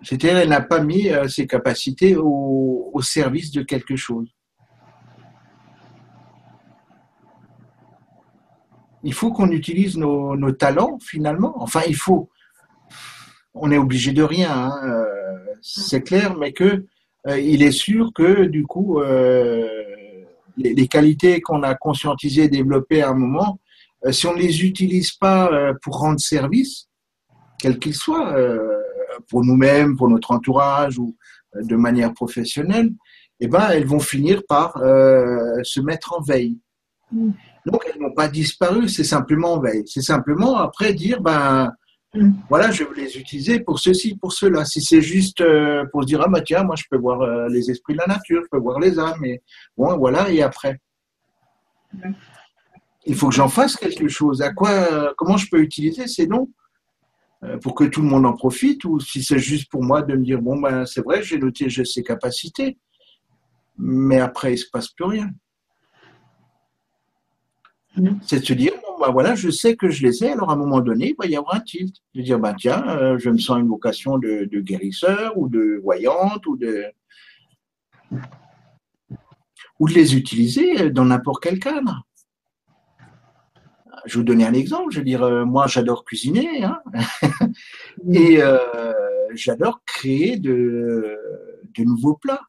C'est-à-dire, elle n'a pas mis euh, ses capacités au, service de quelque chose. il faut qu'on utilise nos, talents finalement. Enfin, il faut. On est obligé de rien, hein, euh, c'est clair, mais que il est sûr que du coup, les, les qualités qu'on a conscientisées, développées à un moment, si on ne les utilise pas euh, pour rendre service, quel qu'il soit, euh, pour nous-mêmes, pour notre entourage ou euh, de manière professionnelle, eh ben, elles vont finir par euh, se mettre en veille. Mm. Donc, elles n'ont pas disparu, c'est simplement en veille. C'est simplement après dire, ben, Mm. voilà, je vais les utiliser pour ceci, pour cela. Si c'est juste euh, pour se dire, ah bah tiens, moi je peux voir euh, les esprits de la nature, je peux voir les âmes, et bon, voilà, et après. Il faut que j'en fasse quelque chose. À quoi, euh, comment je peux utiliser ces dons euh, pour que tout le monde en profite, ou si c'est juste pour moi de me dire, bon, ben c'est vrai, j'ai noté, j'ai ces capacités, mais après, il se passe plus rien. Mm. C'est de se dire, bon, ben voilà, je sais que je les ai, alors à un moment donné, il va y avoir un tilt. De dire, ben tiens, euh, je me sens une vocation de, de guérisseur ou de voyante ou de. ou de les utiliser dans n'importe quel cadre. Je vais vous donner un exemple. Je veux dire, euh, moi, j'adore cuisiner. hein. Et euh, j'adore créer de, de nouveaux plats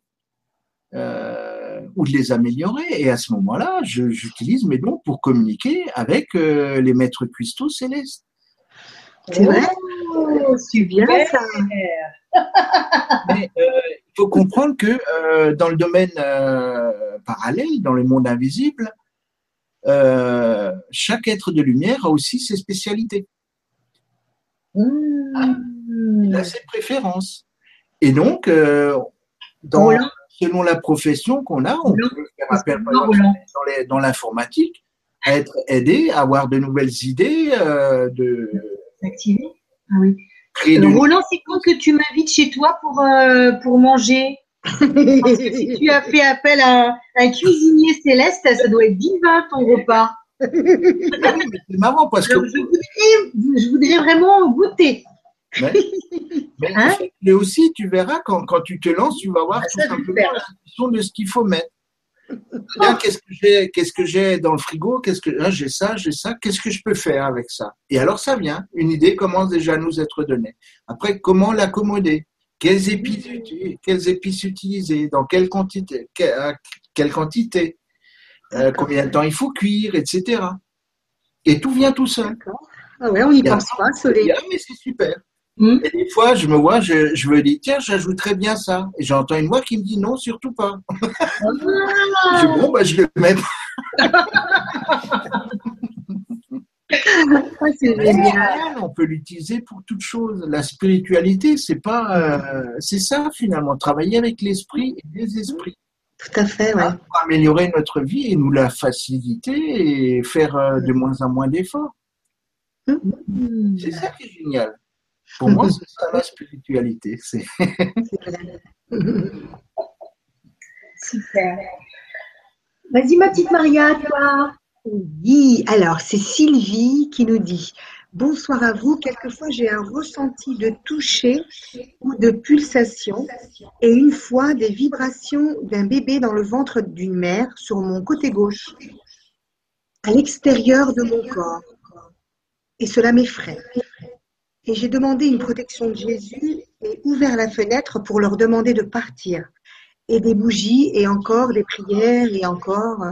euh, ou de les améliorer. Et à ce moment-là, j'utilise mes dons pour communiquer avec les maîtres cuistots célestes. C'est vrai Oh, C'est bien ça. Mais il faut comprendre que dans le domaine parallèle, dans le monde invisible, euh, chaque être de lumière a aussi ses spécialités. Mmh. Il a ses préférences. Et donc, euh, dans, selon la profession qu'on a, on peut faire appel, par exemple, Roland. dans l'informatique, à être aidé, à avoir de nouvelles idées, euh, de Activé Ah oui. Roland, c'est quand que tu m'invites chez toi pour, euh, pour manger? Parce que si tu as fait appel à un cuisinier céleste, ça doit être divin ton repas. C'est marrant parce que je, voudrais, je voudrais vraiment goûter. Mais Hein aussi, tu verras, quand, quand tu te lances, tu vas voir Ah, tout simplement la question de ce qu'il faut mettre. Qu'est-ce que j'ai, qu'est-ce que j'ai dans le frigo? Qu'est-ce que ah, j'ai ça, j'ai ça. Qu'est-ce que je peux faire avec ça? Et alors ça vient. Une idée commence déjà à nous être donnée. Après, comment l'accommoder? Quelles épices utiliser Quelles épices utiliser Dans quelle quantité Quelle quantité Euh, Combien de temps il faut cuire, etc. Et tout vient tout seul. Ah ouais, on n'y pense pas, Soleil. Ah, mais c'est super. Hmm. Et des fois, je me vois, je, je me dis, tiens, j'ajouterais bien ça. Et j'entends une voix qui me dit, non, surtout pas. Je dis, bon, bah, je le mets. C'est génial. On peut l'utiliser pour toute chose. La spiritualité, c'est pas, euh, c'est ça finalement, travailler avec l'esprit et les esprits Tout à fait, ouais. pour améliorer notre vie et nous la faciliter et faire euh, de moins en moins d'efforts. Mmh. C'est ça qui est génial. Pour moi, c'est ça la spiritualité. C'est. Super. Vas-y, ma petite Maria, toi. Oui, alors c'est Sylvie qui nous dit Bonsoir à vous. Quelquefois j'ai un ressenti de toucher ou de pulsation et une fois des vibrations d'un bébé dans le ventre d'une mère sur mon côté gauche, à l'extérieur de mon corps. Et cela m'effraie. Et j'ai demandé une protection de Jésus et ouvert la fenêtre pour leur demander de partir. Et des bougies et encore des prières et encore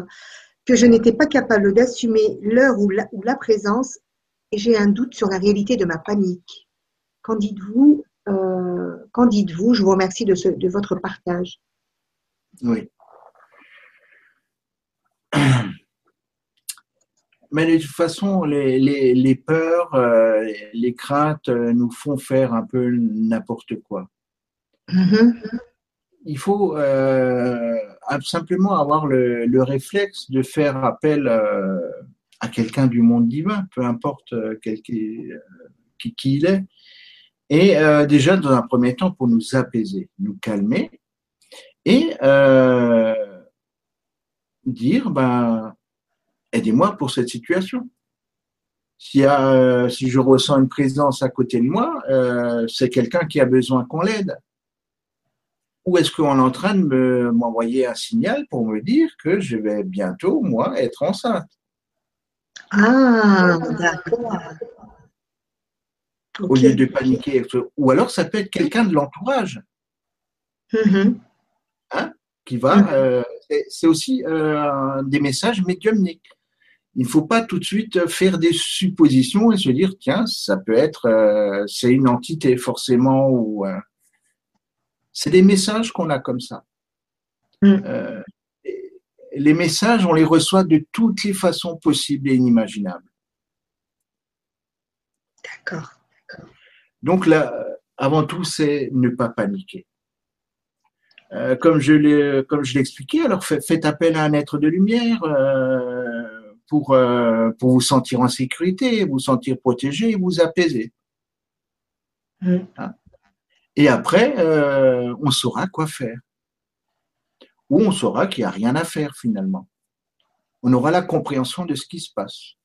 que je n'étais pas capable d'assumer l'heure ou la, ou la présence et j'ai un doute sur la réalité de ma panique. Qu'en dites-vous euh, Qu'en dites-vous? Je vous remercie de, ce- de votre partage. Oui. Mais de toute façon, les, les, les peurs, euh, les craintes euh, nous font faire un peu n'importe quoi. Mhm. Il faut euh, simplement avoir le, le réflexe de faire appel euh, à quelqu'un du monde divin, peu importe euh, qui, il est. Et déjà, dans un premier temps, pour nous apaiser, nous calmer et dire, ben, aidez-moi pour cette situation. Si je ressens une présence à côté de moi, c'est quelqu'un qui a besoin qu'on l'aide. Ou est-ce qu'on est en train de me- m'envoyer un signal pour me dire que je vais bientôt, moi, être enceinte? Ah, d'accord. au lieu de paniquer Ou alors ça peut être quelqu'un de l'entourage Mhm. qui va. euh, c'est- c'est aussi euh, des messages médiumniques. Il ne faut pas tout de suite faire des suppositions et se dire tiens, ça peut être, euh, c'est une entité forcément ou. C'est des messages qu'on a comme ça. Mm. Euh, les messages, on les reçoit de toutes les façons possibles et inimaginables. D'accord. Donc là, avant tout, c'est ne pas paniquer. Euh, comme je expliqué, alors fa- faites appel à un être de lumière euh, pour euh, pour vous sentir en sécurité, vous sentir protégé, et vous apaiser. Mm. Hein? Et après, euh, on saura quoi faire. Ou on saura qu'il n'y a rien à faire finalement. On aura la compréhension de ce qui se passe.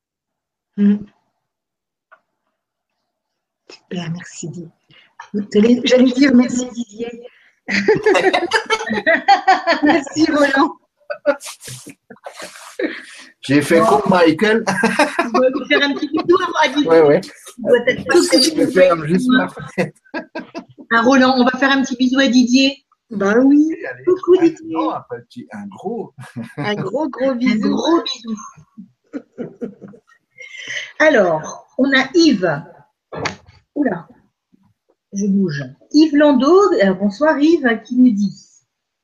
Super, merci Didier. J'allais dire merci Didier. merci Roland. J'ai fait comme Michael. Dois lui faire un petit bisou à Didier. Ouais, ouais. Je vais faire juste ma fenêtre. Un Roland, on va faire un petit bisou à Didier. Ben oui. Coucou Didier. Non, un, petit, un gros. Un gros, gros Un bisou. gros bisou. Alors, on a Yves. Oula, je bouge. Yves Landau, euh, bonsoir Yves, qui nous dit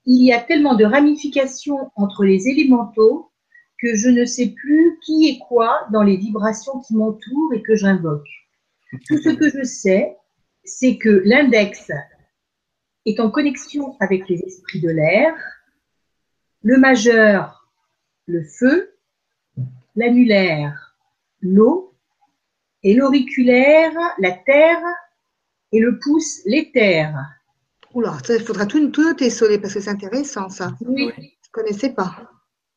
Il y a tellement de ramifications entre les élémentaux que je ne sais plus qui est quoi dans les vibrations qui m'entourent et que j'invoque. Tout ce que je sais, c'est que l'index est en connexion avec les esprits de l'air, le majeur, le feu, l'annulaire, l'eau, et l'auriculaire, la terre, et le pouce, l'éther. Oula, il faudra tout, tout noter, Solé, parce que c'est intéressant, ça. Oui, Je ne connaissais pas.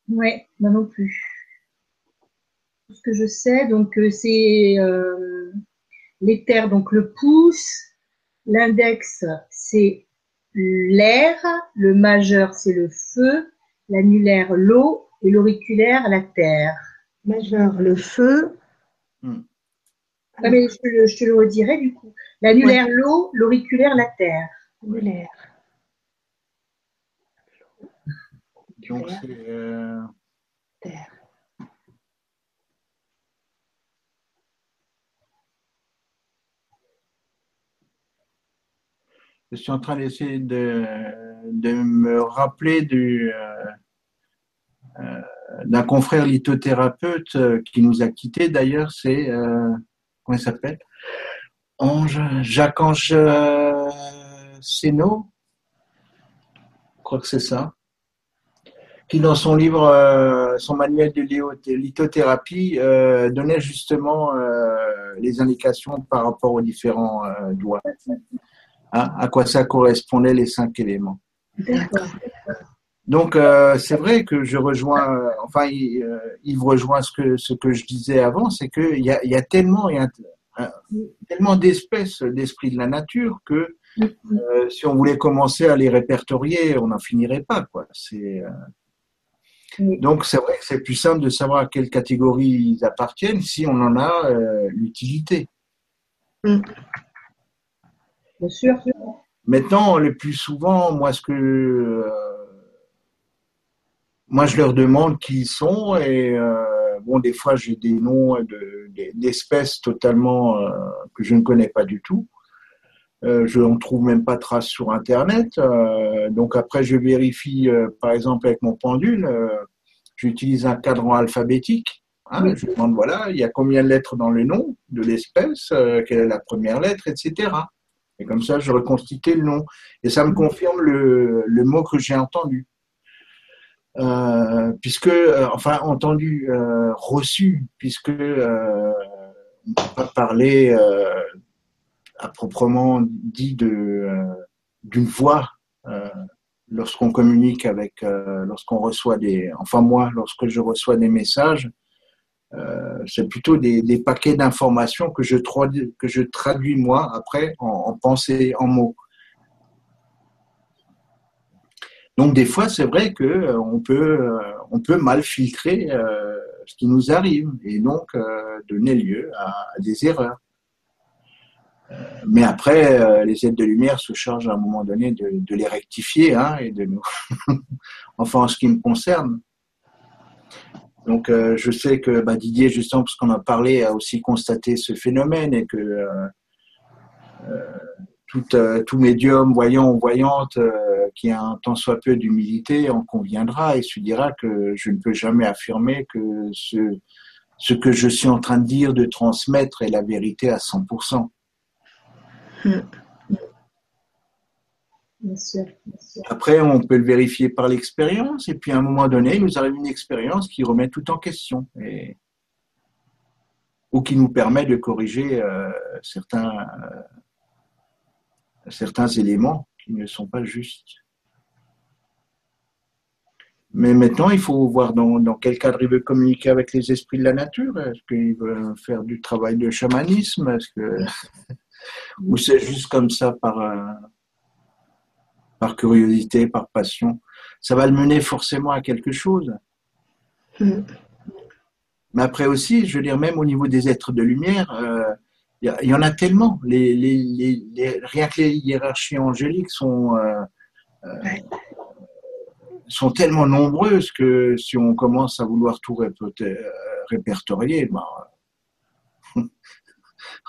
ouais, moi non plus. Tout ce que je sais, donc euh, c'est euh, l'éther, donc le pouce, l'index c'est l'air, le majeur c'est le feu, l'annulaire l'eau et l'auriculaire la terre. Majeur, le feu. Ah, mais je, te le- je te le redirai du coup. L'annulaire l'eau, l'auriculaire la terre. L'air. Donc, c'est. euh, Terre. Je suis en train d'essayer de, me rappeler du, euh, euh, d'un confrère lithothérapeute euh, qui nous a quittés. D'ailleurs, c'est comment il s'appelle? Ange, Jacques-Ange euh, je crois que c'est ça, qui dans son livre, son manuel de lithothérapie, donnait justement les indications par rapport aux différents doigts. Hein, à quoi ça correspondait les cinq éléments. D'accord. Donc euh, c'est vrai que je rejoins, euh, enfin il, euh, Yves rejoint ce que ce que je disais avant, c'est qu'il y a, il y a tellement il y a un- un- tellement d'espèces d'esprits de la nature que euh, si on voulait commencer à les répertorier, on n'en finirait pas quoi. C'est Oui. donc c'est vrai que c'est plus simple de savoir à quelle catégorie ils appartiennent si on en a l'utilité. Bien sûr. Maintenant, le plus souvent, moi, ce que euh, moi, je leur demande qui ils sont et euh, bon, des fois, j'ai des noms de- de- d'espèces totalement euh, que je ne connais pas du tout. Je n'en trouve même pas trace sur Internet. Donc après, je vérifie, par exemple, avec mon pendule, j'utilise un cadran alphabétique. Hein, Oui. Je demande, voilà, il y a combien de lettres dans le nom de l'espèce, quelle est la première lettre, etc. Et comme ça, je reconstitue le nom. Et ça me confirme le, le mot que j'ai entendu. Euh, puisque, euh, enfin, entendu, euh, reçu, puisque euh, on ne peut pas parler euh, à proprement dit de euh, d'une voix euh, lorsqu'on communique avec, euh, lorsqu'on reçoit des, enfin moi, lorsque je reçois des messages, euh, c'est plutôt des, paquets d'informations que je traduis, moi après en, en pensée, en mots. Donc des fois, c'est vrai que euh, euh, on peut mal filtrer ce qui nous arrive et donc donner lieu à, des erreurs. Mais après, les aides de lumière se chargent à un moment donné de, de les rectifier hein, et de nous, enfin en ce qui me concerne. Donc euh, je sais que bah, Didier, justement, parce qu'on a parlé, a aussi constaté ce phénomène et que euh, euh, tout, tout médium, voyant ou voyante qui a un tant soit peu d'humilité en conviendra et se dira que je ne peux jamais affirmer que ce que je suis en train de dire, de transmettre est la vérité à 100%. Bien sûr, bien sûr. Après, on peut le vérifier par l'expérience, et puis à un moment donné, il nous arrive une expérience qui remet tout en question, et, ou qui nous permet de corriger euh, certains, euh, certains éléments qui ne sont pas justes. Mais maintenant, il faut voir dans, dans quel cadre il veut communiquer avec les esprits de la nature. Est-ce qu'il veut faire du travail de chamanisme? Est-ce que... Ou c'est juste comme ça par, euh, par curiosité, par passion Ça va le mener forcément à quelque chose. Mm. Mais après aussi, je veux dire, même au niveau des êtres de lumière, euh, Il y, en a tellement. Les, les, les, rien que les hiérarchies angéliques sont, euh, euh, sont tellement nombreuses que si on commence à vouloir tout répertorier, ben,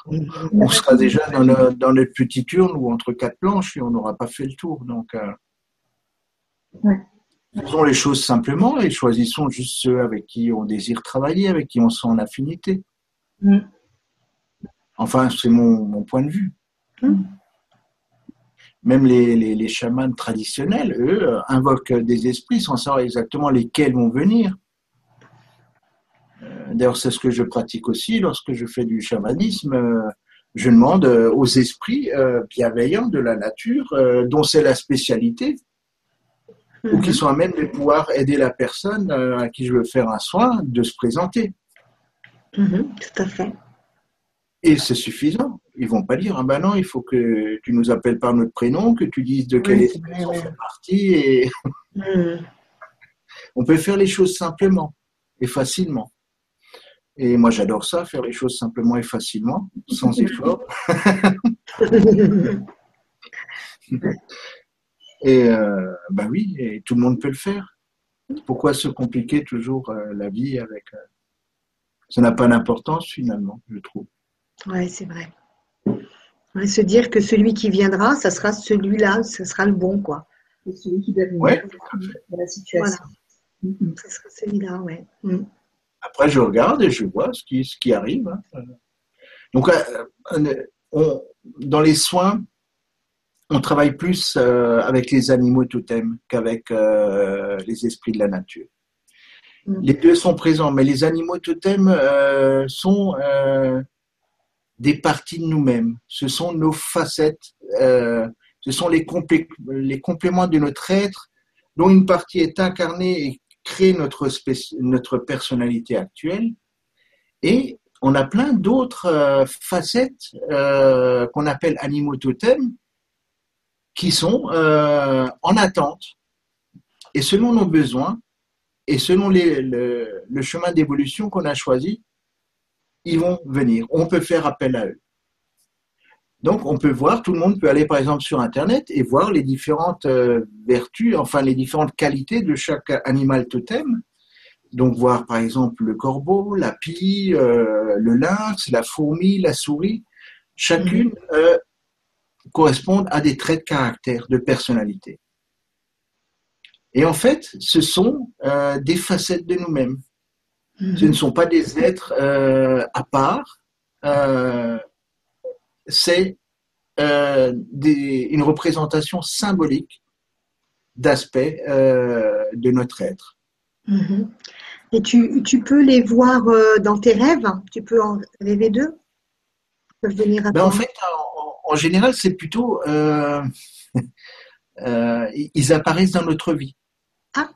on sera déjà dans, le, dans notre petite urne ou entre quatre planches et on n'aura pas fait le tour. Donc, euh, faisons les choses simplement et choisissons juste ceux avec qui on désire travailler, avec qui on sent en affinité. Mm. Enfin, c'est mon, point de vue. Mm. Même les, les, chamans traditionnels, eux, invoquent des esprits sans savoir exactement lesquels vont venir. Euh, d'ailleurs, c'est ce que je pratique aussi lorsque je fais du chamanisme. Euh, je demande euh, aux esprits bienveillants de la nature, dont c'est la spécialité, ou qui mhm. sont à même de pouvoir aider la personne à qui je veux faire un soin de se présenter. Mhm, tout à fait. Et c'est suffisant. Ils vont pas dire, ah ben non, il faut que tu nous appelles par notre prénom, que tu dises de quelle espèce on fait partie. Et... Mhm. on peut faire les choses simplement et facilement. Et moi, j'adore ça, faire les choses simplement et facilement, sans effort. et euh, bah oui, et tout le monde peut le faire. Pourquoi se compliquer toujours euh, la vie avec euh, Ça n'a pas d'importance finalement, je trouve. Oui, c'est vrai. se dire que celui qui viendra, ça sera celui-là, ce sera le bon, quoi. celui qui doit venir dans la situation. Voilà. Ce sera celui-là, oui. Mm. Après, je regarde et je vois ce qui, ce qui arrive. Hein. Donc, euh, on, dans les soins, on travaille plus euh, avec les animaux totems qu'avec euh, les esprits de la nature. Mm. Les deux sont présents, mais les animaux totems sont des parties de nous-mêmes. Ce sont nos facettes, ce sont les, les compléments de notre être, dont une partie est incarnée et créer notre, notre personnalité actuelle. Et on a plein d'autres euh, facettes euh, qu'on appelle animaux totems qui sont euh, en attente. Et selon nos besoins et selon le chemin d'évolution qu'on a choisi, ils vont venir. On peut faire appel à eux. Donc, on peut voir, tout le monde peut aller par exemple sur Internet et voir les différentes euh, vertus, enfin les différentes qualités de chaque animal totem. Donc, voir par exemple le corbeau, la pie, euh, le lynx, la fourmi, la souris. Chacune mhm. euh, correspond à des traits de caractère, de personnalité. Et en fait, ce sont des facettes de nous-mêmes. Ce mhm. ne sont pas des êtres à part c'est euh, une représentation symbolique d'aspect euh, de notre être. Mm-hmm. Et tu, tu, peux les voir euh, dans tes rêves? Tu peux en rêver d'eux? Venir ben, En fait, en, général, c'est plutôt. ils apparaissent dans notre vie. Ah.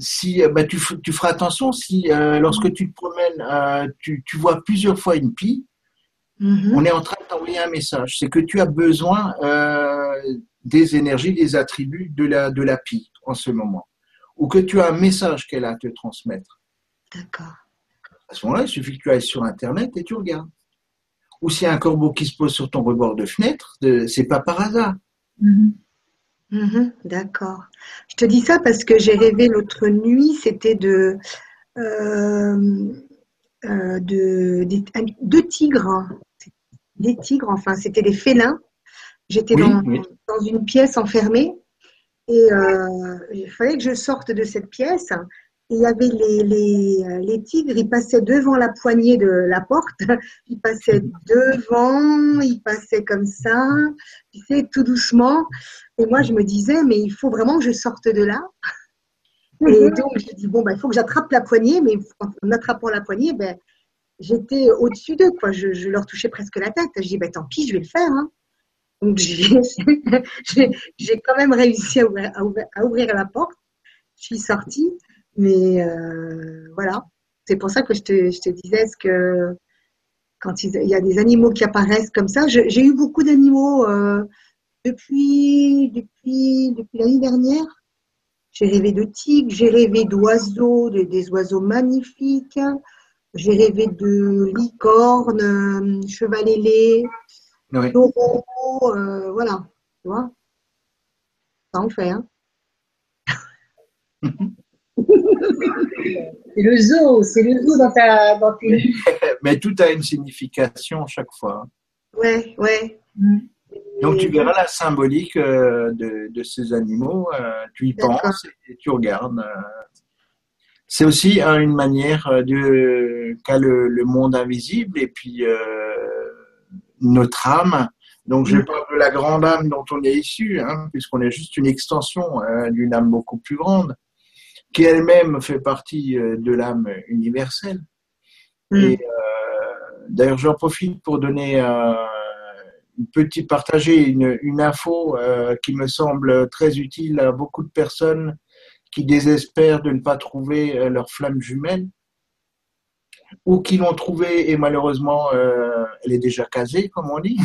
si ben, tu, tu, feras attention si lorsque tu te promènes, tu, tu, vois plusieurs fois une pie, Mm-hmm. On est en train de t'envoyer un message. C'est que tu as besoin euh, des énergies, des attributs de la, de la pie en ce moment. Ou que tu as un message qu'elle a à te transmettre. D'accord. À ce moment-là, il suffit que tu ailles sur Internet et tu regardes. Ou s'il y a un corbeau qui se pose sur ton rebord de fenêtre, c'est pas par hasard. Mm-hmm. Mm-hmm. D'accord. Je te dis ça parce que j'ai rêvé l'autre nuit, c'était de. Euh, euh, de, deux tigres, hein. des tigres, enfin c'était des félins. J'étais dans, dans, une pièce enfermée et euh, il fallait que je sorte de cette pièce. Et il y avait les, les, les, tigres, ils passaient devant la poignée de la porte, ils passaient devant, ils passaient comme ça, tu sais, tout doucement. Et moi, je me disais, mais il faut vraiment que je sorte de là. Et donc, j'ai dit, bon, ben, il faut que j'attrape la poignée, mais en attrapant la poignée, ben, j'étais au-dessus d'eux, quoi. Je, je, leur touchais presque la tête. Je dis, ben, tant pis, je vais le faire. Hein. Donc, j'ai quand même réussi à ouvrir, à, ouvrir, la porte. Je suis sortie, mais euh, voilà. C'est pour ça que je te, je te disais ce que quand il, y a des animaux qui apparaissent comme ça, j'ai eu beaucoup d'animaux euh, depuis, depuis, depuis l'année dernière. J'ai rêvé de tigres, j'ai rêvé d'oiseaux, des oiseaux magnifiques. j'ai rêvé de licorne, euh, cheval ailé, Oui. taureau, euh, voilà, tu vois. Ça en fait, hein. C'est le zoo, c'est le zoo dans, ta, dans tes. Mais tout a une signification chaque fois. Ouais, ouais. Donc tu verras la symbolique euh, de, de ces animaux, euh, tu y penses et tu regardes. euh. C'est aussi hein, une manière euh, de qu'a le, le monde invisible et puis euh, notre âme. Donc je parle de la grande âme dont on est issu, hein, puisqu'on est juste une extension euh, d'une âme beaucoup plus grande, qui elle-même fait partie euh, de l'âme universelle. Mm. Et euh, d'ailleurs, j'en profite pour donner petite, partager une, une info euh, qui me semble très utile à beaucoup de personnes qui désespèrent de ne pas trouver euh, leur flamme jumelle ou qui l'ont trouvée et malheureusement euh, elle est déjà casée, comme on dit.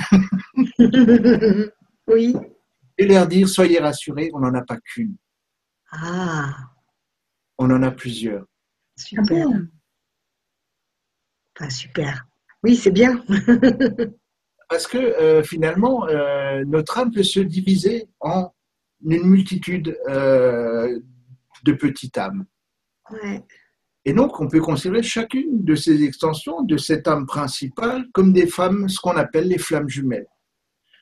oui. Et leur dire, soyez rassurés, on n'en a pas qu'une, Ah, on en a plusieurs. Ah super. Enfin, super. Oui, c'est bien. Parce que euh, finalement, euh, notre âme peut se diviser en une multitude euh, de petites âmes. Ouais. Et donc, on peut considérer chacune de ces extensions de cette âme principale comme des femmes, ce qu'on appelle les flammes jumelles.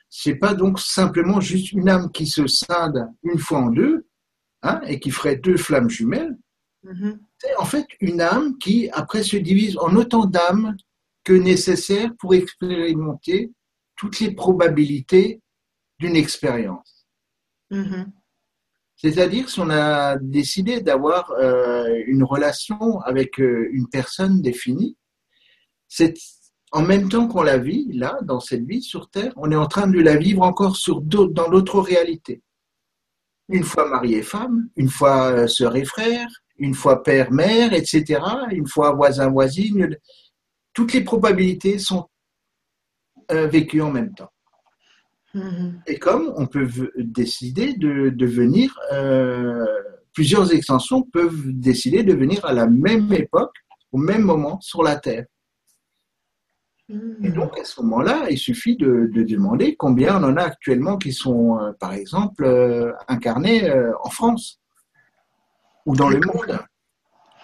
C'est pas donc simplement juste une âme qui se scinde une fois en deux, hein, et qui ferait deux flammes jumelles. Mhm. C'est en fait une âme qui, après, se divise en autant d'âmes que nécessaire pour expérimenter toutes les probabilités d'une expérience. Mhm. C'est-à-dire, si on a décidé d'avoir euh, une relation avec euh, une personne définie, c'est en même temps qu'on la vit, là, dans cette vie sur Terre, on est en train de la vivre encore sur dans d'autres réalités. Une fois marié et femme, une fois euh, sœur et frère, une fois père, mère, etc., une fois voisin, voisine. Toutes les probabilités sont euh, vécues en même temps. Mhm. Et comme on peut décider de, de venir, euh, plusieurs extensions peuvent décider de venir à la même époque, au même moment sur la Terre. Et Mhm. donc à ce moment-là, il suffit de, de demander combien on en a actuellement qui sont, euh, par exemple, euh, incarnés en France ou dans le monde.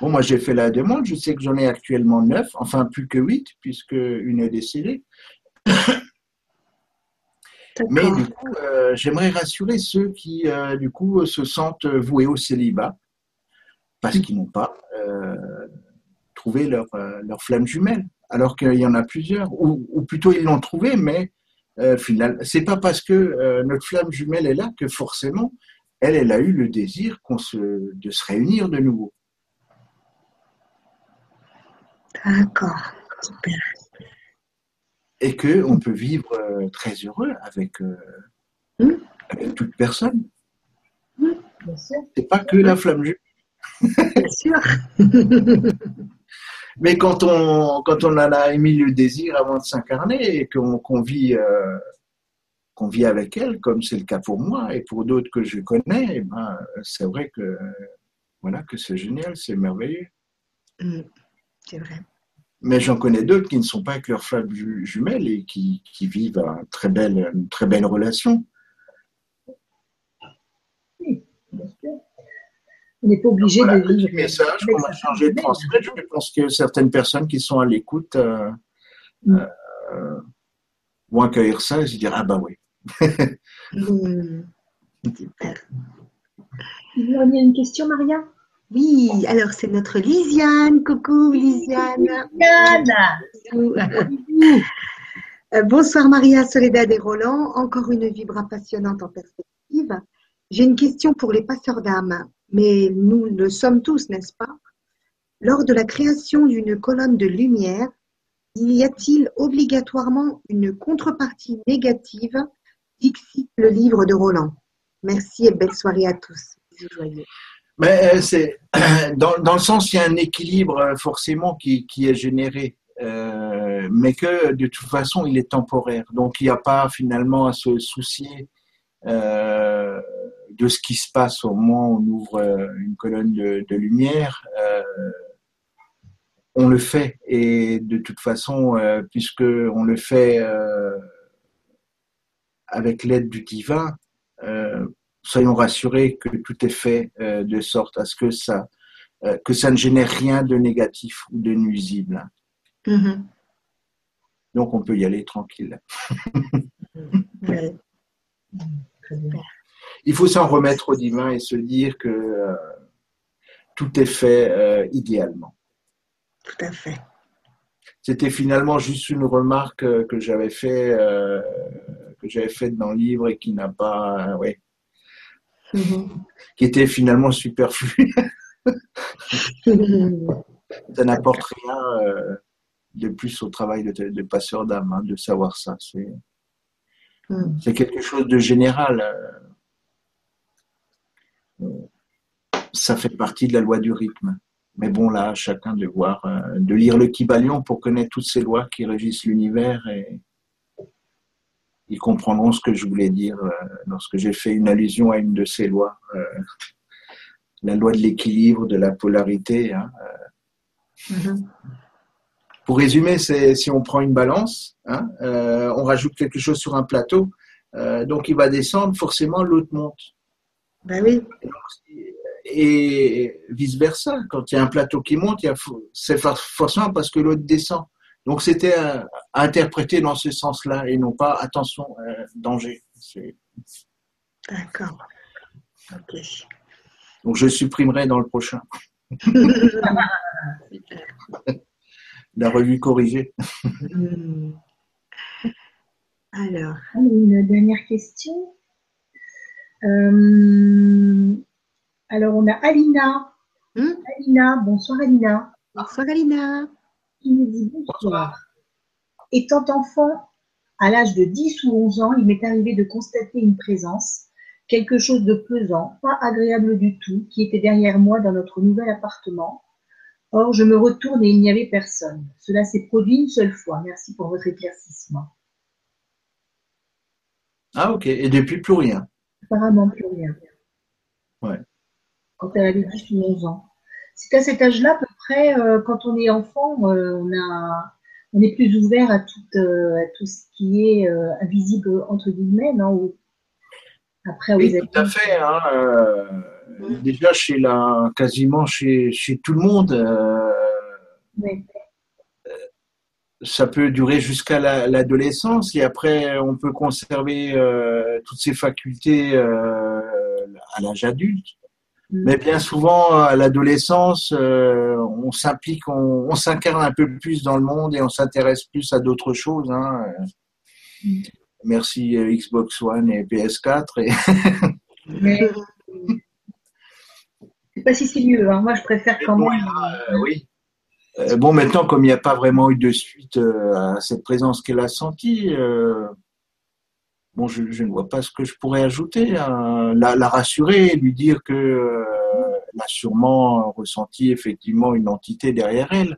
Bon, moi j'ai fait la demande, je sais que j'en ai actuellement neuf, enfin plus que huit, puisque une est décédée. Mais du coup, euh, j'aimerais rassurer ceux qui, euh, du coup, se sentent voués au célibat parce qu'ils n'ont pas euh, trouvé leur, leur flamme jumelle, alors qu'il y en a plusieurs, ou, ou plutôt ils l'ont trouvé, mais finalement, c'est pas parce que notre flamme jumelle est là que forcément, elle, elle a eu le désir qu'on se, de se réunir de nouveau. D'accord. Super. Et que on peut vivre euh, très heureux avec, euh, Mm. avec toute personne. Sûr. C'est pas que la flamme jumelle. Bien sûr. Mais quand on, quand on a émis le désir avant de s'incarner et qu'on vit, euh, qu'on vit avec elle, comme c'est le cas pour moi et pour d'autres que je connais, eh ben, c'est vrai que, voilà, que c'est génial, c'est merveilleux. C'est vrai. Mais j'en connais d'autres qui ne sont pas avec leur flamme ju- jumelle et qui, qui vivent une très belle, une très belle relation. Bien sûr. On n'est pas obligé Voilà, de vivre. message qu'on sa va changer de transmettre. Je pense que certaines personnes qui sont à l'écoute euh, Mm. euh, vont accueillir ça et se dire Ah bah oui. Super. Il y a une question, Maria? Oui, alors c'est notre Lisiane. Coucou Lisiane. Bisous. Euh, Bonsoir Maria, Soledad et Roland. Encore une vibra passionnante en perspective. J'ai une question pour les passeurs d'âme, mais nous le sommes tous, n'est-ce pas? Lors de la création d'une colonne de lumière, y a-t-il obligatoirement une contrepartie négative? Dixit le livre de Roland. Merci et belle soirée à tous. Bisous joyeux. Mais euh, c'est dans, dans le sens, il y a un équilibre euh, forcément qui, qui est généré, euh, mais que de toute façon, il est temporaire. Donc, il n'y a pas finalement à se soucier de ce qui se passe au moment où on ouvre une colonne de, lumière. On le fait. Et de toute façon, puisque on le fait avec l'aide du divin, soyons rassurés que tout est fait de sorte à ce que ça, que ça ne génère rien de négatif ou de nuisible. Mm-hmm. Donc on peut y aller tranquille. Il faut s'en remettre au divin et se dire que tout est fait idéalement. Tout à fait. C'était finalement juste une remarque euh, que j'avais fait, euh, que j'avais faite dans le livre et qui n'a pas, euh, ouais, qui était finalement superflu. ça n'apporte rien de plus au travail de, passeur d'âme, hein, de savoir ça. C'est, mm. c'est quelque chose de général. Ça fait partie de la loi du rythme. Mais bon, là, chacun de voir, euh, de lire le Kybalion pour connaître toutes ces lois qui régissent l'univers et ils comprendront ce que je voulais dire euh, lorsque j'ai fait une allusion à une de ces lois, euh, la loi de l'équilibre, de la polarité. Hein, mm-hmm. Pour résumer, c'est si on prend une balance, hein, on rajoute quelque chose sur un plateau, donc il va descendre, forcément l'autre monte. Ben oui et vice-versa. Quand il y a un plateau qui monte, c'est forcément parce que l'autre descend. Donc c'était à, interpréter dans ce sens-là et non pas attention, euh, danger. D'accord. Donc je supprimerai dans le prochain. La revue corrigée. Hmm. Alors, une dernière question. Euh, alors, on a Alina. Hmm? Alina, bonsoir Alina. Bonsoir Alina. Qui nous dit bonsoir. Étant enfant, à l'âge de 10 ou 11 ans, il m'est arrivé de constater une présence, quelque chose de pesant, pas agréable du tout, qui était derrière moi dans notre nouvel appartement. Or, je me retourne et il n'y avait personne. Cela s'est produit une seule fois. Merci pour votre éclaircissement. Ah ok, et depuis plus rien. Apparemment plus rien. Ouais quand elle avait 10 ou 11 ans. C'est à cet âge-là, à peu près, euh, quand on est enfant, euh, on, a, on est plus ouvert à tout, euh, à tout ce qui est invisible, entre guillemets, non Après, oui, tout à fait. Hein, déjà, chez la, quasiment chez, chez tout le monde, ça peut durer jusqu'à l'adolescence et après, on peut conserver toutes ses facultés à l'âge adulte. Mais bien souvent, à l'adolescence, euh, on s'implique, on, s'incarne un peu plus dans le monde et on s'intéresse plus à d'autres choses. Hein. Merci euh, Xbox One et PS4. Et Mais je sais pas si c'est mieux. Hein. Moi, je préfère quand même. Euh, oui. bon, maintenant, comme il n'y a pas vraiment eu de suite à cette présence qu'elle a sentie, bon, je, ne vois pas ce que je pourrais ajouter. Hein. La, rassurer, lui dire que euh, a sûrement ressenti effectivement une entité derrière elle,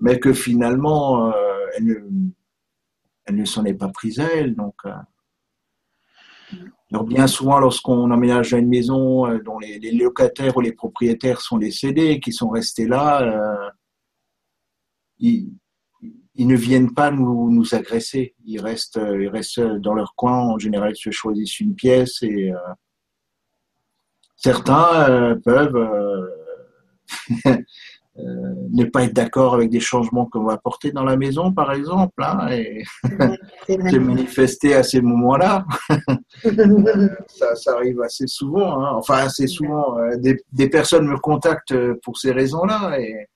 mais que finalement, euh, elle ne, elle ne s'en est pas prise à elle. Donc, euh. alors bien souvent, lorsqu'on emménage à une maison dont les, les, locataires ou les propriétaires sont décédés, qui sont restés là, ils, ils ne viennent pas nous, nous agresser. Ils restent, euh, ils restent dans leur coin. En général, ils se choisissent une pièce et euh, certains euh, peuvent ne pas être d'accord avec des changements qu'on va apporter dans la maison, par exemple, hein, et se manifester à ces moments-là. ça, ça, arrive assez souvent. Hein. Enfin, assez souvent. Des, des, personnes me contactent pour ces raisons-là et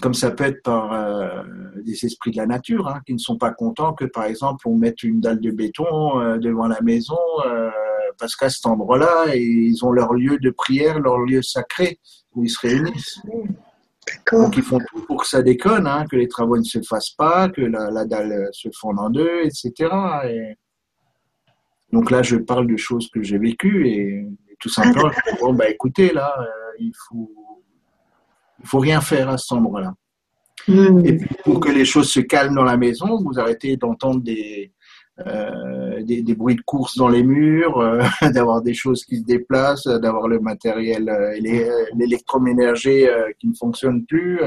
comme ça peut être par euh, des esprits de la nature, hein, qui ne sont pas contents que, par exemple, on mette une dalle de béton euh, devant la maison, euh, parce qu'à cet endroit-là, ils ont leur lieu de prière, leur lieu sacré, où ils se réunissent. Donc ils font tout pour que ça déconne, hein, que les travaux ne se fassent pas, que la, dalle se fonde en deux, etc. Et... Donc là, je parle de choses que j'ai vécues et, tout simplement, je dis, bon, bah écoutez, là, il faut il faut rien faire à cet endroit-là. Hmm. Et puis, pour que les choses se calment dans la maison, vous arrêtez d'entendre des, euh, des, des, bruits de course dans les murs, euh, d'avoir des choses qui se déplacent, d'avoir le matériel, euh, l'électroménager qui ne fonctionne plus,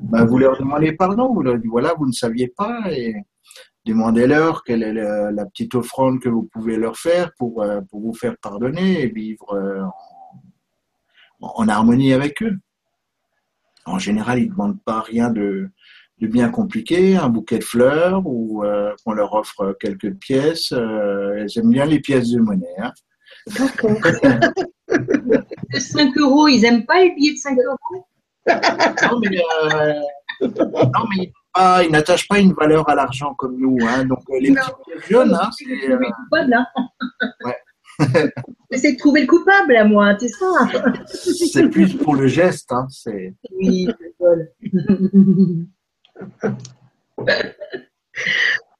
bah, vous leur demandez pardon, vous leur dites voilà, vous ne saviez pas et demandez-leur quelle est la, petite offrande que vous pouvez leur faire pour, pour vous faire pardonner et vivre en, en harmonie avec eux. En général, ils ne demandent pas rien de, de bien compliqué, un bouquet de fleurs ou euh, qu'on leur offre quelques pièces. Euh, elles aiment bien les pièces de monnaie. Hein. D'accord. de 5 euros, ils n'aiment pas les billets de 5 euros? Non, mais, euh, non, mais ils n'attachent pas une valeur à l'argent comme nous. Hein. Donc les non. hein, c'est. Euh... Coupable, hein. ouais. J'essaie de trouver le coupable à moi, c'est ça. c'est plus pour le geste. Hein, c'est... Oui, c'est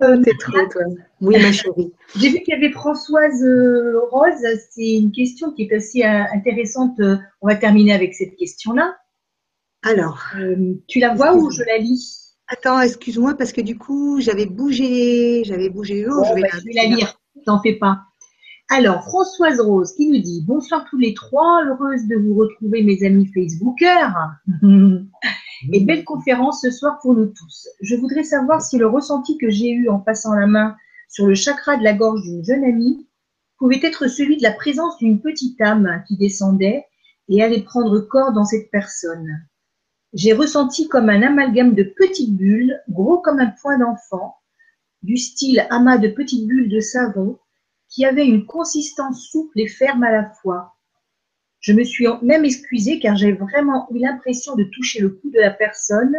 Oh, t'es trop, toi. Oui, ma chérie. J'ai vu qu'il y avait Françoise euh, Rose. C'est une question qui est assez euh, intéressante. On va terminer avec cette question-là. Alors. Euh, tu la vois ou je la lis? Attends, excuse-moi, parce que du coup, j'avais bougé, j'avais bougé oh, je, vais, bah, la... je vais la lire. T'en fais pas. Alors, Françoise Rose qui nous dit Bonsoir tous les trois, heureuse de vous retrouver, mes amis Facebookers. Et belle conférence ce soir pour nous tous. Je voudrais savoir si le ressenti que j'ai eu en passant la main sur le chakra de la gorge d'une jeune amie pouvait être celui de la présence d'une petite âme qui descendait et allait prendre corps dans cette personne. J'ai ressenti comme un amalgame de petites bulles, gros comme un point d'enfant, du style amas de petites bulles de savon, qui avaient une consistance souple et ferme à la fois. Je me suis même excusée car j'ai vraiment eu l'impression de toucher le cou de la personne,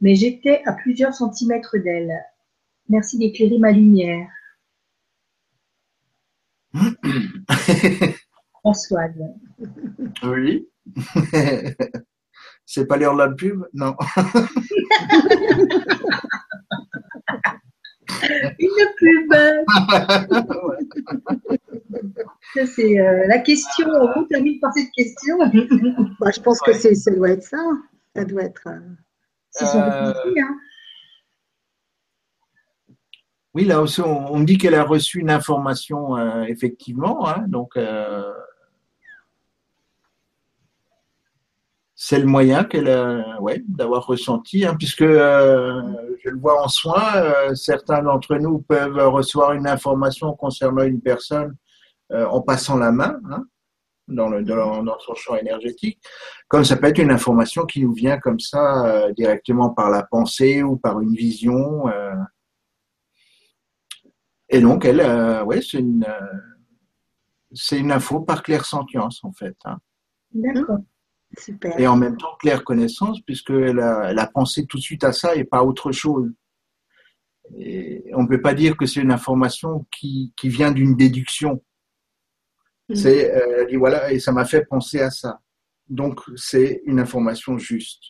mais j'étais à plusieurs centimètres d'elle. Merci d'éclairer ma lumière. Françoise. Oui. C'est pas l'heure de la pub? Non. Une pub. c'est euh, la question. On termine par cette question. Bah, je pense que ça doit être ça. Ça doit être. Euh, euh, hein. Oui, là aussi, on, me dit qu'elle a reçu une information, effectivement. Hein, donc, c'est le moyen qu'elle a, ouais, d'avoir ressenti, hein, puisque je le vois en soins, certains d'entre nous peuvent recevoir une information concernant une personne euh, en passant la main hein, dans, le, dans, son champ énergétique, comme ça peut être une information qui nous vient comme ça euh, directement par la pensée ou par une vision. Euh. Et donc, elle, c'est une, une info par claire sentience en fait. Hein. D'accord. Super. Et en même temps, claire connaissance, puisqu'elle a, elle a pensé tout de suite à ça et pas à autre chose. Et on ne peut pas dire que c'est une information qui, qui vient d'une déduction. Mm. C'est, euh, dit voilà, et ça m'a fait penser à ça. Donc, c'est une information juste.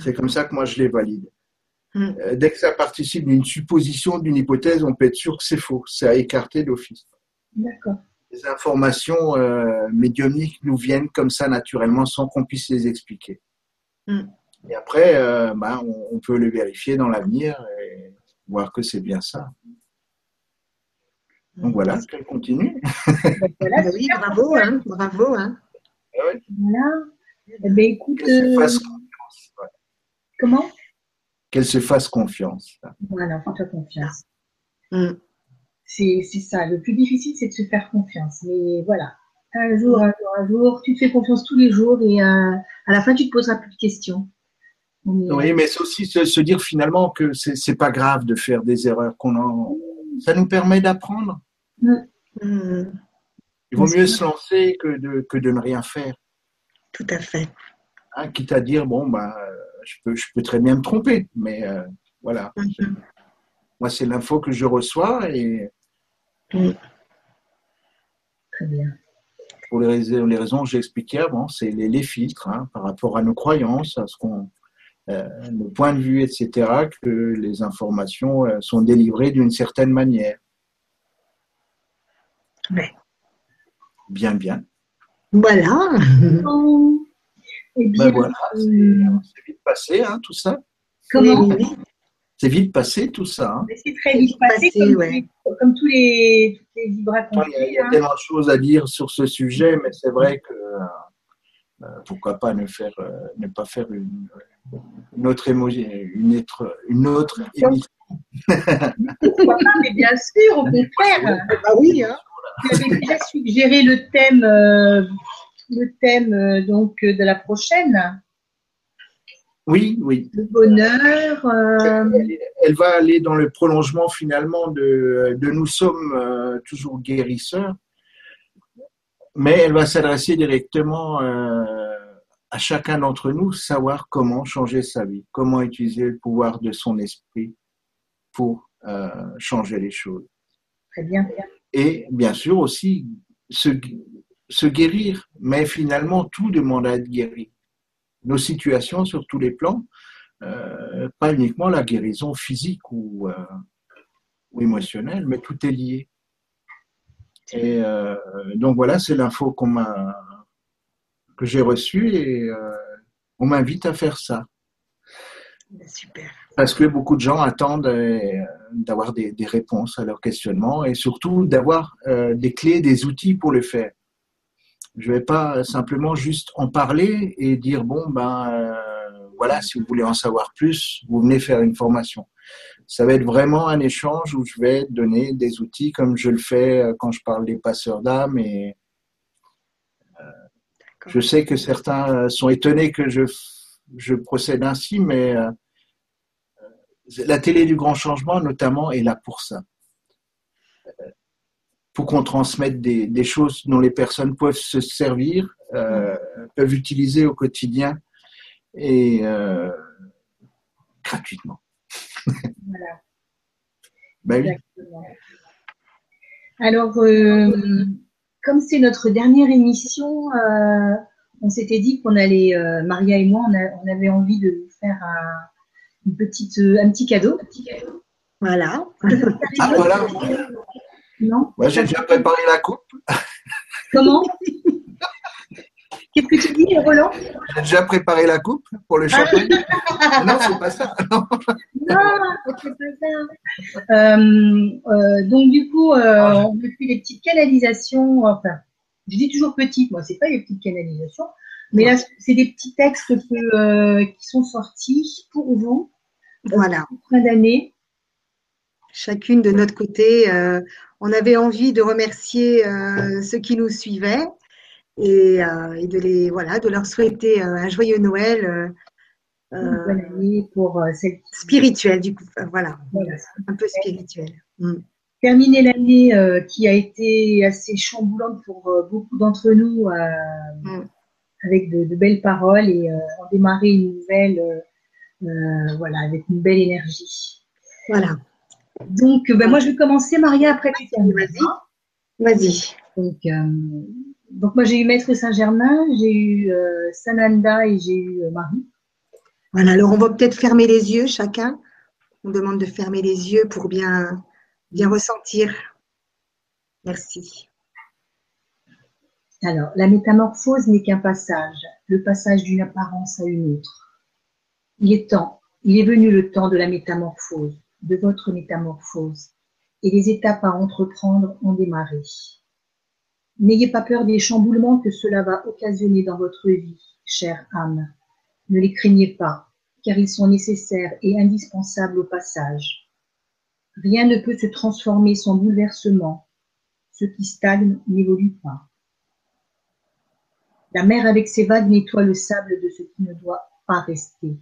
C'est comme ça que moi je les valide. Mm. Euh, dès que ça participe d'une supposition, d'une hypothèse, on peut être sûr que c'est faux. C'est à écarter d'office. D'accord. Les informations euh, médiumniques nous viennent comme ça naturellement sans qu'on puisse les expliquer. Mm. Et après, euh, ben, on, on, peut le vérifier dans l'avenir et voir que c'est bien ça. Donc voilà, qu'elle continue. voilà, bah oui, bravo, hein, bravo. Hein. Ah voilà. Eh bien, écoute, Qu'elle se fasse euh, confiance. Comment? Qu'elle se fasse confiance. Voilà, fais-toi confiance. Mm. C'est, c'est ça. Le plus difficile, c'est de se faire confiance. Mais voilà, un jour, un jour, un jour, tu te fais confiance tous les jours et euh, à la fin, tu te poseras plus de questions. Oui, mais c'est aussi se, se, dire finalement que c'est, c'est pas grave de faire des erreurs. Qu'on en... Ça nous permet d'apprendre. Mm. Il vaut mieux se lancer que de, que de ne rien faire. Tout à fait. Hein, quitte à dire, bon, bah, je, peux, je peux très bien me tromper, mais euh, voilà. Mm-hmm. Moi, c'est l'info que je reçois et. Mm. Très bien. Pour les, les raisons que j'ai expliquées avant, c'est les, les, filtres hein, par rapport à nos croyances, à ce qu'on, euh, nos points de vue, etc., que les informations euh, sont délivrées d'une certaine manière. Bien, bien. Voilà. Et eh ben bien, voilà, c'est vite passé, hein, tout ça. Comment? C'est vite passé tout ça. Hein. C'est très vite passé, comme, tous les, toutes les Il y a, hein. tellement de choses à dire sur ce sujet, mais c'est vrai que euh, pourquoi pas ne, faire, euh, ne pas faire une, une autre émotion, une autre, une autre émission. pourquoi pas, mais bien sûr, au contraire. Ah oui, hein. Tu avais déjà suggéré le thème, euh, le thème donc de la prochaine. Oui, oui. Le bonheur. Elle, va aller dans le prolongement finalement de, de nous sommes toujours guérisseurs mais elle va s'adresser directement euh, à chacun d'entre nous, savoir comment changer sa vie, comment utiliser le pouvoir de son esprit pour euh, changer les choses. Très bien. Et bien sûr aussi se, se guérir, mais finalement tout demande à être guéri. Nos situations sur tous les plans, euh, pas uniquement la guérison physique ou, ou émotionnelle, mais tout est lié. Et euh, donc voilà, c'est l'info qu'on m'a que j'ai reçue et euh, on m'invite à faire ça. Ben, super. Parce que beaucoup de gens attendent euh, d'avoir des, des, réponses à leurs questionnements et surtout d'avoir des clés, des outils pour le faire. Je ne vais pas simplement juste en parler et dire bon ben voilà, si vous voulez en savoir plus, vous venez faire une formation ça va être vraiment un échange où je vais donner des outils comme je le fais euh, quand je parle des passeurs d'âme et euh, je sais que certains euh, sont étonnés que je, je procède ainsi, mais la télé du grand changement notamment est là pour ça. Pour qu'on transmette des, des, choses dont les personnes peuvent se servir, peuvent utiliser au quotidien et gratuitement. Voilà. Ben Alors, euh, comme c'est notre dernière émission, euh, on s'était dit qu'on allait, euh, Maria et moi, on, avait envie de vous faire un, une petite, un petit cadeau. Voilà. ah, voilà. Non Moi, j'ai déjà préparé la coupe. Comment? Qu'est-ce que tu dis, Roland? J'ai déjà préparé la coupe pour le champagne. non, c'est pas ça. Non, c'est pas ça. Euh, euh, donc, du coup, euh, on fait des petites canalisations. Enfin, je dis toujours petites, moi, c'est pas des petites canalisations. Mais là, c'est des petits textes qui sont sortis pour vous. Voilà. Fin d'année. Chacune de notre côté, on avait envie de remercier ceux qui nous suivaient et, euh, et, de les voilà de leur souhaiter euh, un joyeux Noël euh, pour celle spirituel du coup voilà, un peu spirituel mm. terminer l'année qui a été assez chamboulante pour beaucoup d'entre nous mm. avec de, de, belles paroles et en démarrer une nouvelle voilà avec une belle énergie voilà donc ben, moi je vais commencer Maria après tu vas-y vas-y donc donc moi j'ai eu Maître Saint-Germain, j'ai eu euh, Sananda et j'ai eu euh, Marie. Voilà, alors on va peut-être fermer les yeux chacun. On demande de fermer les yeux pour bien, bien ressentir. Merci. Alors, la métamorphose n'est qu'un passage, le passage d'une apparence à une autre. Il est temps, il est venu le temps de la métamorphose, de votre métamorphose, et les étapes à entreprendre ont démarré. N'ayez pas peur des chamboulements que cela va occasionner dans votre vie, chère âme. Ne les craignez pas, car ils sont nécessaires et indispensables au passage. Rien ne peut se transformer sans bouleversement. Ce qui stagne n'évolue pas. La mer avec ses vagues nettoie le sable de ce qui ne doit pas rester.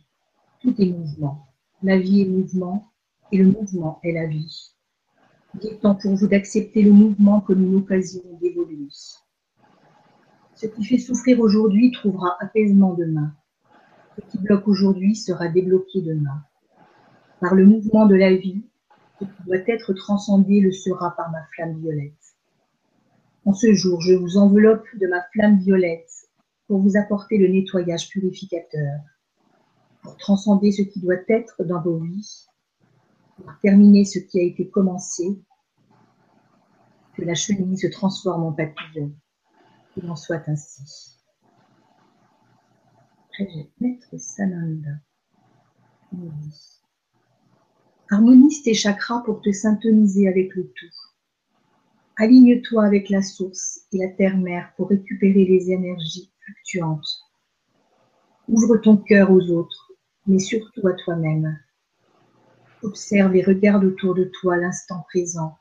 Tout est mouvement. La vie est mouvement et le mouvement est la vie. Il est temps pour vous d'accepter le mouvement comme une occasion d'évoluer. Ce qui fait souffrir aujourd'hui trouvera apaisement demain. Ce qui bloque aujourd'hui sera débloqué demain. Par le mouvement de la vie, ce qui doit être transcendé le sera par ma flamme violette. En ce jour, je vous enveloppe de ma flamme violette pour vous apporter le nettoyage purificateur, pour transcender ce qui doit être dans vos vies pour terminer ce qui a été commencé, que la chenille se transforme en papillon. Qu'il en soit ainsi. Après, mettre Sananda. Harmonise tes chakras pour te syntoniser avec le tout. Aligne-toi avec la source et la terre-mère pour récupérer les énergies fluctuantes. Ouvre ton cœur aux autres, mais surtout à toi-même. Observe et regarde autour de toi l'instant présent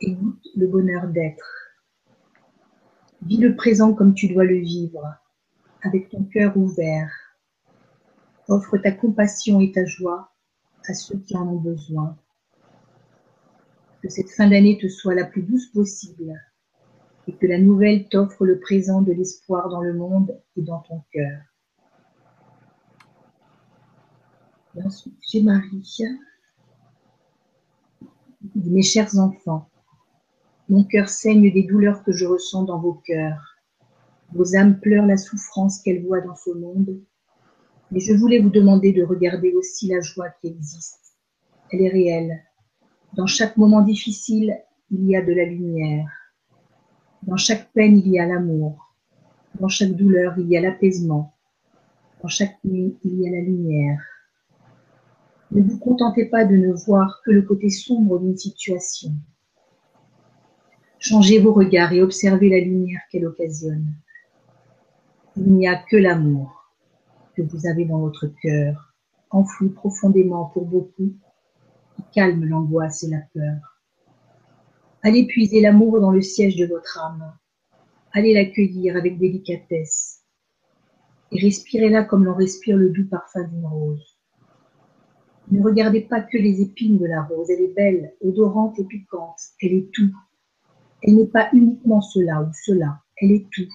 et goûte le bonheur d'être. Vis le présent comme tu dois le vivre, avec ton cœur ouvert. Offre ta compassion et ta joie à ceux qui en ont besoin. Que cette fin d'année te soit la plus douce possible et que la nouvelle t'offre le présent de l'espoir dans le monde et dans ton cœur. J'ai Marie. Mes chers enfants, mon cœur saigne des douleurs que je ressens dans vos cœurs. Vos âmes pleurent la souffrance qu'elles voient dans ce monde. Mais je voulais vous demander de regarder aussi la joie qui existe. Elle est réelle. Dans chaque moment difficile, il y a de la lumière. Dans chaque peine, il y a l'amour. Dans chaque douleur, il y a l'apaisement. Dans chaque nuit, il y a la lumière. Ne vous contentez pas de ne voir que le côté sombre d'une situation. Changez vos regards et observez la lumière qu'elle occasionne. Il n'y a que l'amour que vous avez dans votre cœur, enfoui profondément pour beaucoup, qui calme l'angoisse et la peur. Allez puiser l'amour dans le siège de votre âme. Allez l'accueillir avec délicatesse et respirez-la comme l'on respire le doux parfum d'une rose. Ne regardez pas que les épines de la rose, elle est belle, odorante et piquante, elle est tout. Elle n'est pas uniquement cela ou cela, elle est tout.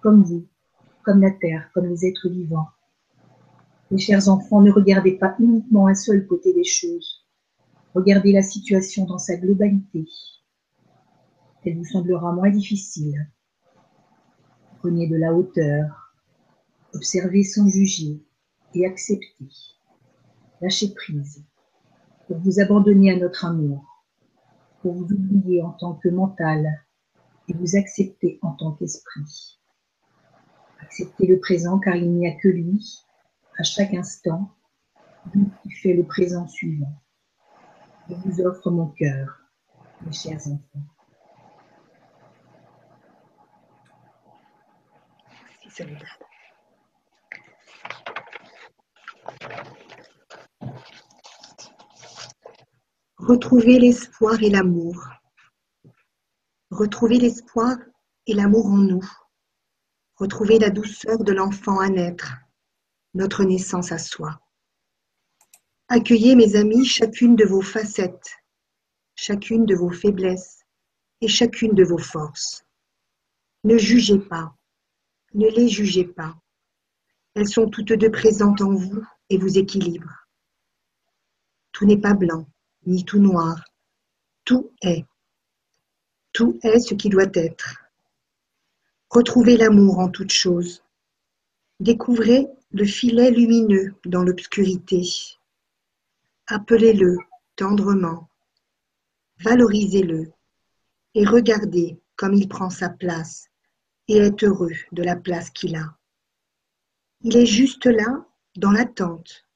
Comme vous, comme la terre, comme les êtres vivants. Mes chers enfants, ne regardez pas uniquement un seul côté des choses. Regardez la situation dans sa globalité. Elle vous semblera moins difficile. Prenez de la hauteur, observez sans juger et acceptez. Lâchez prise pour vous abandonner à notre amour, pour vous oublier en tant que mental et vous accepter en tant qu'esprit. Acceptez le présent car il n'y a que lui, à chaque instant, lui qui fait le présent suivant. Je vous offre mon cœur, mes chers enfants. Retrouvez l'espoir et l'amour. Retrouvez l'espoir et l'amour en nous. Retrouvez la douceur de l'enfant à naître, notre naissance à soi. Accueillez, mes amis, chacune de vos facettes, chacune de vos faiblesses et chacune de vos forces. Ne jugez pas, ne les jugez pas. Elles sont toutes deux présentes en vous et vous équilibrent. Tout n'est pas blanc, ni tout noir. Tout est. Tout est ce qui doit être. Retrouvez l'amour en toute chose. Découvrez le filet lumineux dans l'obscurité. Appelez-le tendrement. Valorisez-le et regardez comme il prend sa place et est heureux de la place qu'il a. Il est juste là dans l'attente,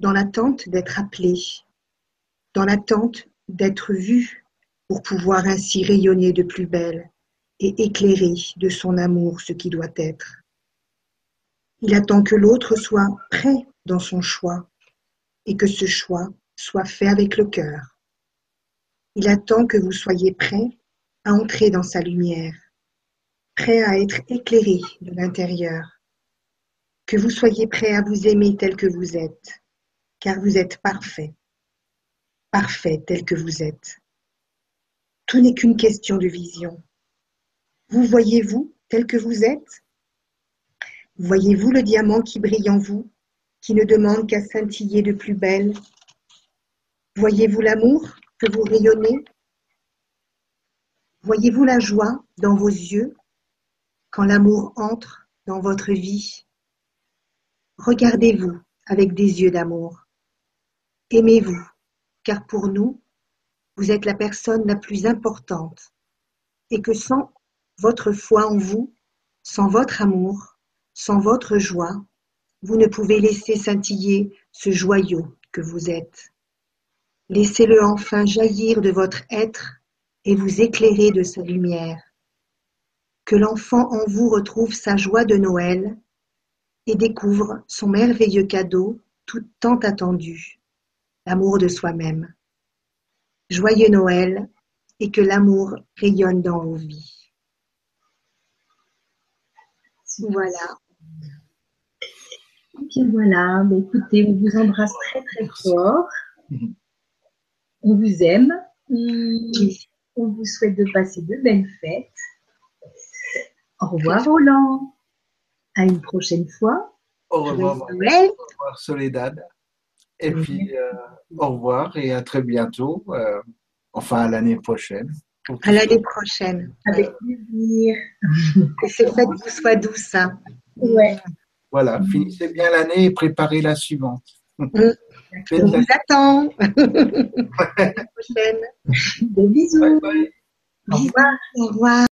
dans l'attente d'être appelé, dans l'attente d'être vu pour pouvoir ainsi rayonner de plus belle et éclairer de son amour ce qui doit être. Il attend que l'autre soit prêt dans son choix et que ce choix soit fait avec le cœur. Il attend que vous soyez prêt à entrer dans sa lumière, prêt à être éclairé de l'intérieur, que vous soyez prêt à vous aimer tel que vous êtes, car vous êtes parfait parfait tel que vous êtes. Tout n'est qu'une question de vision. Vous voyez-vous tel que vous êtes? Voyez-vous le diamant qui brille en vous, qui ne demande qu'à scintiller de plus belle? Voyez-vous l'amour que vous rayonnez? Voyez-vous la joie dans vos yeux quand l'amour entre dans votre vie? Regardez-vous avec des yeux d'amour. Aimez-vous car pour nous, vous êtes la personne la plus importante et que sans votre foi en vous, sans votre amour, sans votre joie, vous ne pouvez laisser scintiller ce joyau que vous êtes. Laissez-le enfin jaillir de votre être et vous éclairer de sa lumière. Que l'enfant en vous retrouve sa joie de Noël et découvre son merveilleux cadeau tout tant attendu, l'amour de soi-même. Joyeux Noël et que l'amour rayonne dans vos vies. Voilà. Et puis voilà, bah, écoutez, on vous embrasse très très fort. On vous aime. On vous souhaite de passer de belles fêtes. Au revoir Roland. À une prochaine fois. Au revoir, Marie. au revoir Soledad. Et puis, euh, au revoir et à très bientôt. euh, enfin, à l'année prochaine. À l'année prochaine. Avec plaisir. Que ces fêtes vous soient douces. hein. Ouais. Voilà, finissez bien l'année et préparez la suivante. On vous attend. À l'année prochaine. Des bisous. Bye bye. Au revoir. Au revoir.